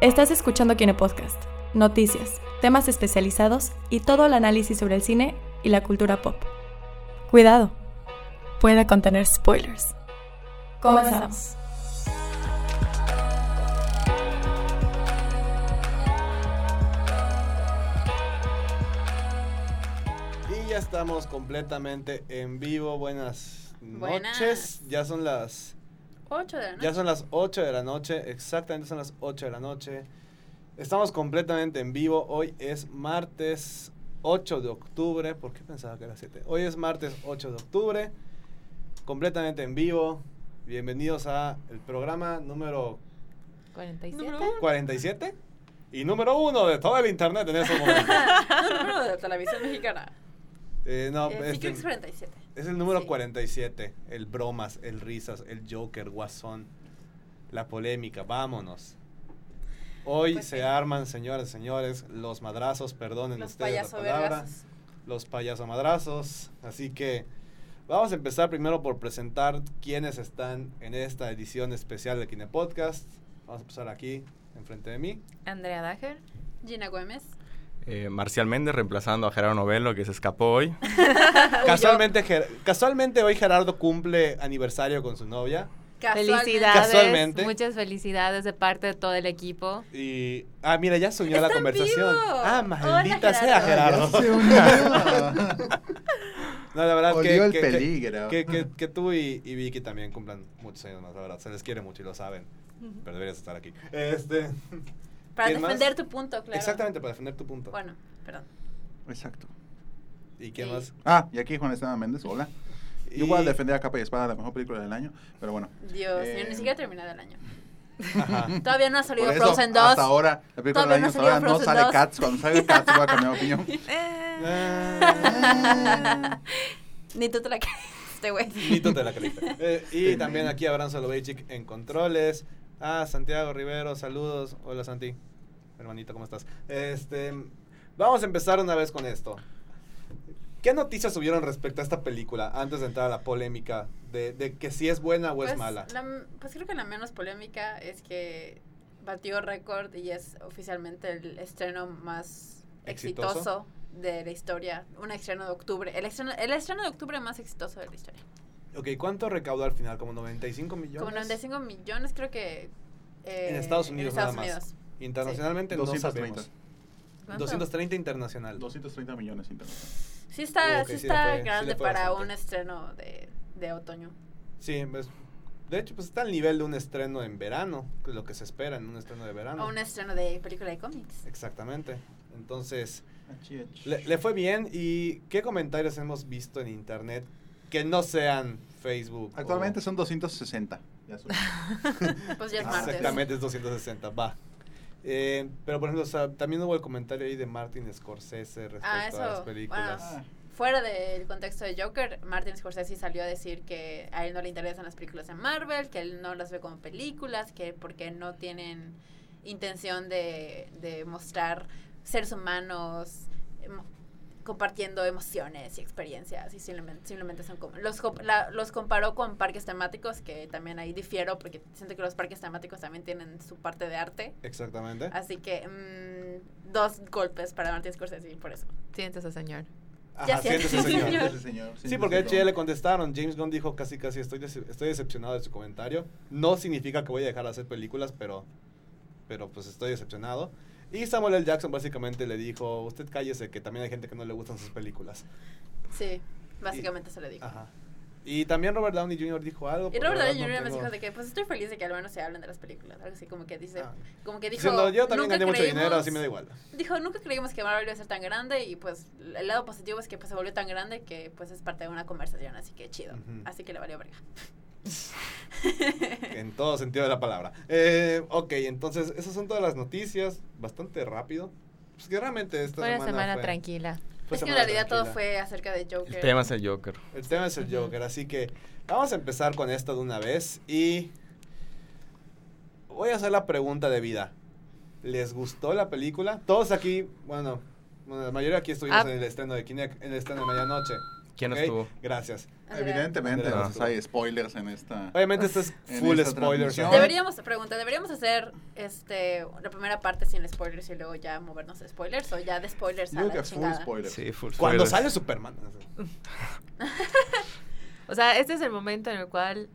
Estás escuchando Kine Podcast, noticias, temas especializados y todo el análisis sobre el cine y la cultura pop. Cuidado, puede contener spoilers. Comenzamos. Y ya estamos completamente en vivo. Buenas, Buenas. noches. Ya son las 8 de la noche. ya son las 8 de la noche, exactamente son las 8 de la noche. Estamos completamente en vivo. Hoy es martes 8 de octubre. ¿Por qué pensaba que era 7? Hoy es martes 8 de octubre. Completamente en vivo. Bienvenidos a el programa número 47. Número uno. 47 y número 1 de todo el internet en estos momentos. No, número de televisión mexicana. Eh, no, Eh, este- Freaky 47. Es el número Sí. 47. El bromas, el risas, el Joker, Guasón. La polémica, vámonos. Hoy Pues se arman, señoras y señores, los madrazos, perdonen Los ustedes la payaso palabra. vergazos. Los payaso madrazos. Así que vamos a empezar primero por presentar quiénes están en esta edición especial de Kine Podcast. Vamos a empezar aquí, enfrente de mí. Andrea Dager. Gina Gómez. Eh, Marcial Méndez reemplazando a Gerardo Novelo, que se escapó hoy. Casualmente, Ger- casualmente hoy Gerardo cumple aniversario con su novia. Casualmente. Felicidades. Casualmente. Muchas felicidades de parte de todo el equipo. Y. Ah, mira, ya se unió a la ¡Está en conversación. vivo! Ah, maldita Hola, sea, Gerardo. No, la verdad Olió el que, que, peligro. que, que, que tú y, y Vicky también cumplan muchos años más, la verdad. Se les quiere mucho y lo saben. Pero deberías estar aquí. Este. Para defender tu punto, claro. Exactamente, para defender tu punto. Bueno, perdón. Exacto. ¿Y quién más? Ah, y aquí Juan Esteban Méndez, hola. Y- Yo voy a defender a capa y espada la mejor película del año, pero bueno. Dios, Eh, yo ni siquiera he terminado el año. Ajá. Todavía no ha salido eso, Frozen 2. hasta ahora, la película Todavía del no año, salió hasta ahora no sale 2. Cats. Cuando salga Cats voy a cambiar de opinión. Ah. Ni tú te la creíste, güey. Ni tú te la creíste. Eh, y también aquí Abraham Soloveitchik en controles. Ah, Santiago Rivero, saludos. Hola Santi. Hermanito, ¿cómo estás? Este, vamos a empezar una vez con esto. ¿Qué noticias subieron respecto a esta película antes de entrar a la polémica de, de que si es buena o es Pues, mala? la- pues creo que la menos polémica es que batió récord y es oficialmente el estreno más ¿Exitoso? exitoso, de la historia. Un estreno de octubre. El estreno, el estreno de octubre más exitoso de la historia. Ok, ¿cuánto recaudó al final? ¿Como 95 millones? Como 95 millones creo que... eh, En Estados Unidos en Estados nada más. Unidos. Internacionalmente no 230. sabemos. ¿Cuánto? 230 internacional. 230 millones internacionales. Sí está, Uh, sí sí está sí grande fue para bastante. un estreno de, de otoño. Sí, pues, de hecho, pues está al nivel de un estreno en verano, que es lo que se espera en un estreno de verano. O un estreno de película de cómics. Exactamente. Entonces, le fue bien. ¿Y qué comentarios hemos visto en internet que no sean Facebook? o- Actualmente son 260. Ya Pues ya es Ah, martes. Exactamente, es 260, va. Eh, pero por ejemplo, o sea, también hubo el comentario ahí de Martin Scorsese respecto Ah, a las películas. Ah, Fuera del contexto de Joker, Martin Scorsese salió a decir que a él no le interesan las películas de Marvel, que él no las ve como películas, que porque no tienen intención de, de mostrar seres humanos emo- compartiendo emociones y experiencias y simplemente, simplemente son como los, la- los comparó con parques temáticos que también ahí difiero porque siento que los parques temáticos también tienen su parte de arte Exactamente. así que mm, dos golpes para Martin Scorsese por eso Siéntese, señor. Ya Ajá, siéntese, siéntese, señor. señor. ese señor. Sí, porque de hecho ya le contestaron. James Gunn dijo casi, casi, estoy, dece- estoy decepcionado de su comentario. No significa que voy a dejar de hacer películas, pero, pero pues estoy decepcionado. Y Samuel L. Jackson básicamente le dijo, usted cállese que también hay gente que no le gustan sus películas. Sí, básicamente se le dijo. Ajá. Y también Robert Downey Jr. dijo algo. Y Robert Downey Jr. no me dijo de que pues estoy feliz de que al menos se hablen de las películas. Algo así como que dice, Ah. como que dijo. Diciendo, yo también "Nunca gané mucho dinero, creímos- así me da igual. Dijo, nunca creímos que Marvel iba a ser tan grande y pues el lado positivo es que pues se volvió tan grande que pues es parte de una conversación, así que chido. Ujú. Así que le valió verga. En todo sentido de la palabra. Eh, ok, entonces esas son todas las noticias. Bastante rápido. Pues que realmente esta Fue una semana, semana fue- tranquila. fue es que en semana realidad todo tranquila. fue acerca de Joker. El tema es el Joker. El tema es el. Joker, así que vamos a empezar con esto de una vez y voy a hacer la pregunta de vida. ¿Les gustó la película? Todos aquí, bueno, bueno, la mayoría aquí estuvimos Ah. en el estreno de Kinect, en el estreno de medianoche. ¿Quién estuvo? Gracias. Andrea. Evidentemente, Andrea. entonces hay spoilers en esta. Obviamente esto es full spoilers. Deberíamos, pregunta, ¿deberíamos hacer este la primera parte sin spoilers y luego ya movernos a spoilers o ya de spoilers Yo a creo la que full spoilers. Sí, full Cuando spoilers. sale Superman. O sea, este es el momento en el cual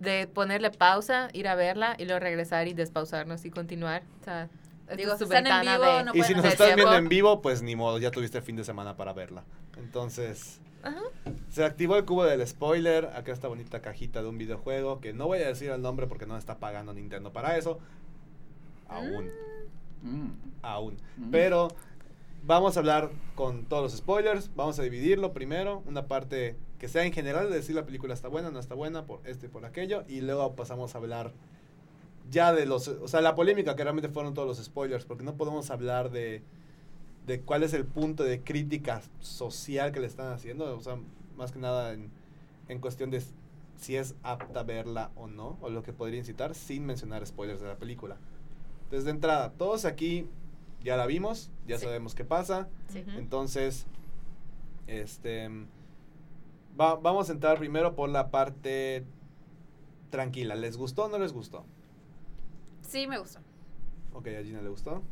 de ponerle pausa, ir a verla y luego regresar y despausarnos y continuar. O sea, Digo, si están en ventana vivo, de... no Y si nos estás viendo en vivo, pues ni modo, ya tuviste el fin de semana para verla. Entonces, Ajá. se activó el cubo del spoiler. Acá esta bonita cajita de un videojuego que no voy a decir el nombre porque no está pagando Nintendo para eso. Aún, Mm. aún. Mm. Pero vamos a hablar con todos los spoilers. Vamos a dividirlo primero. Una parte que sea en general, de decir la película está buena, no está buena, por esto y por aquello. Y luego pasamos a hablar ya de los... O sea, la polémica que realmente fueron todos los spoilers. Porque no podemos hablar de, de cuál es el punto de crítica social que le están haciendo. O sea, más que nada en, en cuestión de si es apta verla o no. O lo que podría incitar sin mencionar spoilers de la película. Desde entrada, todos aquí ya la vimos, ya Sí. sabemos qué pasa. Sí. Entonces, este va- vamos a entrar primero por la parte tranquila. ¿Les gustó o no les gustó? Sí, me gustó. Ok, a Gina le gustó.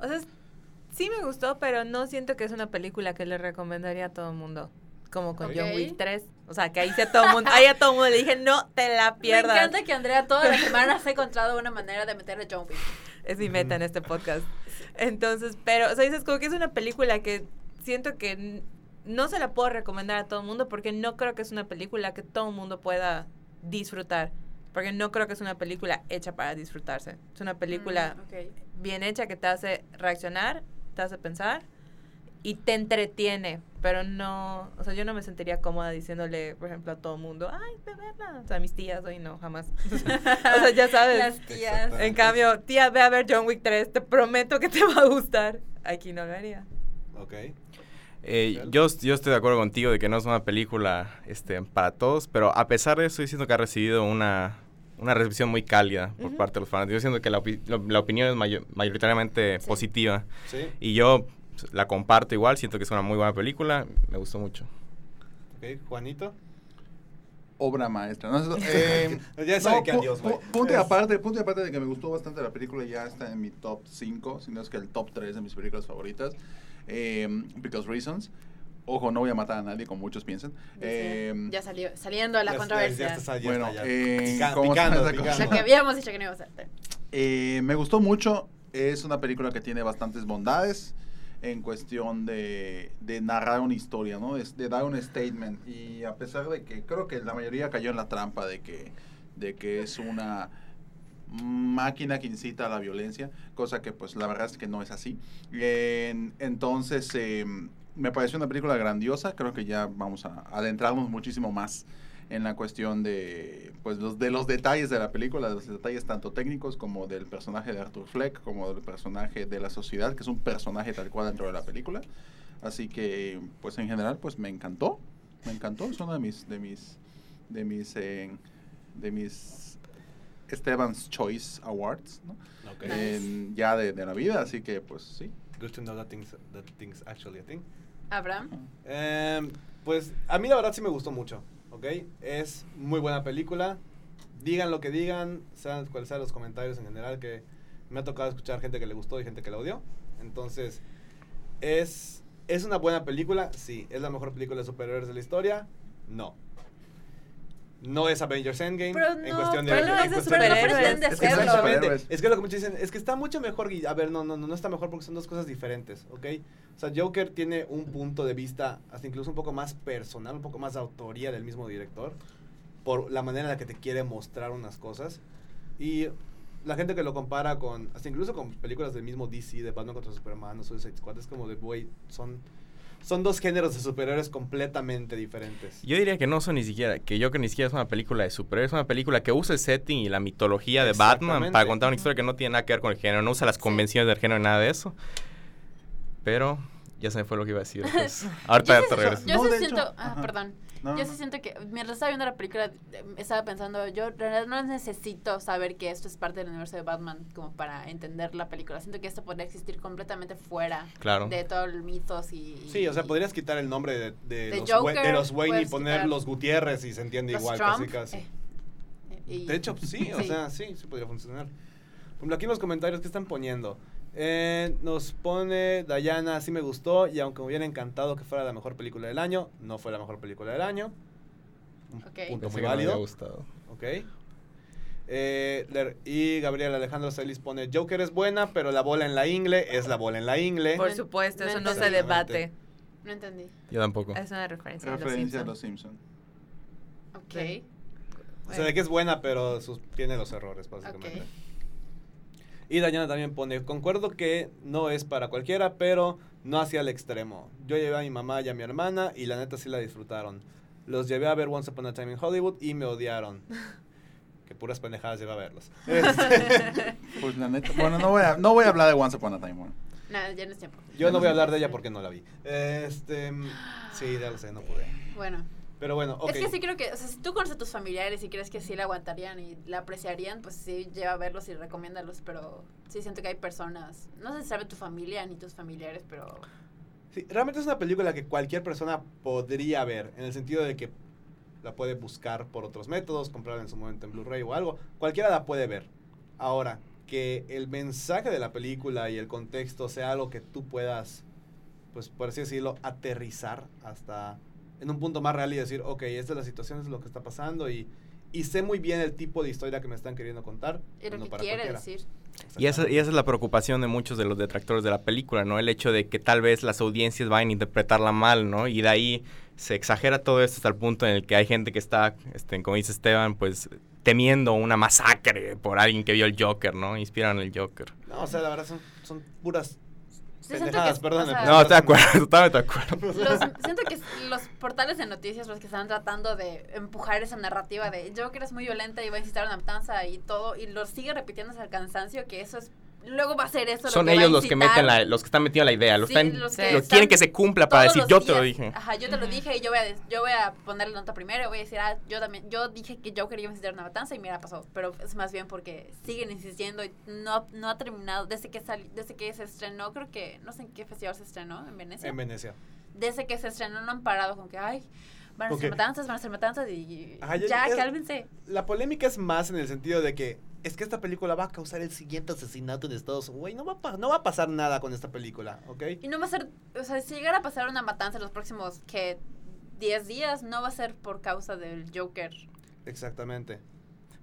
O sea, sí me gustó, pero no siento que es una película que le recomendaría a todo el mundo. Como con. John Wick 3. O sea, que ahí sí a todo el mundo, ahí a todo el mundo le dije, no te la pierdas. Me encanta que Andrea todas las semanas ha encontrado una manera de meterle John Wick. Es mi meta en este podcast. Entonces, pero, o sea, dices como que es una película que siento que no se la puedo recomendar a todo el mundo porque no creo que es una película que todo el mundo pueda disfrutar. Porque no creo que es una película hecha para disfrutarse. Es una película Mm, bien hecha que te hace reaccionar, te hace pensar y te entretiene. Pero no, o sea, yo no me sentiría cómoda diciéndole, por ejemplo, a todo el mundo, ay, ve a verla. O sea, a mis tías, hoy no, jamás. o sea, ya sabes. Las tías. En cambio, tía, ve a ver John Wick 3, te prometo que te va a gustar. Aquí no lo haría. Ok. Eh, yo, yo estoy de acuerdo contigo de que no es una película este, para todos, pero a pesar de eso, yo siento que ha recibido una, una recepción muy cálida por parte de los fans. Yo siento que la, opi- la opinión es mayo- mayoritariamente Sí. positiva. Sí. Y yo pues, la comparto igual, siento que es una muy buena película, me gustó mucho. Ok, Juanito. Obra maestra. No, eh, Ya saben no, que adiós, pu- punto y Es- aparte, punto y aparte de que me gustó bastante la película, ya está en mi top 5, si no es que el top 3 de mis películas favoritas. Eh, Because Reasons. Ojo, no voy a matar a nadie, como muchos piensan. Eh, ya salió, saliendo de la ya- controversia. Ya, está, ya Bueno, está, eh. Lo que habíamos dicho que no íbamos a hacer. Eh, me gustó mucho. Es una película que tiene bastantes bondades en cuestión de, de narrar una historia, ¿no? Es de dar un statement. Y a pesar de que creo que la mayoría cayó en la trampa de que, de que es una máquina que incita a la violencia, cosa que pues la verdad es que no es así. En- entonces, eh, me pareció una película grandiosa, creo que ya vamos a adentrarnos muchísimo más en la cuestión de pues los de los detalles de la película, de los detalles tanto técnicos como del personaje de Arthur Fleck, como del personaje de la sociedad, que es un personaje tal cual dentro de la película. Así que pues en general pues me encantó, me encantó, es uno de mis de mis de mis eh, de mis Esteban's Choice Awards, ¿no? Ok. Nice. En- ya de, de la vida, así que pues sí. Good to know that things, that things actually a thing. Abraham. Em, pues a mí la verdad sí me gustó mucho, ¿ok? Es muy buena película. Digan lo que digan, sean cuáles sean los comentarios en general, que me ha tocado escuchar gente que le gustó y gente que la odió. Entonces, es, es una buena película, sí. ¿Es la mejor película de superhéroes de la historia? No. No es Avengers Endgame. Pero en no, cuestión de. pero en es de cuestión de- superhéroes. de Es no. Exactamente. Es que lo que muchos dicen es que está mucho mejor. A ver, no, no, no, no está mejor porque son dos cosas diferentes, ¿ok? O sea, Joker tiene un punto de vista hasta incluso un poco más personal, un poco más de autoría del mismo director, por la manera en la que te quiere mostrar unas cosas. Y la gente que lo compara con, hasta incluso con películas del mismo DC, de Batman contra Superman o Suicide Squad, es como de, güey, son, son dos géneros de superhéroes completamente diferentes. Yo diría que no son ni siquiera, que yo que ni siquiera es una película de superhéroes, es una película que usa el setting y la mitología de Batman para contar una historia que no tiene nada que ver con el género, no usa las Sí. convenciones del género ni nada de eso. Pero Ya se me fue lo que iba a decir. pues, Yo ahorita sí, te regreso. yo No, sí de siento, hecho, ah, ajá. perdón, No, yo no. sí siento que mientras estaba viendo la película eh, estaba pensando, yo en realidad no necesito saber que esto es parte del universo de Batman como para entender la película. Siento que esto podría existir completamente fuera Claro. de todo el mitos y... Sí, o sea, podrías quitar el nombre de, de De los, Wayne- Joker, de los Wayne y poner quitar los Gutiérrez y se entiende los igual, Trump, casi casi. eh, y- De hecho, sí, o Sí. sea, sí, sí podría funcionar. Por ejemplo, aquí en los comentarios, ¿qué están poniendo? Eh, nos pone Dayana, sí me gustó, y aunque me hubiera encantado que fuera la mejor película del año, no fue la mejor película del año. Un Ok. punto Pensé muy me válido. gustado. Ok. Eh, y Gabriel Alejandro Celis pone, Joker es buena, pero la bola en la ingle es la bola en la ingle. Por supuesto, no eso no se debate. No entendí. Yo tampoco. Es una referencia, a los Referencia a Simpson. los Simpsons. Ok. O sea, de que es buena, pero sus- tiene los errores, básicamente. Y Dayana también pone, concuerdo que no es para cualquiera, pero no hacia el extremo. Yo llevé a mi mamá y a mi hermana y la neta sí la disfrutaron. Los llevé a ver Once Upon a Time in Hollywood y me odiaron. que puras pendejadas llevé a verlos. Pues la neta, bueno, no voy a, no voy a hablar de Once Upon a Time. bueno. Nada, ya no es tiempo. yo no voy a hablar de ella porque no la vi. Este, sí, ya lo sé, no pude. Bueno. Pero bueno, ok. Es que sí creo que, o sea, si tú conoces a tus familiares y crees que sí la aguantarían y la apreciarían, pues sí, lleva a verlos y recomiéndalos, pero sí siento que hay personas, no sé si sabe tu familia ni tus familiares, pero Sí, realmente es una película que cualquier persona podría ver, en el sentido de que la puede buscar por otros métodos, comprarla en su momento en Blu-ray o algo. Cualquiera la puede ver. Ahora, que el mensaje de la película y el contexto sea algo que tú puedas, pues por así decirlo, aterrizar hasta en un punto más real y decir, ok, esta es la situación, esto es lo que está pasando y, y sé muy bien el tipo de historia que me están queriendo contar. es lo no que para quiere cualquiera. decir. Y esa, y esa es la preocupación de muchos de los detractores de la película, ¿no? El hecho de que tal vez las audiencias vayan a interpretarla mal, ¿no? Y de ahí se exagera todo esto hasta el punto en el que hay gente que está, este, como dice Esteban, pues temiendo una masacre por alguien que vio el Joker, ¿no? Inspiran el Joker. No, o sea, la verdad son, son puras pendejadas, que- perdón. o sea, No, estoy de acuerdo, totalmente de acuerdo. Los, siento que los portales de noticias los que están tratando de empujar esa narrativa de Joker es muy violenta y va a incitar a una matanza y todo, y lo sigue repitiendo hasta el cansancio, que eso es... Luego va a ser eso lo Son que va a ellos los que meten la, los que están metiendo la idea, los Sí, están, los lo que quieren están que se cumpla para decir yo te lo dije. Ajá, yo te lo dije y yo voy a, yo voy a ponerle nota primero y voy a decir, ah, yo también, yo dije que Joker iba a incitar una matanza y mira, pasó. Pero es más bien porque siguen insistiendo y no, no ha terminado, desde que sali- desde que se estrenó, creo que, no sé en qué festival se estrenó, en Venecia. en Venecia. desde que se estrenó no han parado con que, ay, van a Ok. ser matanzas, van a ser matanzas y Ajá, ya- ya, ya- cálmense. La polémica es más en el sentido de que es que esta película va a causar el siguiente asesinato en Estados Unidos. Güey, no va, a no va a pasar nada con esta película, ¿ok? Y no va a ser, o sea, si llegara a pasar una matanza en los próximos, que 10 días, no va a ser por causa del Joker. Exactamente.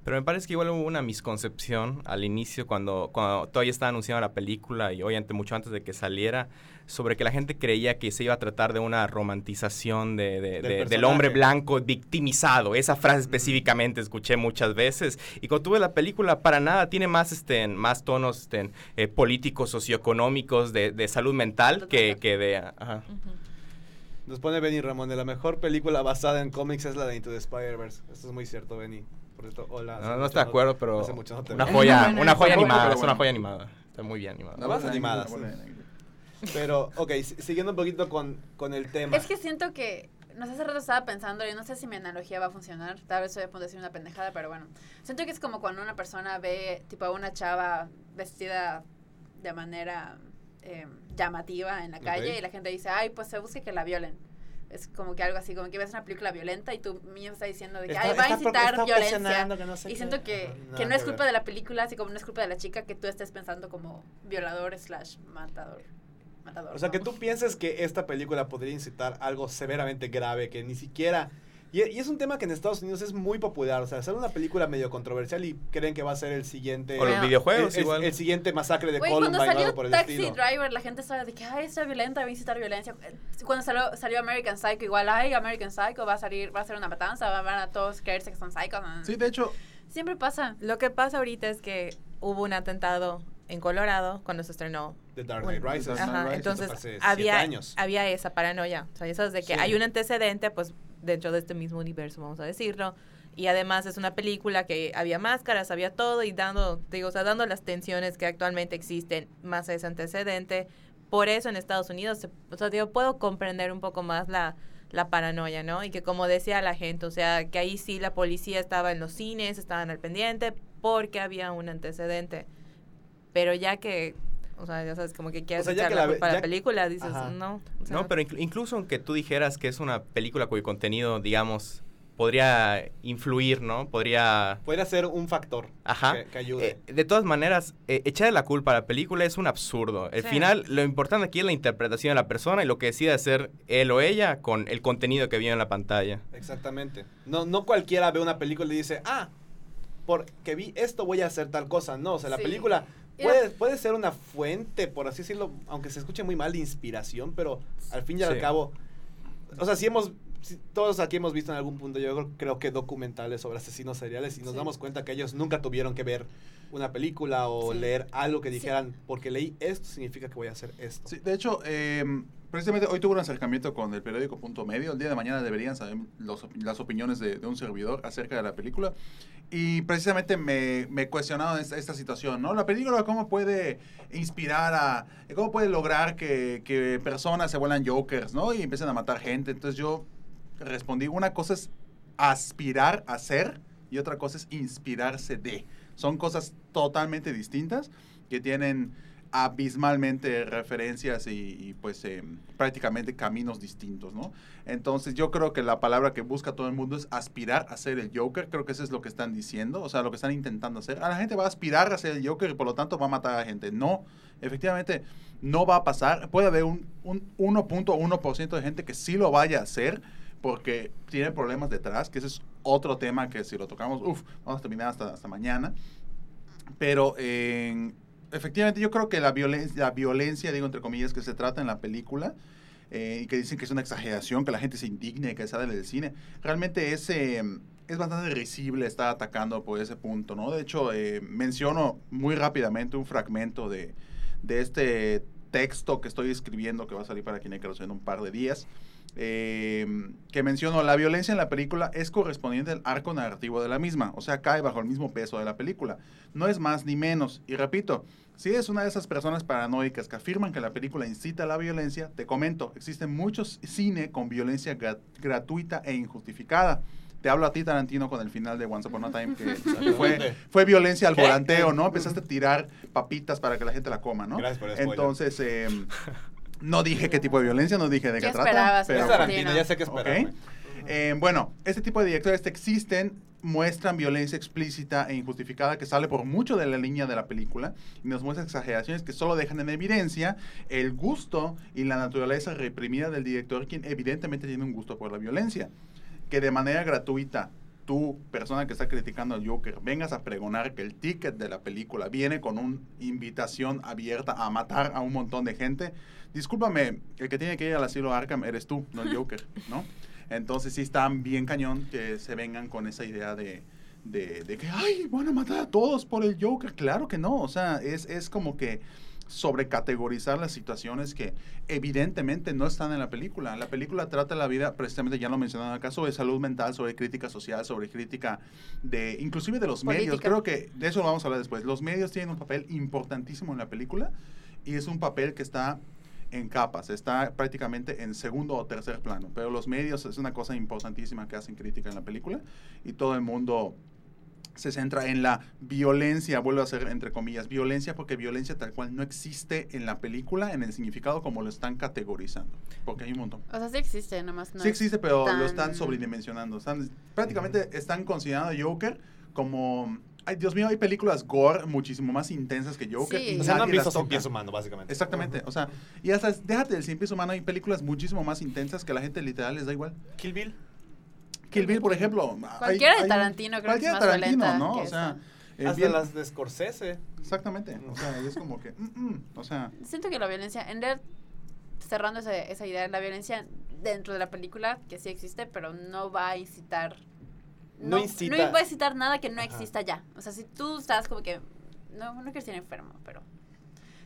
Pero me parece que igual hubo una misconcepción al inicio cuando, cuando todavía estaba anunciada la película y obviamente mucho antes de que saliera sobre que la gente creía que se iba a tratar de una romantización de, de- Del de- del hombre blanco victimizado. Esa frase específicamente escuché muchas veces. Y cuando tuve la película, para nada, tiene más, este, más tonos este, eh, políticos, socioeconómicos, de, de salud mental que, que de... ajá. Nos pone Benny Ramón, de la mejor película basada en cómics es la de Into the Spider-Verse. Esto es muy cierto, Benny. Por cierto, hola. hace No, no estoy de acuerdo, pero hace mucho no te una veo. joya, una joya animada, es una joya animada. Está muy bien animada. Nada más negra. Pero, ok, si- siguiendo un poquito con, con el tema. Es que siento que, no sé, hace rato estaba pensando, y no sé si mi analogía va a funcionar, tal vez estoy a punto de decir una pendejada, pero bueno. Siento que es como cuando una persona ve, tipo, a una chava vestida de manera eh, llamativa en la calle y la gente dice, ay, pues se busque que la violen. Es como que algo así, como que ves una película violenta y tu niño está diciendo de que, Está- va a incitar violencia. que no sé Y siento que, Ajá, que no es culpa de la película, así como no es culpa de la chica que tú estés pensando como violador slash matador. matador O sea, que ¿no? tú pienses que esta película podría incitar algo severamente grave que ni siquiera... Y, y es un tema que en Estados Unidos es muy popular. O sea, hacer una película medio controversial y creen que va a ser el siguiente... O los videojuegos el, el- igual. el siguiente masacre de Güey, Columbine cuando o algo salió por el Taxi estilo. Driver, la gente estaba de que, ay, está violenta, va a incitar violencia. Cuando salió, salió American Psycho, igual, ay, American Psycho va a salir, va a ser una matanza, van a todos creerse que son psychos. Sí, de hecho, Siempre pasa. Lo que pasa ahorita es que hubo un atentado en Colorado cuando se estrenó. The Dark Knight Rises. Ajá, Rises, entonces hace siete había, años. había esa paranoia. O sea, eso es de que Sí. hay un antecedente, pues, dentro de este mismo universo, vamos a decirlo. Y además es una película que había máscaras, había todo, y dando, digo, o sea, dando las tensiones que actualmente existen, más ese antecedente, por eso en Estados Unidos, o sea, yo puedo comprender un poco más la, la paranoia, ¿no? Y que como decía la gente, o sea, que ahí sí la policía estaba en los cines, estaban al pendiente, porque había un antecedente. Pero ya que, o sea, ya sabes, como que quieres sea, ya echar que la culpa a la película, dices, Ajá. no. o sea, No, pero inclu- incluso aunque tú dijeras que es una película cuyo contenido, digamos, podría influir, ¿no? Podría... Podría ser un factor Ajá. que, que ayude. Eh, de todas maneras, eh, echarle la culpa a la película es un absurdo. Al Sí. final, lo importante aquí es la interpretación de la persona y lo que decide hacer él o ella con el contenido que vio en la pantalla. Exactamente. No, no cualquiera ve una película y dice, ah, porque vi esto voy a hacer tal cosa. No, o sea, la Sí. película puede, puede ser una fuente, por así decirlo, aunque se escuche muy mal, de inspiración, pero al fin y al Sí. cabo, o sea, si hemos, si todos aquí hemos visto en algún punto, yo creo- creo que documentales sobre asesinos seriales y nos Sí. damos cuenta que ellos nunca tuvieron que ver una película o Sí. leer algo que Sí. dijeran, porque leí esto significa que voy a hacer esto. Sí, de hecho, eh, precisamente hoy tuve un acercamiento con el periódico Punto Medio. El día de mañana deberían saber los las opiniones de, de un servidor acerca de la película. Y precisamente me, me cuestionaron esta, esta situación, ¿no? La película, ¿cómo puede inspirar a... ¿Cómo puede lograr que, que personas se vuelan jokers, ¿no? Y empiecen a matar gente. Entonces yo respondí, una cosa es aspirar a ser y otra cosa es inspirarse de. Son cosas totalmente distintas que tienen abismalmente referencias y, pues eh, prácticamente caminos distintos, ¿no? Entonces yo creo que la palabra que busca todo el mundo es aspirar a ser el Joker, creo que eso es lo que están diciendo, o sea, lo que están intentando hacer. A la gente va a aspirar a ser el Joker y por lo tanto va a matar a la gente. No, efectivamente no va a pasar. Puede haber un, un 1.1% de gente que sí lo vaya a hacer porque tiene problemas detrás, que ese es otro tema que si lo tocamos, uff, vamos a terminar hasta, hasta mañana. Pero eh, efectivamente yo creo que la violencia, la violencia, digo entre comillas, que se trata en la película, eh, y que dicen que es una exageración, que la gente se indigne, que sale del cine, realmente es, eh, es bastante risible estar atacando por ese punto, ¿no? De hecho, eh, menciono muy rápidamente un fragmento de, de este texto que estoy escribiendo, que va a salir para quien en un par de días, eh, que menciono, la violencia en la película es correspondiente al arco narrativo de la misma, o sea, cae bajo el mismo peso de la película. No es más ni menos. Y repito, si eres una de esas personas paranoicas que afirman que la película incita a la violencia, te comento, existen muchos cine con violencia gra- gratuita e injustificada. Te hablo a ti, Tarantino, con el final de Once Upon a Time, que fue, fue violencia al ¿Qué? volanteo, ¿no? Empezaste a tirar papitas para que la gente la coma, ¿no? Gracias por. Entonces, eh, no dije qué tipo de violencia, no dije de ¿Qué qué trata. pero- Es Pero- Tarantino, ya sé qué Ok. esperar. Eh, bueno, este tipo de directores que existen muestran violencia explícita e injustificada que sale por mucho de la línea de la película y nos muestra exageraciones que solo dejan en evidencia el gusto y la naturaleza reprimida del director, quien evidentemente tiene un gusto por la violencia. Que de manera gratuita tú, persona que está criticando al Joker, vengas a pregonar que el ticket de la película viene con una invitación abierta a matar a un montón de gente, discúlpame, el que tiene que ir al asilo Arkham eres tú, no el Joker, ¿no? Entonces sí están bien cañón que se vengan con esa idea de, de, de que, ay, van a matar a todos por el Joker. Claro que no, o sea, es, es como que sobrecategorizar las situaciones que evidentemente no están en la película. La película trata la vida, precisamente ya lo mencionaba acá, sobre salud mental, sobre crítica social, sobre crítica de, inclusive de los medios. Creo que de eso lo vamos a hablar después. Los medios tienen un papel importantísimo en la película y es un papel que está en capas, está prácticamente en segundo o tercer plano, pero los medios es una cosa importantísima que hacen crítica en la película y todo el mundo se centra en la violencia, vuelvo a hacer entre comillas, violencia porque violencia tal cual no existe en la película en el significado como lo están categorizando, porque hay un montón. O sea, sí existe, nomás no sí existe, pero tan- lo están sobredimensionando. Están, prácticamente están considerando a Joker como... Ay, Dios mío, hay películas gore muchísimo más intensas que Joker. Sí. y O sea, no han visto Sin toca. Pies Humano, básicamente. Exactamente, o sea, y hasta, déjate del cien pies humano, hay películas muchísimo más intensas que a la gente literal les da igual. Kill Bill. Kill Bill, por ejemplo. Cualquiera hay- de hay- Tarantino creo que es cualquiera más de Tarantino, violenta ¿no? que O sea, eh, Hasta bien- las de Scorsese. exactamente, o sea, y es como que, mm, mm, o sea, Siento que la violencia, en realidad, cerrando esa, esa idea, la violencia dentro de la película, que sí existe, pero no va a incitar. No No, incita- no va a incitar nada que no Ajá. exista ya. O sea, si tú estás como que. No, no quiero ser enfermo, pero.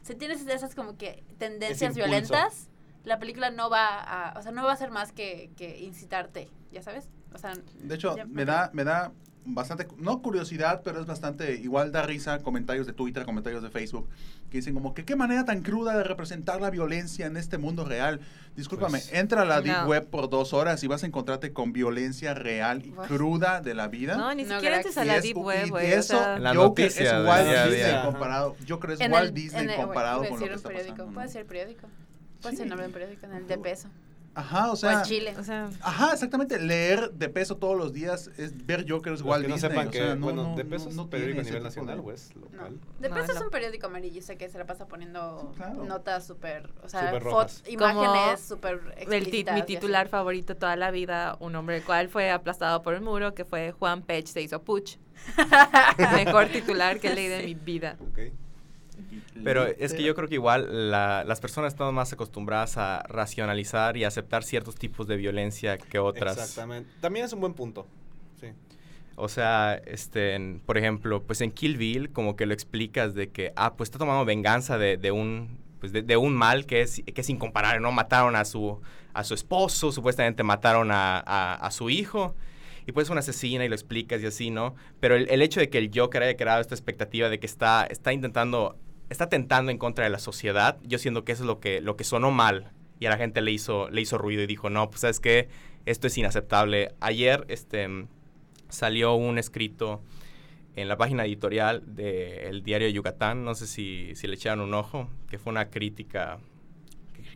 Si tienes esas como que tendencias violentas, la película no va a. O sea, no va a ser más que, que incitarte, ¿ya sabes? O sea. de hecho, ya- me da, me da bastante, no curiosidad, pero es bastante, igual da risa, comentarios de Twitter, comentarios de Facebook, que dicen como que qué manera tan cruda de representar la violencia en este mundo real. Discúlpame, Pues, entra a la Deep. Web por dos horas y vas a encontrarte con violencia real y Pues, cruda de la vida. No, ni No, siquiera entres a Y la es- Deep y Web, güey. O eso, sea, La Joker noticia es Walt día a Disney día. comparado. Joker es En Walt el- Disney el- comparado a con lo que un está periódico. pasando. Puede ser periódico. Puede Sí. ser nombre de un periódico en el de peso. Ajá, o O sea, Chile. o sea, Ajá, exactamente. Leer de peso todos los días es ver Joker es Los Walt que no Disney. sepan o que, sea, no, bueno, no, de no- peso es no un periódico a nivel nacional de- o es No. local. De peso es es un periódico amarillo, sé que se la pasa poniendo Claro. notas súper, o sea, Súper fot- rojas. imágenes súper explícitas mi titular favorito toda la vida, un hombre el cual fue aplastado por el muro, que fue Juan Pech se hizo puch. Mejor titular que he leído en mi vida. Ok. Pero es que yo creo que igual la- las personas están más acostumbradas a racionalizar y aceptar ciertos tipos de violencia que otras. Exactamente. También es un buen punto. Sí. O sea, este, en- por ejemplo, pues en Kill Bill como que lo explicas de que, ah, pues está tomando venganza de, de un, pues de, de un mal que es, que es incomparable, ¿no? Mataron a su, a su esposo, supuestamente mataron a, a- a su hijo. Y pues es una asesina y lo explicas y así, ¿no? Pero el, el hecho de que el Joker haya creado esta expectativa de que está, está intentando, está tentando en contra de la sociedad, yo siento que eso es lo que, lo que sonó mal. Y a la gente le hizo, le hizo ruido y dijo, no, pues sabes qué, esto es inaceptable. Ayer, este salió un escrito en la página editorial del diario Yucatán, no sé si, si le echaron un ojo, que fue una crítica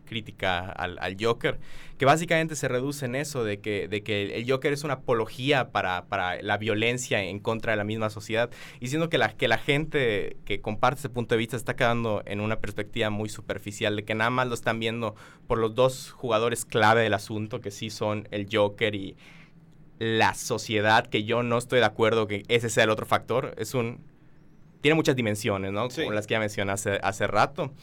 crítica al, al Joker, que básicamente se reduce en eso, de que, de que el Joker es una apología para, para la violencia en contra de la misma sociedad, y siendo que la, que la gente que comparte ese punto de vista está quedando en una perspectiva muy superficial, de que nada más lo están viendo por los dos jugadores clave del asunto, que sí son el Joker y, la sociedad, que yo no estoy de acuerdo que ese sea el otro factor, es un... Tiene muchas dimensiones, ¿no? Sí. Como las que ya mencioné hace, hace rato.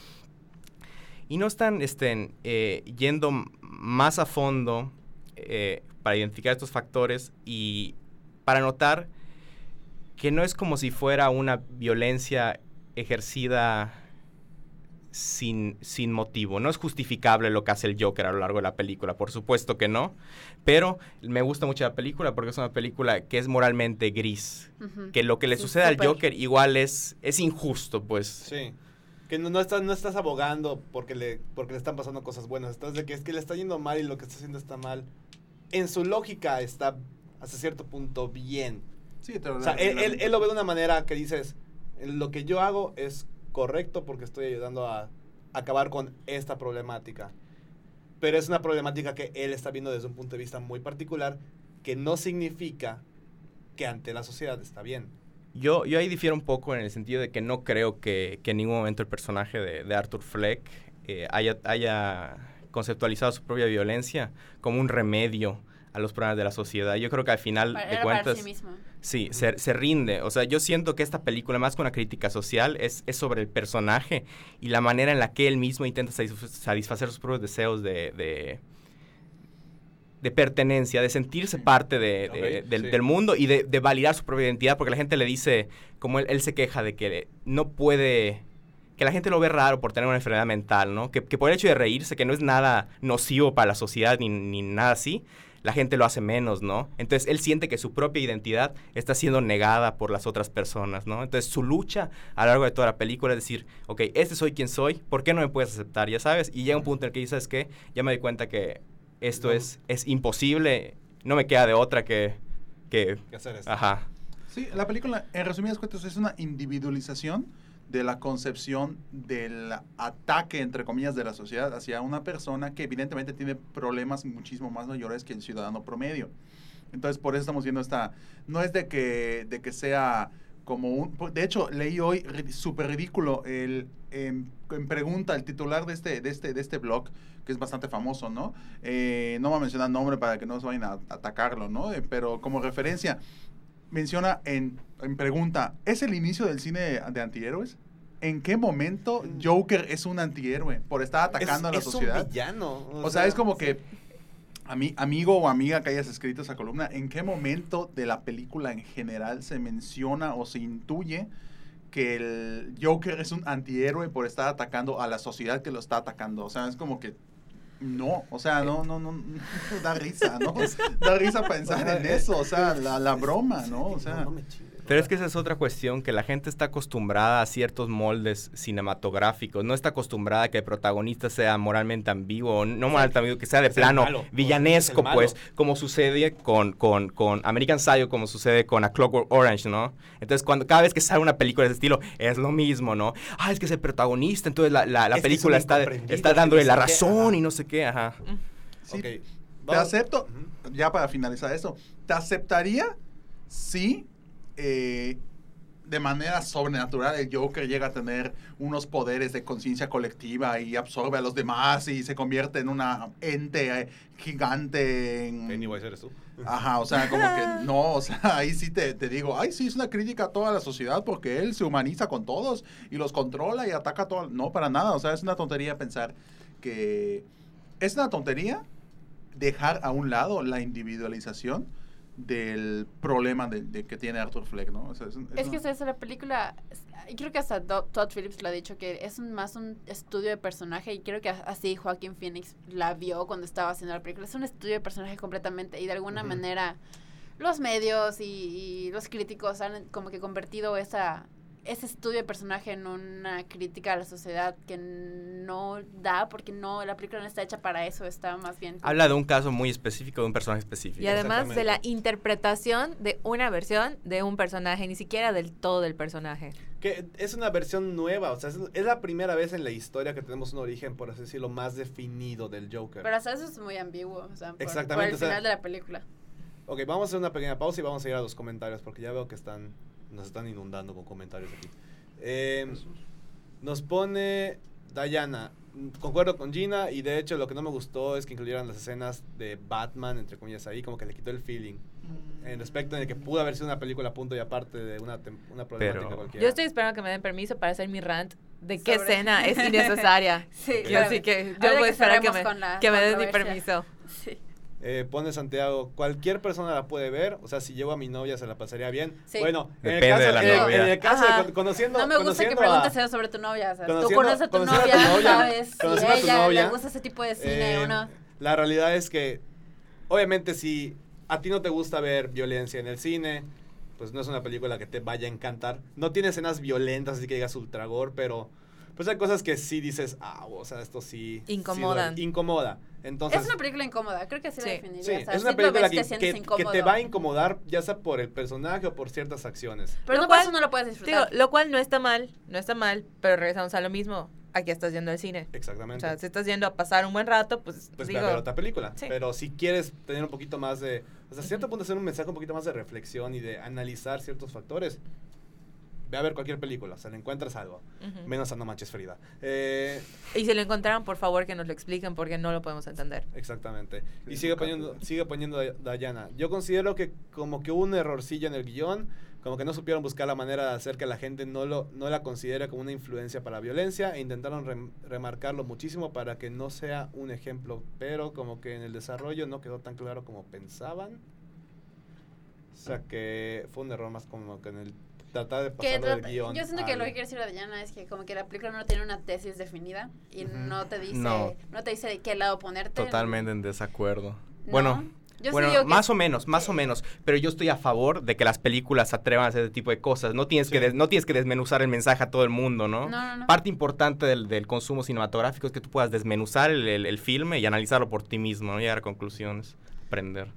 Y no están este, eh, yendo más a fondo eh, para identificar estos factores y para notar que no es como si fuera una violencia ejercida sin, sin motivo. No es justificable lo que hace el Joker a lo largo de la película, por supuesto que no. Pero me gusta mucho la película porque es una película que es moralmente gris. Que lo que le Sí, sucede al. Joker igual es, es injusto, pues. Sí. Que no, no estás, no estás abogando porque le, porque le están pasando cosas buenas. Estás de que es que le está yendo mal y lo que está haciendo está mal. En su lógica está hasta cierto punto bien. Sí, te lo- O sea, él- él lo ve de una manera que dices, lo que yo hago es correcto porque estoy ayudando a acabar con esta problemática. Pero es una problemática que él está viendo desde un punto de vista muy particular que no significa que ante la sociedad está bien. Yo, yo ahí difiero un poco en el sentido de que no creo que, que en ningún momento el personaje de, de Arthur Fleck eh, haya, haya conceptualizado su propia violencia como un remedio a los problemas de la sociedad. Yo creo que al final Para- de para cuentas... sí mismo. Sí, se, se rinde. O sea, yo siento que esta película, más que una crítica social, es, es sobre el personaje y la manera en la que él mismo intenta satisf- satisfacer sus propios deseos de, de, de pertenencia, de sentirse parte de, del, sí. del mundo y de, de validar su propia identidad, porque la gente le dice, como él, él se queja de que no puede que la gente lo ve raro por tener una enfermedad mental, ¿no? Que, que por el hecho de reírse, que no es nada nocivo para la sociedad ni, ni nada así, la gente lo hace menos, ¿no? Entonces él siente que su propia identidad está siendo negada por las otras personas, ¿no? Entonces su lucha a lo largo de toda la película es decir, ok, este soy quien soy, ¿por qué no me puedes aceptar? Ya sabes, y llega un punto en el que dices, ¿sabes qué? Ya me doy cuenta que esto No. es, es imposible, no me queda de otra que... que ¿Qué hacer esto? ajá. Sí, la película, en resumidas cuentas, es una individualización de la concepción del ataque, entre comillas, de la sociedad hacia una persona que evidentemente tiene problemas muchísimo más mayores que el ciudadano promedio. Entonces, por eso estamos viendo esta... No es de que, de que sea como un... De hecho, leí hoy, súper ridículo, el, en, en pregunta, el titular de este, de, este, de este blog, que es bastante famoso, ¿no? Eh, no voy a mencionar nombre para que no se vayan a atacarlo, ¿no? Eh, pero como referencia, menciona en, en pregunta, ¿es el inicio del cine de antihéroes? ¿En qué momento Joker es un antihéroe por estar atacando a la es sociedad? un villano. O sea, es como que, ami- amigo o amiga que hayas escrito esa columna, ¿en qué momento de la película en general se menciona o se intuye que el Joker es un antihéroe por estar atacando a la sociedad que lo está atacando? O sea, es como que No, o sea, no, no, no, no, da risa, ¿no? Da risa pensar en eso, o sea, la, la broma, ¿no? O sea, Pero es que esa es otra cuestión, que la gente está acostumbrada a ciertos moldes cinematográficos, no está acostumbrada a que el protagonista sea moralmente ambiguo, o no moralmente ambiguo, que sea de Es plano malo, villanesco, pues, como sucede con, con, con American Psycho, como sucede con A Clockwork Orange, ¿no? Entonces, cuando cada vez que sale una película de ese estilo, es lo mismo, ¿no? Ah, es que es el protagonista, entonces la, la, la Es que es película está, está dándole la qué, razón y no sé qué, ajá. sí, Ok, te acepto, ya para finalizar esto, te aceptaría si eh, de manera sobrenatural el Joker llega a tener unos poderes de conciencia colectiva y absorbe a los demás y se convierte en una ente eh, gigante en... Pennywise eres tú. Ajá, o sea, como que no, o sea, ahí sí te, te digo, ay, sí, es una crítica a toda la sociedad porque él se humaniza con todos y los controla y ataca a todos. No, para nada, o sea, es una tontería pensar que... Es una tontería dejar a un lado la individualización del problema de, de que tiene Arthur Fleck, ¿no? O sea, es, un- es Es que una- es la película, y creo que hasta Do- Todd Phillips lo ha dicho, que es un- más un estudio de personaje, y creo que así Joaquín Phoenix la vio cuando estaba haciendo la película. Es un estudio de personaje completamente, y de alguna manera los medios y, y los críticos han como que convertido esa ese estudio de personaje en una crítica a la sociedad que no da, porque no la película no está hecha para eso, está más bien... Habla de un caso muy específico, de un personaje específico. Y además de la interpretación de una versión de un personaje, ni siquiera del todo del personaje. Que es una versión nueva, o sea, es, es la primera vez en la historia que tenemos un origen, por así decirlo, más definido del Joker. Pero hasta eso es muy ambiguo, o sea, por, por Exactamente, el o sea- final de la película. Ok, vamos a hacer una pequeña pausa y vamos a ir a los comentarios porque ya veo que están nos están inundando con comentarios aquí. Eh, nos pone Dayana, mm, concuerdo con Gina y de hecho lo que no me gustó es que incluyeran las escenas de Batman, entre comillas, ahí, como que le quitó el feeling. En respecto de que pudo haber sido una película punto y aparte de una, una problemática Pero- cualquiera. Yo estoy esperando que me den permiso para hacer mi rant de qué Sobre- escena es innecesaria. Sí, Yo claro. así que yo voy a esperar que me, que me den mi permiso. Sí. Eh, pone Santiago, cualquier persona la puede ver, o sea, si llevo a mi novia se la pasaría bien. Sí. Bueno, en el caso, de la el- novia. en el caso de con- conociendo, No me gusta que conociendo a- preguntes eso sobre tu novia. O sea, tú Conociendo- conoces a tu a novia, tu novia, sabes si conociendo a tu ella novia, le gusta ese tipo de cine Eh, o no. La realidad es que, obviamente, si a ti no te gusta ver violencia en el cine, pues no es una película que te vaya a encantar. No tiene escenas violentas, así que digas ultragor, pero pues hay cosas que sí dices, ah, o sea, esto sí. sí Incomodan. duele". incomoda. Entonces, es una película incómoda, creo que así Sí. la definiría. sí, o sea, es sí una película que, te sientes que- que te incómodo. va a incomodar, ya sea por el personaje o por ciertas acciones. Pero Lo no por cual- eso no lo puedes Digo, disfrutar. lo cual no está mal, no está mal, pero regresamos a lo mismo. Aquí estás yendo al cine. O Exactamente. sea, si estás yendo a pasar un buen rato, pues, pues digo, ve a ver otra película. sí. Pero si quieres tener un poquito más de. O sea, a cierto punto hacer un mensaje un poquito más de reflexión y de analizar ciertos factores. Ve a ver cualquier película, o sea, le encuentras algo. Ujú. Menos a No Manches Frida. Eh, Y si lo encontraron, por favor que nos lo expliquen porque no lo podemos entender. exactamente. Y sigue poniendo, sigue poniendo Day- Dayana. Yo considero que como que hubo un errorcillo en el guion, como que no supieron buscar la manera de hacer que la gente no, lo, no la considere como una influencia para la violencia e intentaron rem- remarcarlo muchísimo para que no sea un ejemplo, pero como que en el desarrollo no quedó tan claro como pensaban. O sea que fue un error más como que en el tratar de Que pasarlo del guion. yo siento que al- lo que quiere decir Adriana es que como que la película no tiene una tesis definida y no te dice No. no. te dice de qué lado ponerte. Totalmente en desacuerdo. No. Bueno, Yo sí bueno, que- más o menos, más o menos. Pero yo estoy a favor de que las películas se atrevan a hacer ese tipo de cosas. No tienes, Sí. que, des- no tienes que desmenuzar el mensaje a todo el mundo, ¿no? No, no, no. Parte importante del, del consumo cinematográfico es que tú puedas desmenuzar el, el- el filme y analizarlo por ti mismo, ¿no? Llegar a conclusiones, aprender.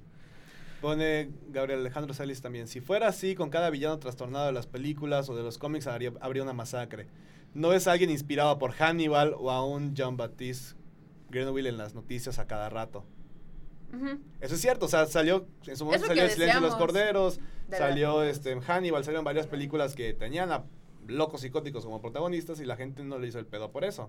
Pone Gabriel Alejandro Salis también. Si fuera así, con cada villano trastornado de las películas o de los cómics, habría, habría una masacre. No es alguien inspirado por Hannibal o a un John Baptiste Grenville en las noticias a cada rato. Eso es cierto, o sea, salió, en su momento salió El silencio de los corderos, de salió este, Hannibal, salieron varias películas que tenían a locos psicóticos como protagonistas y la gente no le hizo el pedo por eso.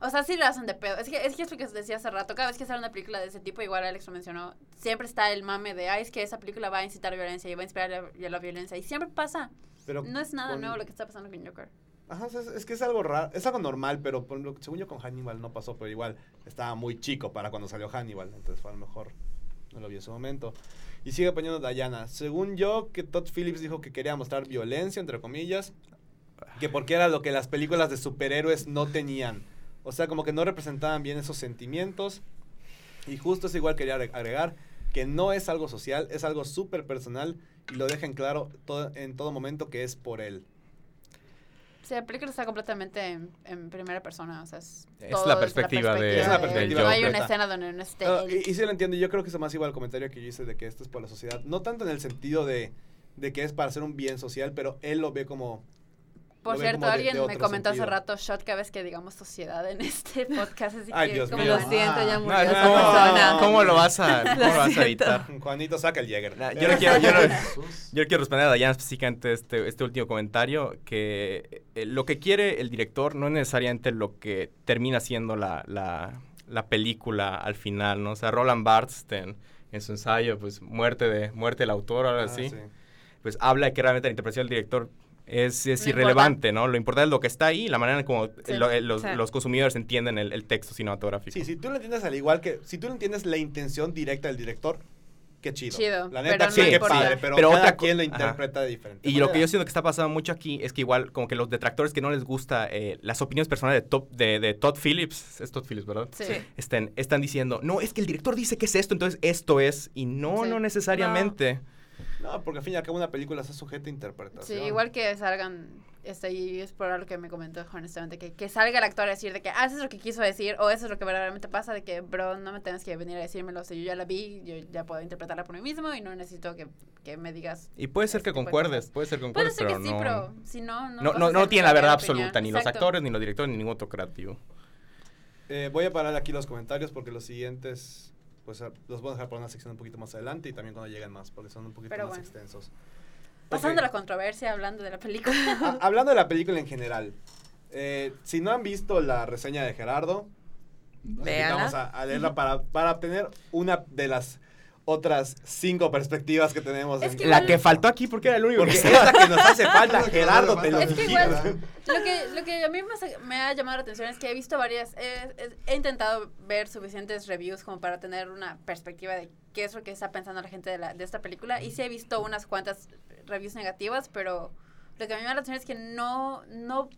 O sea, sí lo hacen de pedo. Es que, es que es lo que decía hace rato. Cada vez que sale una película de ese tipo, igual Alex lo mencionó, siempre está el mame de, ay, es que esa película va a incitar violencia y va a inspirar la, la violencia. Y siempre pasa. Pero No es nada con- nuevo lo que está pasando con Joker. Ajá, es, es que es algo raro, es algo normal, pero según yo con Hannibal no pasó, pero igual estaba muy chico para cuando salió Hannibal, entonces fue a lo mejor no lo vi en su momento. Y sigue poniendo Diana, según yo que Todd Phillips dijo que quería mostrar violencia, entre comillas, que porque era lo que las películas de superhéroes no tenían. O sea, como que no representaban bien esos sentimientos. Y justo es igual quería agre- agregar que no es algo social, es algo súper personal y lo dejen claro todo, en todo momento que es por él. Sí, la película está completamente en, en primera persona, o sea, es, Es todo la perspectiva de- Es la él. perspectiva No hay una escena donde no esté Ah, y, y sí lo entiendo, yo creo que es más igual el comentario que yo hice de que esto es por la sociedad. No tanto en el sentido de, de que es para hacer un bien social, pero él lo ve como... Por cierto, alguien me comentó sentido. hace rato shot cada vez que digamos sociedad en este podcast, así Ay, que Dios como mío. Lo siento, ya murió No, esa ¿cómo, persona. ¿Cómo lo vas a, cómo lo vas a evitar? Juanito, saca el Jäger. Nah, yo, le quiero, yo, le- Jesús. yo le quiero responder a Dayana específicamente este, este último comentario, que eh, lo que quiere el director no es necesariamente lo que termina siendo la, la, la película al final, ¿no? O sea, Roland Barthes en, en su ensayo, pues, muerte de muerte del autor Ah, así, sí. pues habla de que realmente la interpretación del director es, es No irrelevante, ¿no? Lo importante es lo que está ahí y la manera en como Sí. lo- eh, los, Sí. los consumidores entienden el, el texto cinematográfico. Sí, si tú lo entiendes al igual que... Si tú lo entiendes la intención directa del director, qué chido. Chido, La pero neta, no sí, qué importa. padre, pero, Pero cada otra quien lo Ajá. interpreta de diferente Y lo que yo siento que está pasando mucho aquí es que igual como que los detractores que no les gusta eh, las opiniones personales de, Top- de, de Todd Phillips, es Todd Phillips, ¿verdad? Sí. Sí. Están, están diciendo, no, es que el director dice que es esto, entonces esto es, y no, Sí. no necesariamente. No, porque al fin y al cabo una película está sujeta a Sí, interpretación. igual que salgan, este, y es por algo que me comentó honestamente, que, que salga el actor a decir de que, ah, eso es lo que quiso decir, o eso es lo que verdaderamente pasa, de que, bro, no me tienes que venir a decírmelo, si yo ya la vi, yo ya puedo interpretarla por mí mismo y no necesito que, que me digas. Y puede ser Este que de concuerdes, puede ser que Puede concuerdes, ser que pero sí, no, pero si no, no. no, no, no tiene la verdad absoluta, ni los Exacto. actores, ni los directores, ni ningún otro creativo. Eh, voy a parar aquí los comentarios porque los siguientes, pues a- los voy a dejar para una sección un poquito más adelante y también cuando lleguen más, porque son un poquito Pero más bueno. extensos. Pasando Ok. a la controversia, hablando de la película. Ha- hablando de la película en general, eh, si no han visto la reseña de Gerardo, invitamos a, a leerla para, para obtener una de las otras cinco perspectivas que tenemos. Es en- que La que faltó aquí porque era el único porque que es la que nos hace falta, Gerardo, te lo Es que igual, lo que, lo que a mí más me ha llamado la atención es que he visto varias, he, he- he intentado ver suficientes reviews como para tener una perspectiva de qué es lo que está pensando la gente de, la, de esta película. Y sí he visto unas cuantas reviews negativas, pero lo que a mí me llama la atención es que no, no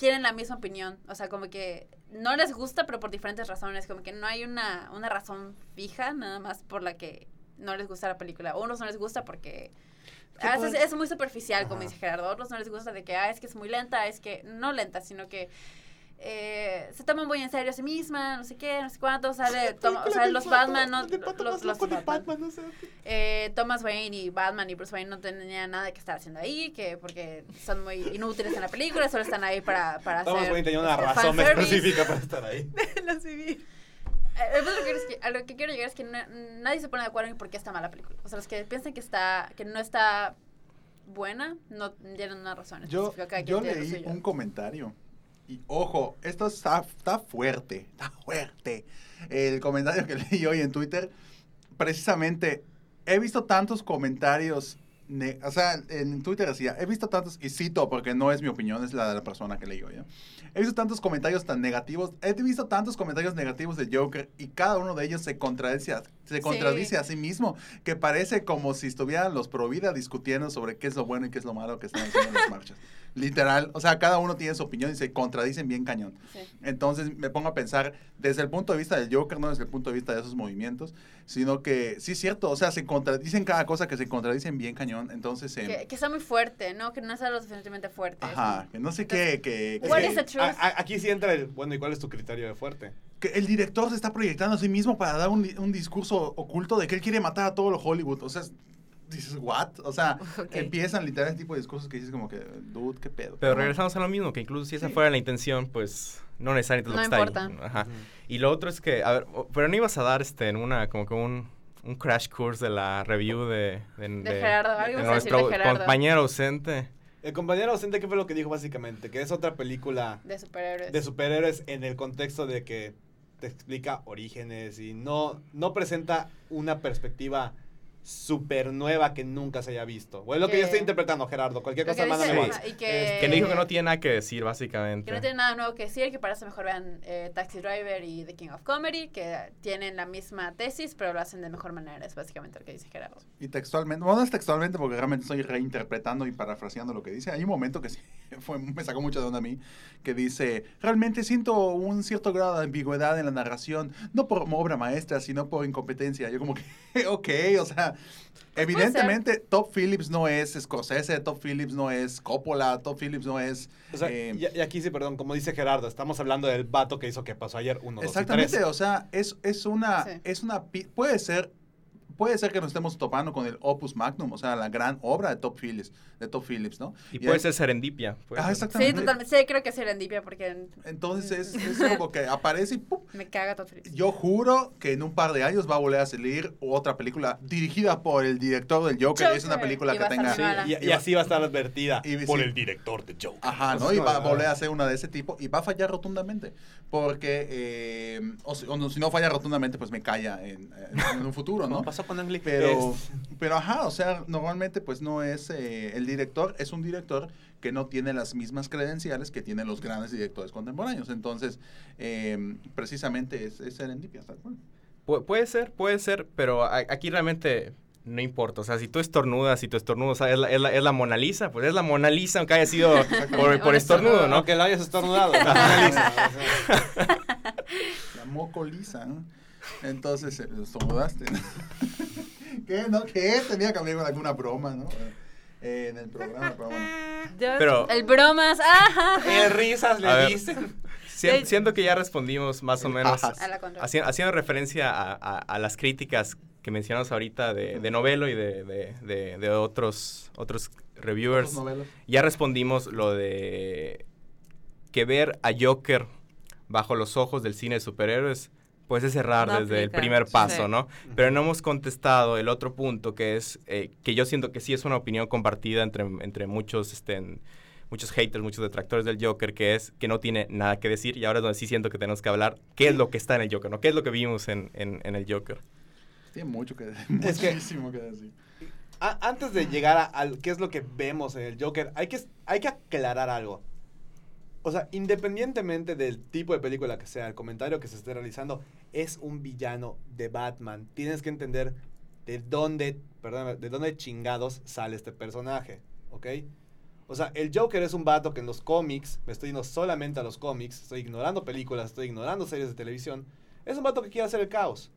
tienen la misma opinión. O sea, como que no les gusta, pero por diferentes razones. Como que no hay una, una razón fija nada más por la que no les gusta la película. O unos no les gusta porque... ¿Qué a veces puede- es muy superficial, como dice Gerardo. A otros no les gusta de que, ah, es que es muy lenta, es que no lenta, sino que eh, se toma muy en serio a sí misma, no sé qué, no sé cuánto, sale, toma- o sea, los Batman, no, los, los Batman. Eh, Thomas Wayne y Batman y Bruce Wayne no tenían nada que estar haciendo ahí, que porque son muy inútiles en la película, solo están ahí para, para Thomas hacer Wayne tenía una razón fanservice. específica para estar ahí. Eh, lo que es que- a lo que quiero llegar es que na- nadie se pone de acuerdo en por qué está mala la película. O sea, los que piensan que está que no está buena no tienen una razón. Yo, yo leí un comentario. Y ojo, esto está, fuerte, está fuerte. El comentario que leí hoy en Twitter, precisamente, he visto tantos comentarios, o sea, en Twitter decía, he visto tantos, y cito porque no es mi opinión, es la de la persona que leí. ¿no? He visto tantos comentarios tan negativos, he visto tantos comentarios negativos de Joker y cada uno de ellos se contradice, a- se contradice a sí mismo, que parece como si estuvieran los pro vida discutiendo sobre qué es lo bueno y qué es lo malo que están haciendo en las marchas. Literal, o sea, cada uno tiene su opinión y se contradicen bien cañón. Sí. Entonces me pongo a pensar desde el punto de vista del Joker, no desde el punto de vista de esos movimientos, sino que sí es cierto, o sea, se contradicen cada cosa que se contradicen bien cañón, entonces... em, Que, que está muy fuerte, ¿no? Que no está lo suficientemente fuerte. ajá, que no sé qué, que, Es is the truth? a- a- aquí sí entra el, bueno, ¿y cuál es tu criterio de fuerte? que el director se está proyectando a sí mismo para dar un, un discurso oculto de que él quiere matar a todo lo Hollywood, o sea, es- dices, ¿what? O sea, Ok. empiezan literal ese tipo de discursos que dices como que, dude, ¿qué pedo? Pero regresamos a lo mismo, que incluso si esa Sí. fuera la intención, pues no necesariamente es lo No que está importa. ahí. Ajá. Y lo otro es que, a ver, pero no ibas a dar este en una, como que un, un crash course de la review de, de, De Gerardo, de nuestro Gerardo. compañero ausente. El compañero ausente, ¿qué fue lo que dijo básicamente? Que es otra película De superhéroes. de superhéroes en el contexto de que te explica orígenes y no, no presenta una perspectiva super nueva que nunca se haya visto. O es lo que, Que- yo estoy interpretando, Gerardo. Cualquier cosa, que mándame dice- más. ajá, y que, Que no dijo que no tiene nada que decir, básicamente. que no tiene nada nuevo que decir, que para eso mejor vean eh, Taxi Driver y The King of Comedy, que tienen la misma tesis, pero lo hacen de mejor manera, es básicamente lo que dice Gerardo. Y textualmente, bueno, no es textualmente porque realmente estoy reinterpretando y parafraseando lo que dice. Hay un momento que sí, fue, me sacó mucho de onda a mí, que dice, realmente siento un cierto grado de ambigüedad en la narración, no por obra maestra, sino por incompetencia. Yo como que, ok, o sea, evidentemente Top Phillips no es Scorsese, Top Phillips no es Coppola, Top Phillips no es... O sea, eh, y, y aquí sí, perdón, como dice Gerardo, estamos hablando del vato que hizo que pasó ayer, uno, dos y Exactamente, tres. o sea, es, es una, Sí. es una, puede ser, puede ser que nos estemos topando con el Opus Magnum, o sea, la gran obra de Top Phillips, de Top Phillips, ¿no? Y Y puede ser serendipia. puede Ah, ser. exactamente. Sí, totalmente. Sí, creo que es serendipia porque Entonces es, es algo que aparece y ¡pum! me caga todo feliz. Yo juro que en un par de años va a volver a salir otra película dirigida por el director del Joker. Es una Joker. película Y que tenga... mala. Y, y así va a estar advertida Y- por sí. el director de Joker. Ajá, ¿no? Y va a volver a hacer una de ese tipo y va a fallar rotundamente. Porque, eh, o, si, o no- si no falla rotundamente, pues me calla en, en- en un futuro, ¿no? ¿no? pasó con Ang Lee. Pero, Es- pero ajá, o sea, normalmente pues no es eh, el director, es un director que no tiene las mismas credenciales que tienen los grandes directores contemporáneos. Entonces, eh, precisamente es, es serendipia, tal cual. Pu- puede ser, puede ser, pero aquí realmente no importa. O sea, si tú estornudas, si tu estornudo o sea, es, la, es, la, es la Mona Lisa, pues es la Mona Lisa, aunque haya sido por, por estornudo, ¿no? Aunque lo hayas estornudado. Analiza, o sea. La moco lisa, ¿no? Entonces, eh, estornudaste. ¿no? ¿Qué? ¿No? ¿Qué? Tenía que haber con alguna broma, ¿no? Eh, en el programa, pero bueno. Pero El bromas, ajá. Eh, risas le ver. dicen. si- siento que ya respondimos más o menos pajas. A la contra. haci- haciendo referencia a, a- a las críticas que mencionamos ahorita de, de Novelo y de, de- de- de otros, otros reviewers. Otros. Ya respondimos lo de que ver a Joker bajo los ojos del cine de superhéroes, pues es errar No desde el primer paso, sí. ¿no? Pero no hemos contestado el otro punto, que es eh, que yo siento que sí es una opinión compartida entre, entre muchos, este, en- muchos haters, muchos detractores del Joker, que es que no tiene nada que decir. Y ahora es donde sí siento que tenemos que hablar qué es lo que está en el Joker, ¿no? ¿Qué es lo que vimos en, en- en el Joker? Tiene mucho que decir. Es que- muchísimo que decir. A- antes de llegar a, al qué es lo que vemos en el Joker, hay que, hay que aclarar algo. O sea, independientemente del tipo de película que sea, el comentario que se esté realizando, es un villano de Batman. Tienes que entender de dónde, perdón, de dónde chingados sale este personaje, ¿ok? O sea, el Joker es un vato que en los cómics, me estoy yendo solamente a los cómics, estoy ignorando películas, estoy ignorando series de televisión, es un vato que quiere hacer el caos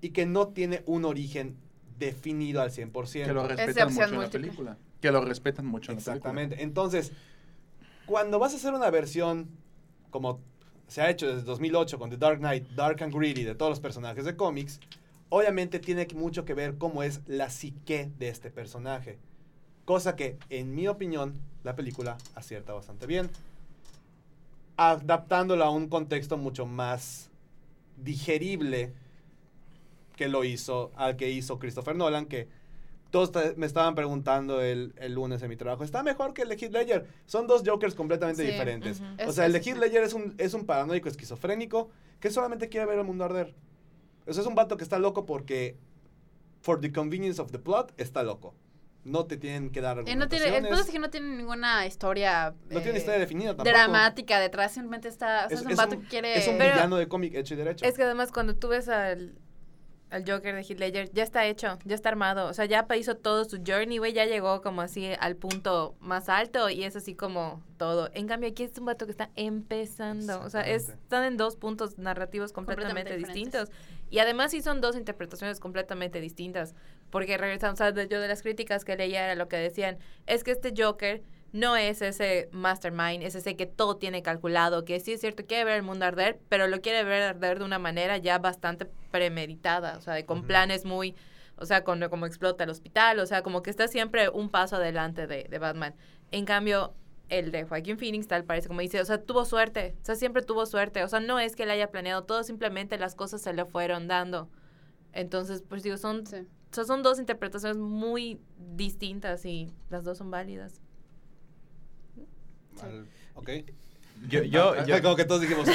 y que no tiene un origen definido al 100%. Que lo respetan mucho en la película. Que lo respetan mucho en la película. Exactamente. Entonces, cuando vas a hacer una versión como se ha hecho desde 2008 con The Dark Knight, Dark and Greedy de todos los personajes de cómics, obviamente tiene mucho que ver cómo es la psique de este personaje. Cosa que, en mi opinión, la película acierta bastante bien. Adaptándolo a un contexto mucho más digerible que lo hizo, al que hizo Christopher Nolan, que todos me estaban preguntando el, el lunes en mi trabajo, ¿está mejor que el de Heath Ledger? Son dos Jokers completamente Sí, diferentes. O sea, el de Heath Ledger es un, es un paranoico esquizofrénico que solamente quiere ver el mundo arder. Eso es un vato que está loco porque, for the convenience of the plot, está loco. No te tienen que dar no tiene, el punto es que no tiene ninguna historia, No tiene eh, historia definida tampoco. dramática detrás, simplemente está, o sea, es, un vato que quiere... es un Pero- villano de cómic hecho y derecho. Es que además cuando tú ves al, al Joker de Heath Ledger, ya está hecho, ya está armado. O sea, ya hizo todo su journey, güey, ya llegó como así al punto más alto y es así como todo. En cambio, aquí es un vato que está empezando. O sea, es- están en dos puntos narrativos completamente, Completamente distintos. Y además sí son dos interpretaciones completamente distintas. Porque regresamos, o sea, de- yo de las críticas que leía era lo que decían, es que este Joker no es ese mastermind, es ese que todo tiene calculado, que sí es cierto, quiere ver el mundo arder, pero lo quiere ver arder de una manera ya bastante premeditada, o sea, de- con planes muy, o sea, con como explota el hospital, o sea, como que está siempre un paso adelante de, de Batman. En cambio, el de Joaquín Phoenix, tal parece como dice, o sea, tuvo suerte, o sea, siempre tuvo suerte, o sea, no es que él haya planeado todo, simplemente las cosas se le fueron dando. Entonces, pues digo, son, Sí. o sea, son dos interpretaciones muy distintas y las dos son válidas. Al- ok. Yo, yo, Ah, yo- Como que todos dijimos,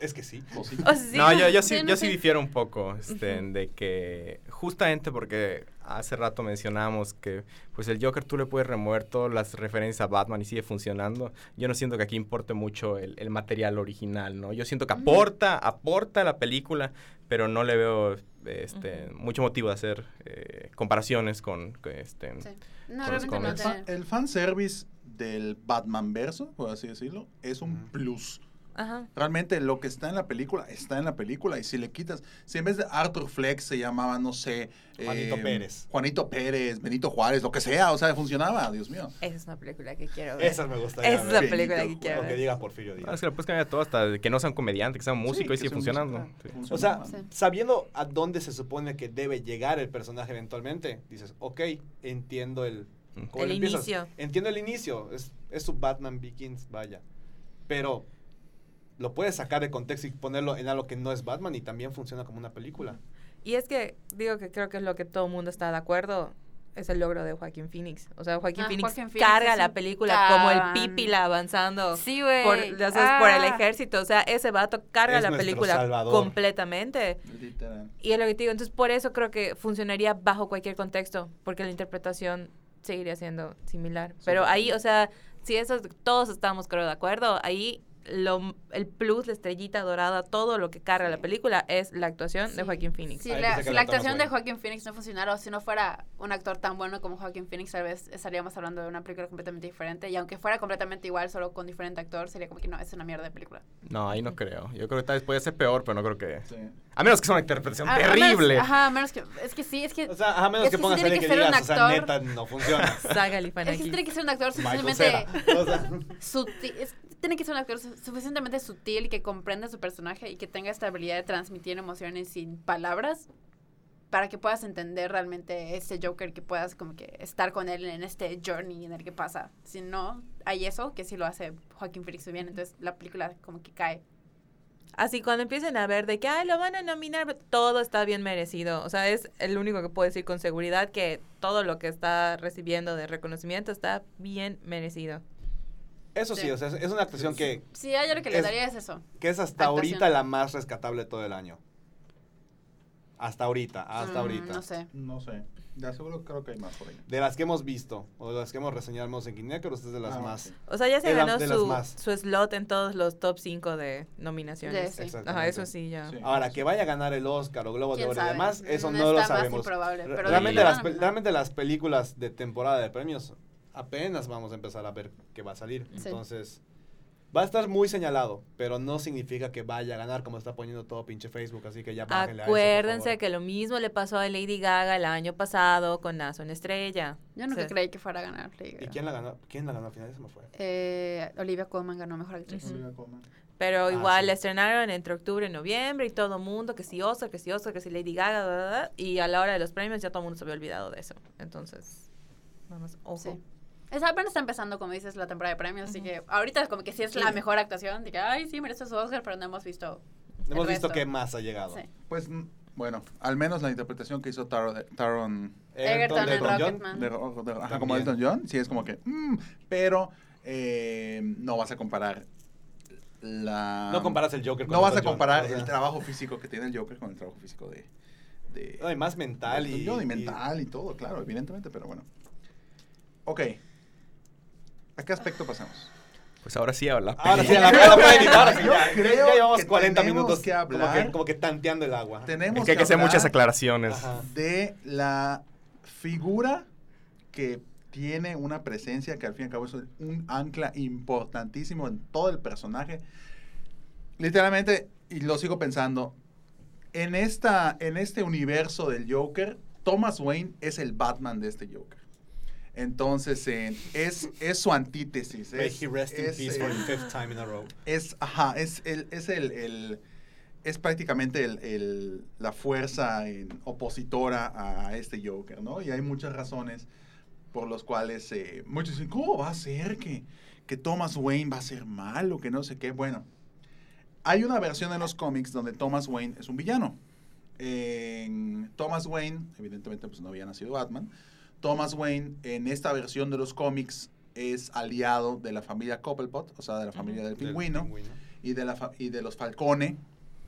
es que sí. O sí. O sea, sí, no, yo, yo sí, yo sí difiero un poco, este, de que justamente porque hace rato mencionamos que pues el Joker tú le puedes remover todas las referencias a Batman y sigue funcionando. Yo no siento que aquí importe mucho el, el material original, ¿no? Yo siento que aporta, aporta a la película, pero no le veo este, mucho motivo de hacer eh, comparaciones con, este... Sí. No, Con los realmente no El, fa- el fanservice del Batman verso, por así decirlo, es un plus. Ajá. Realmente lo que está en la película está en la película y si le quitas, si en vez de Arthur Flex se llamaba, no sé, Juanito eh, Pérez. Juanito Pérez, Benito Juárez, lo que sea, o sea, funcionaba, Dios mío. Esa es una película que quiero ver. Esa me gustaría Esa es ver. la Benito película que Juárez. quiero O que ver. diga Porfirio Díaz. Ah, es que le puedes cambiar todo hasta que no sea un comediante, que sea un músico Sí, y sigue que funcionando. Sí. funciona. O sea, Sí. sabiendo a dónde se supone que debe llegar el personaje eventualmente, dices, ok, entiendo el... Cómo El empiezas. inicio. Entiendo el inicio, es, es su Batman Begins, vaya. Pero lo puedes sacar de contexto y ponerlo en algo que no es Batman y también funciona como una película. Y es que digo que creo que es lo que todo el mundo está de acuerdo. Es el logro de Joaquín Phoenix. O sea, Joaquín Ah, Phoenix Joaquin Phoenix carga la película como el pípila avanzando Sí, güey. por, ya sabes, por el Ah. ejército. O sea, ese vato carga Es la película salvador. completamente. Literal. Y es lo que te digo. Entonces, por eso creo que funcionaría bajo cualquier contexto. Porque la interpretación seguiría siendo similar. Pero ahí, o sea, si eso todos estamos, creo, de acuerdo, ahí lo, el plus, la estrellita dorada, todo lo que carga la película es la actuación de. Joaquín Phoenix. Si la, si la la actuación de Joaquin Phoenix no funcionara o si no fuera un actor tan bueno como Joaquin Phoenix, tal vez estaríamos hablando de una película completamente diferente. Y aunque fuera completamente igual, solo con diferente actor, sería como que no, es una mierda de película. No, ahí no creo. Yo creo que tal vez puede ser peor, pero no creo que... A menos que sea una interpretación A- a menos- terrible. ajá, a menos que. Es que sí, es que. O sea, a menos Es que que pongas sí tiene que, que ser un digas, o sea, actor. neta, no funciona. Es que tiene que ser un actor suficientemente. Cera. O sea, sutil, es- tiene que ser un actor su- suficientemente sutil que comprenda su personaje y que tenga esta habilidad de transmitir emociones sin palabras para que puedas entender realmente ese Joker, que puedas como que estar con él en este journey en el que pasa. Si no, hay eso que sí lo hace Joaquín Phoenix muy bien, entonces la película como que cae. Así cuando empiecen a ver de que, ay, lo van a nominar, todo está bien merecido. O sea, es el único que puedo decir con seguridad que todo lo que está recibiendo de reconocimiento está bien merecido. Eso sí, Sí. o sea, es- una actuación que, Sí, a yo lo que le daría es eso. que es hasta Actuación. ahorita la más rescatable de todo el año. Hasta ahorita, hasta Mm, ahorita. No sé. No sé. De seguro creo que hay más por ahí. De las que hemos visto, o de las que hemos reseñado en Kineker, usted es de las Ah, más. O sea, ya se De ganó su, su slot en todos los top 5 de nominaciones. Sí. Exactamente. Ajá, eso sí, ya. Sí. Ahora, que vaya a ganar el Oscar o Globo de ¿Quién Oro y demás, eso no lo sabemos. improbable, Re- pero realmente, las, no, pe- no. realmente las películas de temporada de premios apenas vamos a empezar a ver qué va a salir. Sí. Entonces, va a estar muy señalado, pero no significa que vaya a ganar como está poniendo todo pinche Facebook, así que ya bájenle a eso, Acuérdense que lo mismo le pasó a Lady Gaga el año pasado con Nazo en Estrella. Yo nunca O sea, creí que fuera a ganar. Lady ¿Y Gaga. quién la ganó? ¿Quién la ganó al final? Eso me fue. Eh, Olivia Colman ganó Mejor Actriz. Olivia Colman. Pero Ah, igual sí. la estrenaron entre octubre y noviembre y todo el mundo, que si Oscar, que si Oscar, que si Lady Gaga, bla, bla, bla, y a la hora de los premios ya todo el mundo se había olvidado de eso. Entonces, nada más, ojo. Sí. Es, apenas está empezando, como dices, la temporada de premios, así que ahorita como que sí es Sí. la mejor actuación, de que, ay, sí, merece su Oscar, pero no hemos visto el Hemos visto qué más ha llegado. Sí. Pues, bueno, al menos la interpretación que hizo Taron, Taron Egerton de. Rocketman. de, Ro- de- ajá, como Elton John, sí es como que, mm, pero eh, no vas a comparar la... No comparas el Joker con No vas a John, comparar o sea. el trabajo físico que tiene el Joker con el trabajo físico de... de No, y más mental de y y- mental y todo, claro, evidentemente, pero bueno. Ok. ¿A qué aspecto pasamos? Pues ahora sí habla. Ahora sí, a la, a la ahora sí, ya, creo ya llevamos que 40 tenemos minutos que como, hablar- que, como que tanteando el agua. Tenemos Es que hay que hacer muchas aclaraciones. Ajá. de la figura que tiene una presencia que al fin y al cabo es un ancla importantísimo en todo el personaje. Literalmente, y lo sigo pensando, en, esta, en este universo del Joker, Thomas Wayne es el Batman de este Joker. Entonces, eh, es, es su antítesis. May Es, he rest in peace for the fifth time in a row. es, ajá, es el, es el, el- es prácticamente el, el- la fuerza en- opositora a este Joker, ¿no? Y hay muchas razones por las cuales eh, muchos dicen, ¿cómo va a ser que, que Thomas Wayne va a ser malo, que no sé qué? Bueno, hay una versión en los cómics donde Thomas Wayne es un villano. En Thomas Wayne, evidentemente pues no había nacido Batman, Thomas Wayne en esta versión de los cómics es aliado de la familia Cobblepot, o sea, de la familia del Del pingüino, y de, la fa- y de los Falcone,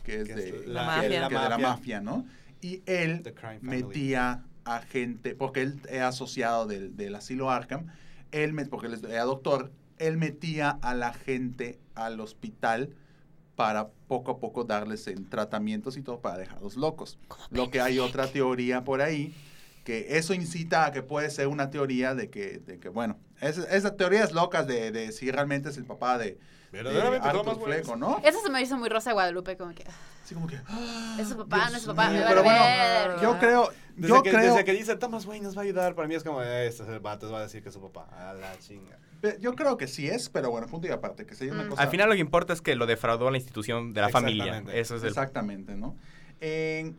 que es Que de que- la que- mafia. que de la mafia. mafia, ¿no? Y él metía a gente, porque él es asociado del, del asilo Arkham, él, met- porque él es- era doctor, él metía a la gente al hospital para poco a poco darles en tratamientos y todo para dejarlos locos. Lo que hay otra teoría por ahí, que eso incita a que puede ser una teoría de que, de que bueno, es- esas teorías locas de, de si realmente es el papá de, de Verdaderamente Arthur Thomas Wayne. Fleck o no. Eso se me hizo muy Rosa de Guadalupe, como que. ah, Así como que... ¡ah! Es su papá, no es su papá, mío. me Pero vale bueno, ver. yo creo, Desde, yo que, creo, desde que dice Thomas Wayne nos va a ayudar, para mí es como, este es el vato, va a decir que es su papá. A la chinga. Yo creo que sí es, pero bueno, punto y aparte, que sería una Mm. cosa... Al final lo que importa es que lo defraudó la institución de la familia. Exactamente. Eso es el... Exactamente, ¿no? En-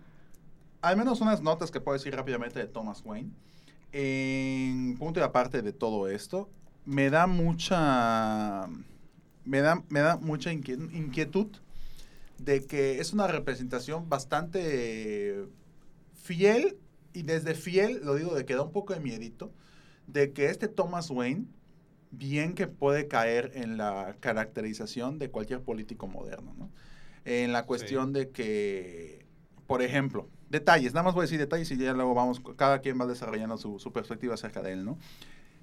al menos unas notas que puedo decir rápidamente de Thomas Wayne. En punto y aparte de todo esto, me da mucha... Me da, me da mucha inquie- inquietud de que es una representación bastante fiel, y desde fiel lo digo de que da un poco de miedito, de que este Thomas Wayne bien que puede caer en la caracterización de cualquier político moderno, ¿no? En la cuestión de que, por ejemplo, detalles, nada más voy a decir detalles y ya luego vamos, cada quien va desarrollando su, su perspectiva acerca de él, ¿no?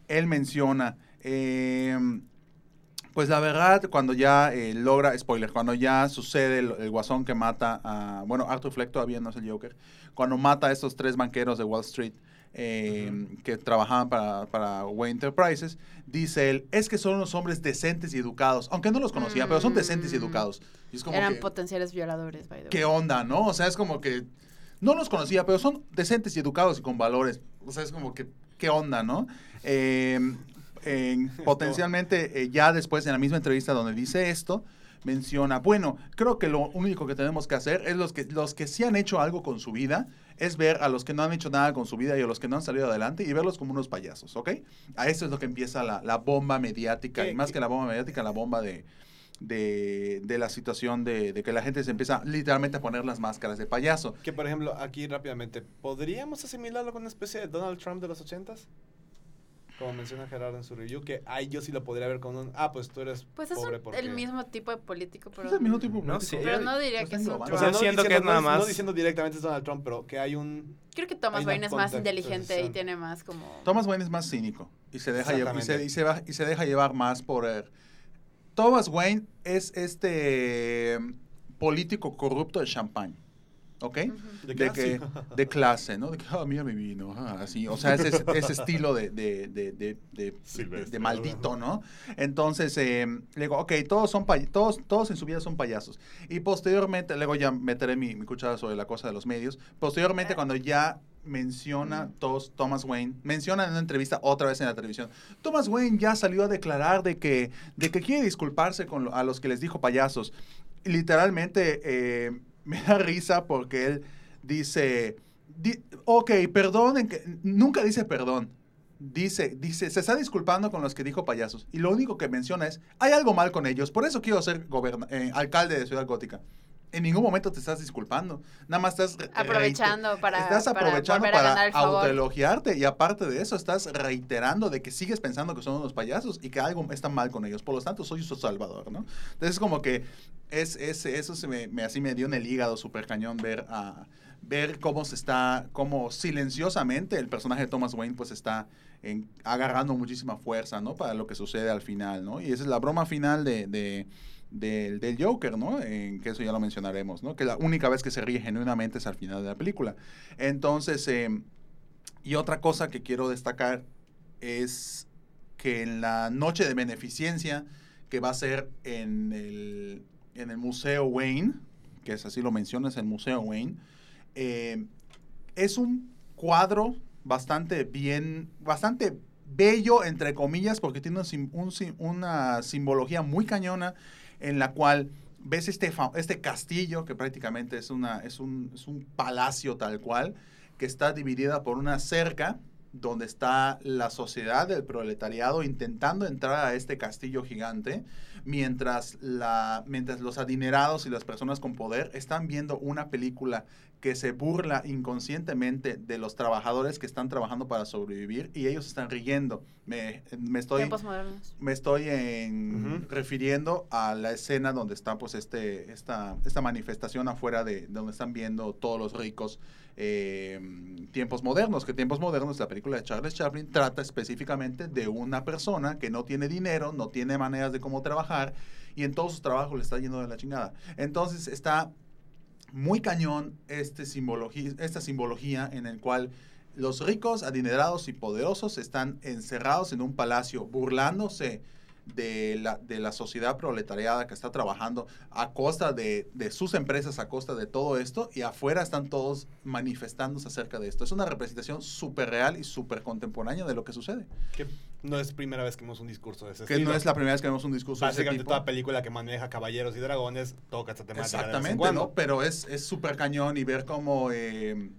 Él menciona, eh, pues la verdad, cuando ya eh, logra, spoiler, cuando ya sucede el, el guasón que mata a, bueno, Arthur Fleck todavía no es el Joker, cuando mata a estos tres banqueros de Wall Street, eh, que trabajaban para, para Wayne Enterprises, dice él, es que son unos hombres decentes y educados, aunque no los conocía, pero son decentes y Mm. educados. Y es como Eran que, potenciales violadores, by the way. ¿qué onda, no? O sea, es como que no los conocía, pero son decentes y educados y con valores. O sea, es como que, ¿qué onda, no? Eh, en- potencialmente, eh, ya después en la misma entrevista donde dice esto, menciona, bueno, creo que lo único que tenemos que hacer es los que, los que sí han hecho algo con su vida, es ver a los que no han hecho nada con su vida y a los que no han salido adelante y verlos como unos payasos, ¿ok? A eso es lo que empieza la, la bomba mediática, ¿Qué- y más que la bomba mediática, la bomba de, de, de la situación de, de que la gente se empieza literalmente a poner las máscaras de payaso. Que por ejemplo, aquí rápidamente, ¿podríamos asimilarlo con una especie de Donald Trump de los ochentas? Como menciona Gerardo en su review, que ahí yo sí lo podría ver con un, ah, pues tú eres Pues es pobre un- porque... el mismo tipo de político, pero. Es el mismo tipo No, político. sí, Pero no diría que es un. O sea, Yo no siento que es nada no, no más- diciendo directamente es Donald Trump, pero que hay un... Creo que Thomas Wayne es más inteligente y tiene más como. Thomas Wayne es más cínico y se deja, lle- y se, y se va- y se deja llevar más por... eh, Thomas Wayne es este político corrupto de champán, ¿ok? De de, clase. que, de clase, ¿no? De que, ah, mira mi vino, ah, así. O sea, ese, ese estilo de, de, de, de, de- Silvestre, de maldito, ¿no? Entonces, eh, le digo, ok, todos, son todos, todos en su vida son payasos. Y posteriormente, luego ya meteré mi, mi cuchara sobre la cosa de los medios. Posteriormente, cuando ya menciona todos, Thomas Wayne, menciona en una entrevista otra vez en la televisión, Thomas Wayne ya salió a declarar de que, de que quiere disculparse con lo- a los que les dijo payasos. Literalmente eh, me da risa porque él dice, di- ok, perdonen, que nunca dice perdón. Dice, dice, se está disculpando con los que dijo payasos. Y lo único que menciona es, hay algo mal con ellos, por eso quiero ser eh, alcalde de Ciudad Gótica. En ningún momento te estás disculpando. Nada más estás... re- Aprovechando para- Estás aprovechando para, autoelogiarte. Y aparte de eso, estás reiterando de que sigues pensando que son unos payasos y que algo está mal con ellos. Por lo tanto, soy su salvador, ¿no? Entonces, como que es, es- eso se me, me- así me dio en el hígado súper cañón ver a ver cómo se está, cómo silenciosamente el personaje de Thomas Wayne pues está en- agarrando muchísima fuerza, ¿no? Para lo que sucede al final, ¿no? Y esa es la broma final de, de- del, del Joker, ¿no? En que eso ya lo mencionaremos, ¿no? Que la única vez que se ríe genuinamente es al final de la película. Entonces, eh, y otra cosa que quiero destacar es que en la noche de beneficencia que va a ser en el, en el Museo Wayne, que es así lo menciona, es el Museo Wayne, eh, es un cuadro bastante bien, bastante bello, entre comillas, porque tiene un un una simbología muy cañona en la cual ves este, este castillo, que prácticamente es, una, es, un, es un palacio tal cual, que está dividida por una cerca donde está la sociedad del proletariado intentando entrar a este castillo gigante, mientras, la, mientras los adinerados y las personas con poder están viendo una película que se burla inconscientemente de los trabajadores que están trabajando para sobrevivir y ellos están riendo. Me, me estoy Tiempos modernos. me estoy en- refiriendo a la escena donde está pues este esta esta manifestación afuera de donde están viendo todos los ricos eh, Tiempos Modernos, que Tiempos Modernos, la película de Charles Chaplin, trata específicamente de una persona que no tiene dinero, no tiene maneras de cómo trabajar y en todos sus trabajos le está yendo de la chingada. Entonces está muy cañón este simbología, esta simbología en el cual los ricos, adinerados y poderosos están encerrados en un palacio burlándose de la, de la sociedad proletariada que está trabajando a costa de, de sus empresas, a costa de todo esto, y afuera están todos manifestándose acerca de esto. Es una representación súper real y súper contemporánea de lo que sucede. Que no es primera vez que vemos un discurso de ese Que estilo. no es la primera vez que vemos un discurso de ese Básicamente toda película que maneja caballeros y dragones toca esta temática. Exactamente. ¿no? Pero es es súper cañón y ver cómo eh,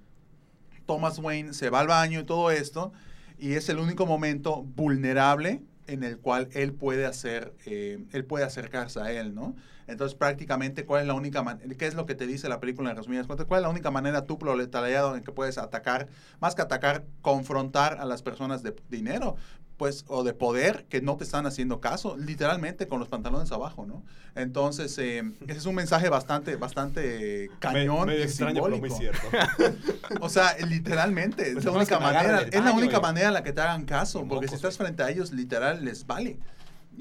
Thomas Wayne se va al baño y todo esto, y es el único momento vulnerable en el cual él puede hacer, eh, él puede acercarse a él, ¿no? Entonces, prácticamente, ¿cuál es la única manera? ¿Qué es lo que te dice la película en resumidas cuentas? ¿Cuál es la única manera tú, proletariado, en que puedes atacar, más que atacar, confrontar a las personas de dinero? Pues, o de poder, que no te están haciendo caso, literalmente con los pantalones abajo, ¿no? Entonces, eh, ese es un mensaje bastante, bastante cañón Me- medio y extraño, pero muy simbólico. cierto. O sea, literalmente, es la Personas única me manera, es la única manera en la que te hagan caso, porque si estás frente a ellos, literal, les vale.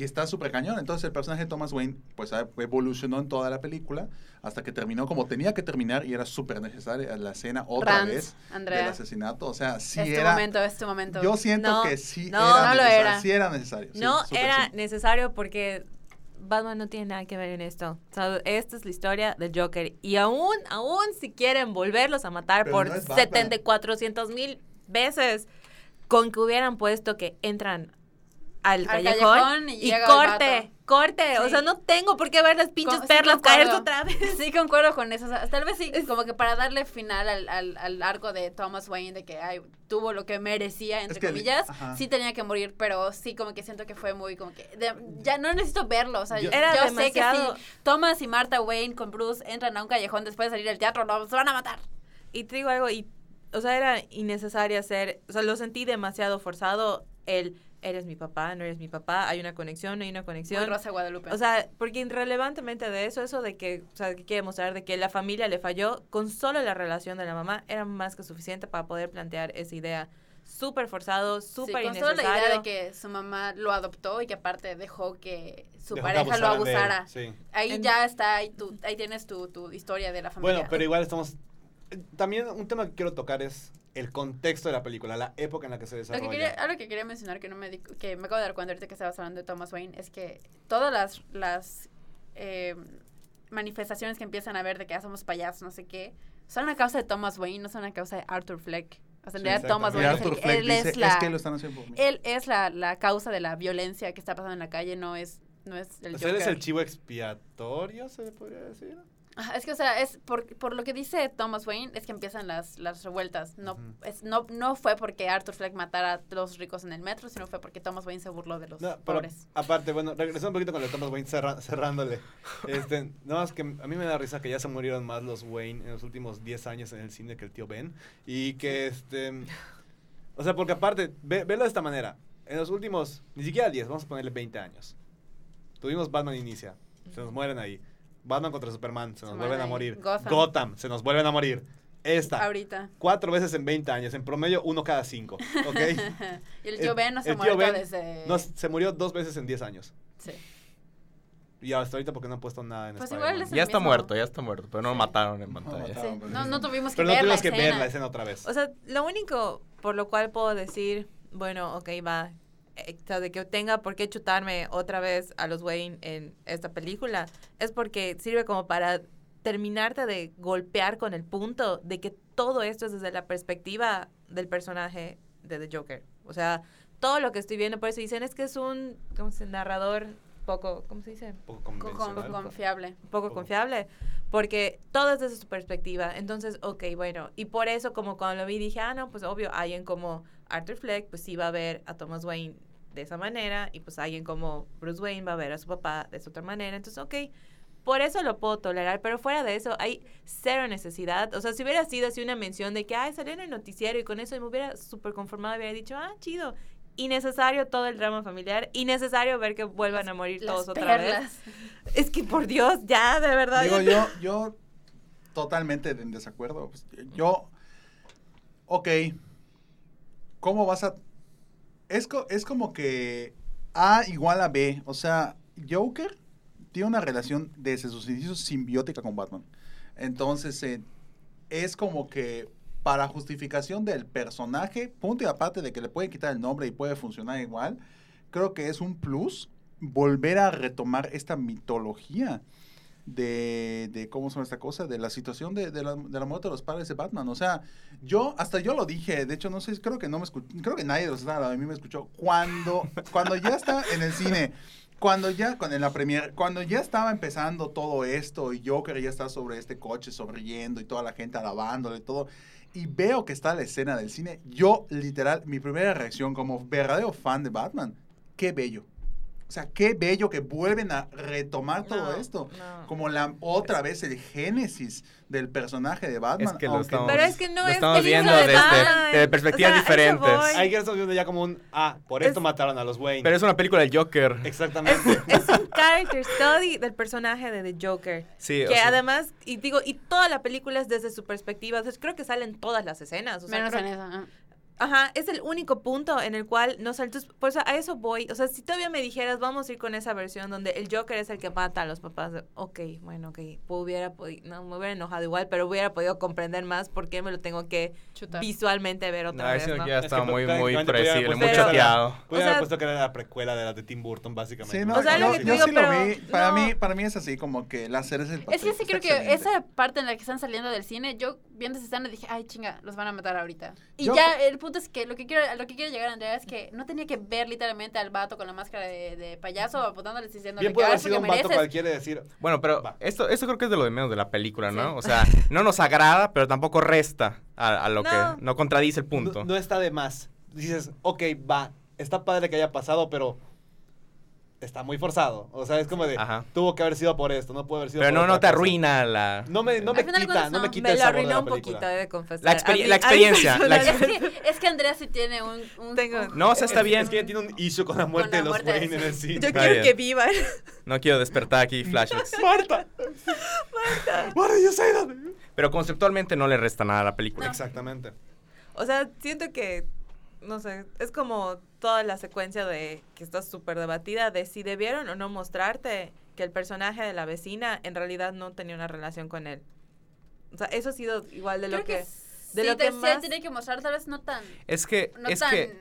Y está súper cañón. Entonces el personaje de Thomas Wayne, pues evolucionó en toda la película hasta que terminó como tenía que terminar y era súper necesaria la escena otra vez Andrea. del asesinato. O sea, sí es tu era... momento, es tu momento. Yo siento No, que sí no, era no lo necesario. era. Sí era necesario. sí, no era sí. necesario porque Batman no tiene nada que ver en esto. O sea, esta es la historia del Joker. Y aún, aún si quieren volverlos a matar Pero por no es Batman. 70, 400 mil veces, con que hubieran puesto que entran al, Al callejón, callejón y corte, corte. O sea, no tengo por qué ver las pinches Con- perlas caerse otra vez. Sí, concuerdo con eso. O sea, tal vez sí, como que para darle final al, al, al arco de Thomas Wayne, de que ay, tuvo lo que merecía, entre que- comillas, ajá. sí tenía que morir, pero sí, como que siento que fue muy, como que, de- ya no necesito verlo. O sea, Yo- Era yo sé que demasiado- si Thomas y Martha Wayne con Bruce entran a un callejón después de salir del teatro, los van a matar. Y te digo algo, y, o sea, era innecesario hacer, o sea, lo sentí demasiado forzado el, eres mi papá, no eres mi papá, hay una conexión, no hay una Muy conexión. Rosa Guadalupe. O sea, porque irrelevantemente de eso, eso de que, o sea, que quiere mostrar de que la familia le falló, con solo la relación de la mamá era más que suficiente para poder plantear esa idea. Súper forzado, Sí, súper con solo la idea de que su mamá lo adoptó y que aparte dejó que su Dejó que pareja lo él, abusara. sí. Ahí En- ya está, ahí, tú, ahí tienes tu, tu historia de la familia. Bueno, pero igual estamos... También un tema que quiero tocar es el contexto de la película, la época en la que se Lo desarrolla. que quería, algo que quería mencionar que no me di- que me acabo de dar cuenta ahorita que estabas hablando de Thomas Wayne es que todas las, las eh, manifestaciones que empiezan a ver de que ya somos payasos, no sé qué, son a causa de Thomas Wayne, no son a causa de Arthur Fleck. O sea, en Sí, realidad Thomas Wayne es, Arthur el que- Fleck él dice, es la, es que lo están haciendo por mí. él es la, la causa de la violencia que está pasando en la calle, no es, no es el O sea, él es Joker. el chivo expiatorio, se le podría decir. Es que, o sea, es por, por lo que dice Thomas Wayne, es que empiezan las, las revueltas. No, es, no, no fue porque Arthur Fleck matara a los ricos en el metro, sino fue porque Thomas Wayne se burló de los No, pobres. aparte, bueno, regresando un poquito con el de Thomas Wayne cerra- cerrándole. Este, no más que a mí me da risa que ya se murieron más los Wayne en los últimos 10 años en el cine que el tío Ben. Y que este. O sea, porque aparte, ve, velo de esta manera. En los últimos, ni siquiera 10, vamos a ponerle 20 años. Tuvimos Batman Inicia, se nos mueren ahí. Batman contra Superman, se nos Se vuelven a morir. Gotham. Gotham, se nos vuelven a morir. Esta, Ahorita. cuatro veces en 20 años, en promedio uno cada cinco, ¿ok? y el tío Ben no se Ben desde... No, se murió dos veces en 10 años. Sí. Y hasta ahorita porque no han puesto nada en Pues igual es el Ya está mismo. muerto, ya está muerto, pero no lo mataron en No pantalla. mataron. Sí. pero No, no tuvimos que Pero no ver la tuvimos que ver escena. la escena otra vez. O sea, lo único por lo cual puedo decir, bueno, ok, va, eh, de que tenga por qué chutarme otra vez a los Wayne en esta película, es porque sirve como para terminarte de golpear con el punto de que todo esto es desde la perspectiva del personaje de The Joker. O sea, todo lo que estoy viendo, por eso dicen, es que es un, ¿cómo se dice? Narrador poco, ¿cómo se dice? poco convencional. confiable. poco Poco. confiable, porque todo es desde su perspectiva. Entonces, ok, bueno, y por eso como cuando lo vi dije, ah, no, pues obvio, alguien como Arthur Fleck, pues sí va a ver a Thomas Wayne de esa manera, y pues alguien como Bruce Wayne va a ver a su papá de esa otra manera. Entonces, ok, por eso lo puedo tolerar, pero fuera de eso hay cero necesidad. O sea, si hubiera sido así una mención de que, ay, salió en el noticiero y con eso me hubiera súper conformado y hubiera dicho, ah, chido. Innecesario todo el drama familiar, innecesario ver que vuelvan a morir Las todos otra vez. Es que por Dios, ya, de verdad. Digo, yo, yo totalmente en desacuerdo. Pues, yo, ok, ¿cómo vas a...? Es, co- es como que A igual a B. O sea, Joker tiene una relación desde sus inicios simbiótica con Batman. Entonces, eh, es como que para justificación del personaje, punto y aparte de que le pueden quitar el nombre y puede funcionar igual, creo que es un plus volver a retomar esta mitología de, de cómo son esta cosa, de la situación de, de la, muerte de los padres de Batman. O sea, yo, hasta yo lo dije, de hecho, no sé, creo que no me escuchó, creo que nadie de los de mí me escuchó. Cuando, cuando ya está en el cine, cuando ya, cuando en la cuando ya estaba empezando todo esto y Joker ya está sobre este coche sonriendo y toda la gente alabándole y todo, y veo que está la escena del cine, yo literal, mi primera reacción como verdadero fan de Batman, qué bello. O sea, qué bello que vuelven a retomar todo No, esto. no. Como la otra vez el génesis del personaje de Batman. Es que lo aunque- estamos, Pero es que no lo es estamos película viendo de desde, desde perspectivas O sea, diferentes. Ahí estamos viendo ya como un, ah, por esto Es- mataron a los Wayne. Pero es una película del Joker. Exactamente. Es un character study del personaje de The Joker. Sí, o que sea, además, y digo, y toda la película es desde su perspectiva. Entonces, creo que salen todas las escenas. O sea, Menos creo- en eso. Ajá, es el único punto en el cual no sale. Entonces, pues a eso voy. O sea, si todavía me dijeras, vamos a ir con esa versión donde el Joker es el que mata a los papás, de- ok, bueno, ok, pues hubiera podido, no, me hubiera enojado igual, pero hubiera podido comprender más por qué me lo tengo que Chutar. visualmente ver no, otra vez. eso ¿no? ya Es estaba que muy, muy predecible, muy Pero- choteado. Pueden O haber sea- puesto que era la precuela de la de Tim Burton, básicamente. Sí, no, O sea, yo, lo que yo digo, sí lo pero vi. Para, no. mí, para mí es así como que la del Es pastel. que sí Está creo que excelente. esa parte en la que están saliendo del cine, yo viendo esa escena dije, ay chinga, los van a matar ahorita. Y Yo- ya el punto es que lo que quiero, a lo que quiero llegar Andrea es que no tenía que ver literalmente al vato con la máscara de, de payaso apuntándoles diciendo Bien que puede haber "Ay, sido un porque vato mereces". cualquiera decir, Bueno, pero Va. esto, esto creo que es de lo de menos de la película, ¿no? Sí. O sea, no nos agrada, pero tampoco resta a, a lo No. que no contradice el no, punto. no está de más. Dices, ok, va, está padre que haya pasado, pero está muy forzado. O sea, es como de, Ajá. tuvo que haber sido por esto, no puede haber sido Pero por no, no te cosa. arruina la... No me, no me Al final de quita, cuentas, no me quita me el lo sabor de arruinó la un película. poquito, he de confesar. La experien- A mí- la a mí experiencia, la Es que, es que Andrea sí tiene un... un- Tengo- un- No, o sea, está Es- bien. Es que ella tiene un issue con la muerte la de los muerte, Wayne en el cine. Yo Está quiero bien. que vivan. No quiero despertar aquí flashbacks. ¡Marta! ¡Marta! You say that? Pero conceptualmente no le resta nada a la película. Exactamente. O sea, siento que, no sé, es como toda la secuencia de que está súper debatida de si debieron o no mostrarte que el personaje de la vecina en realidad no tenía una relación con él. O sea, eso ha sido igual de Creo lo que... sí, de lo que más- tiene que mostrar, tal vez no tan... Es que, No es tan que...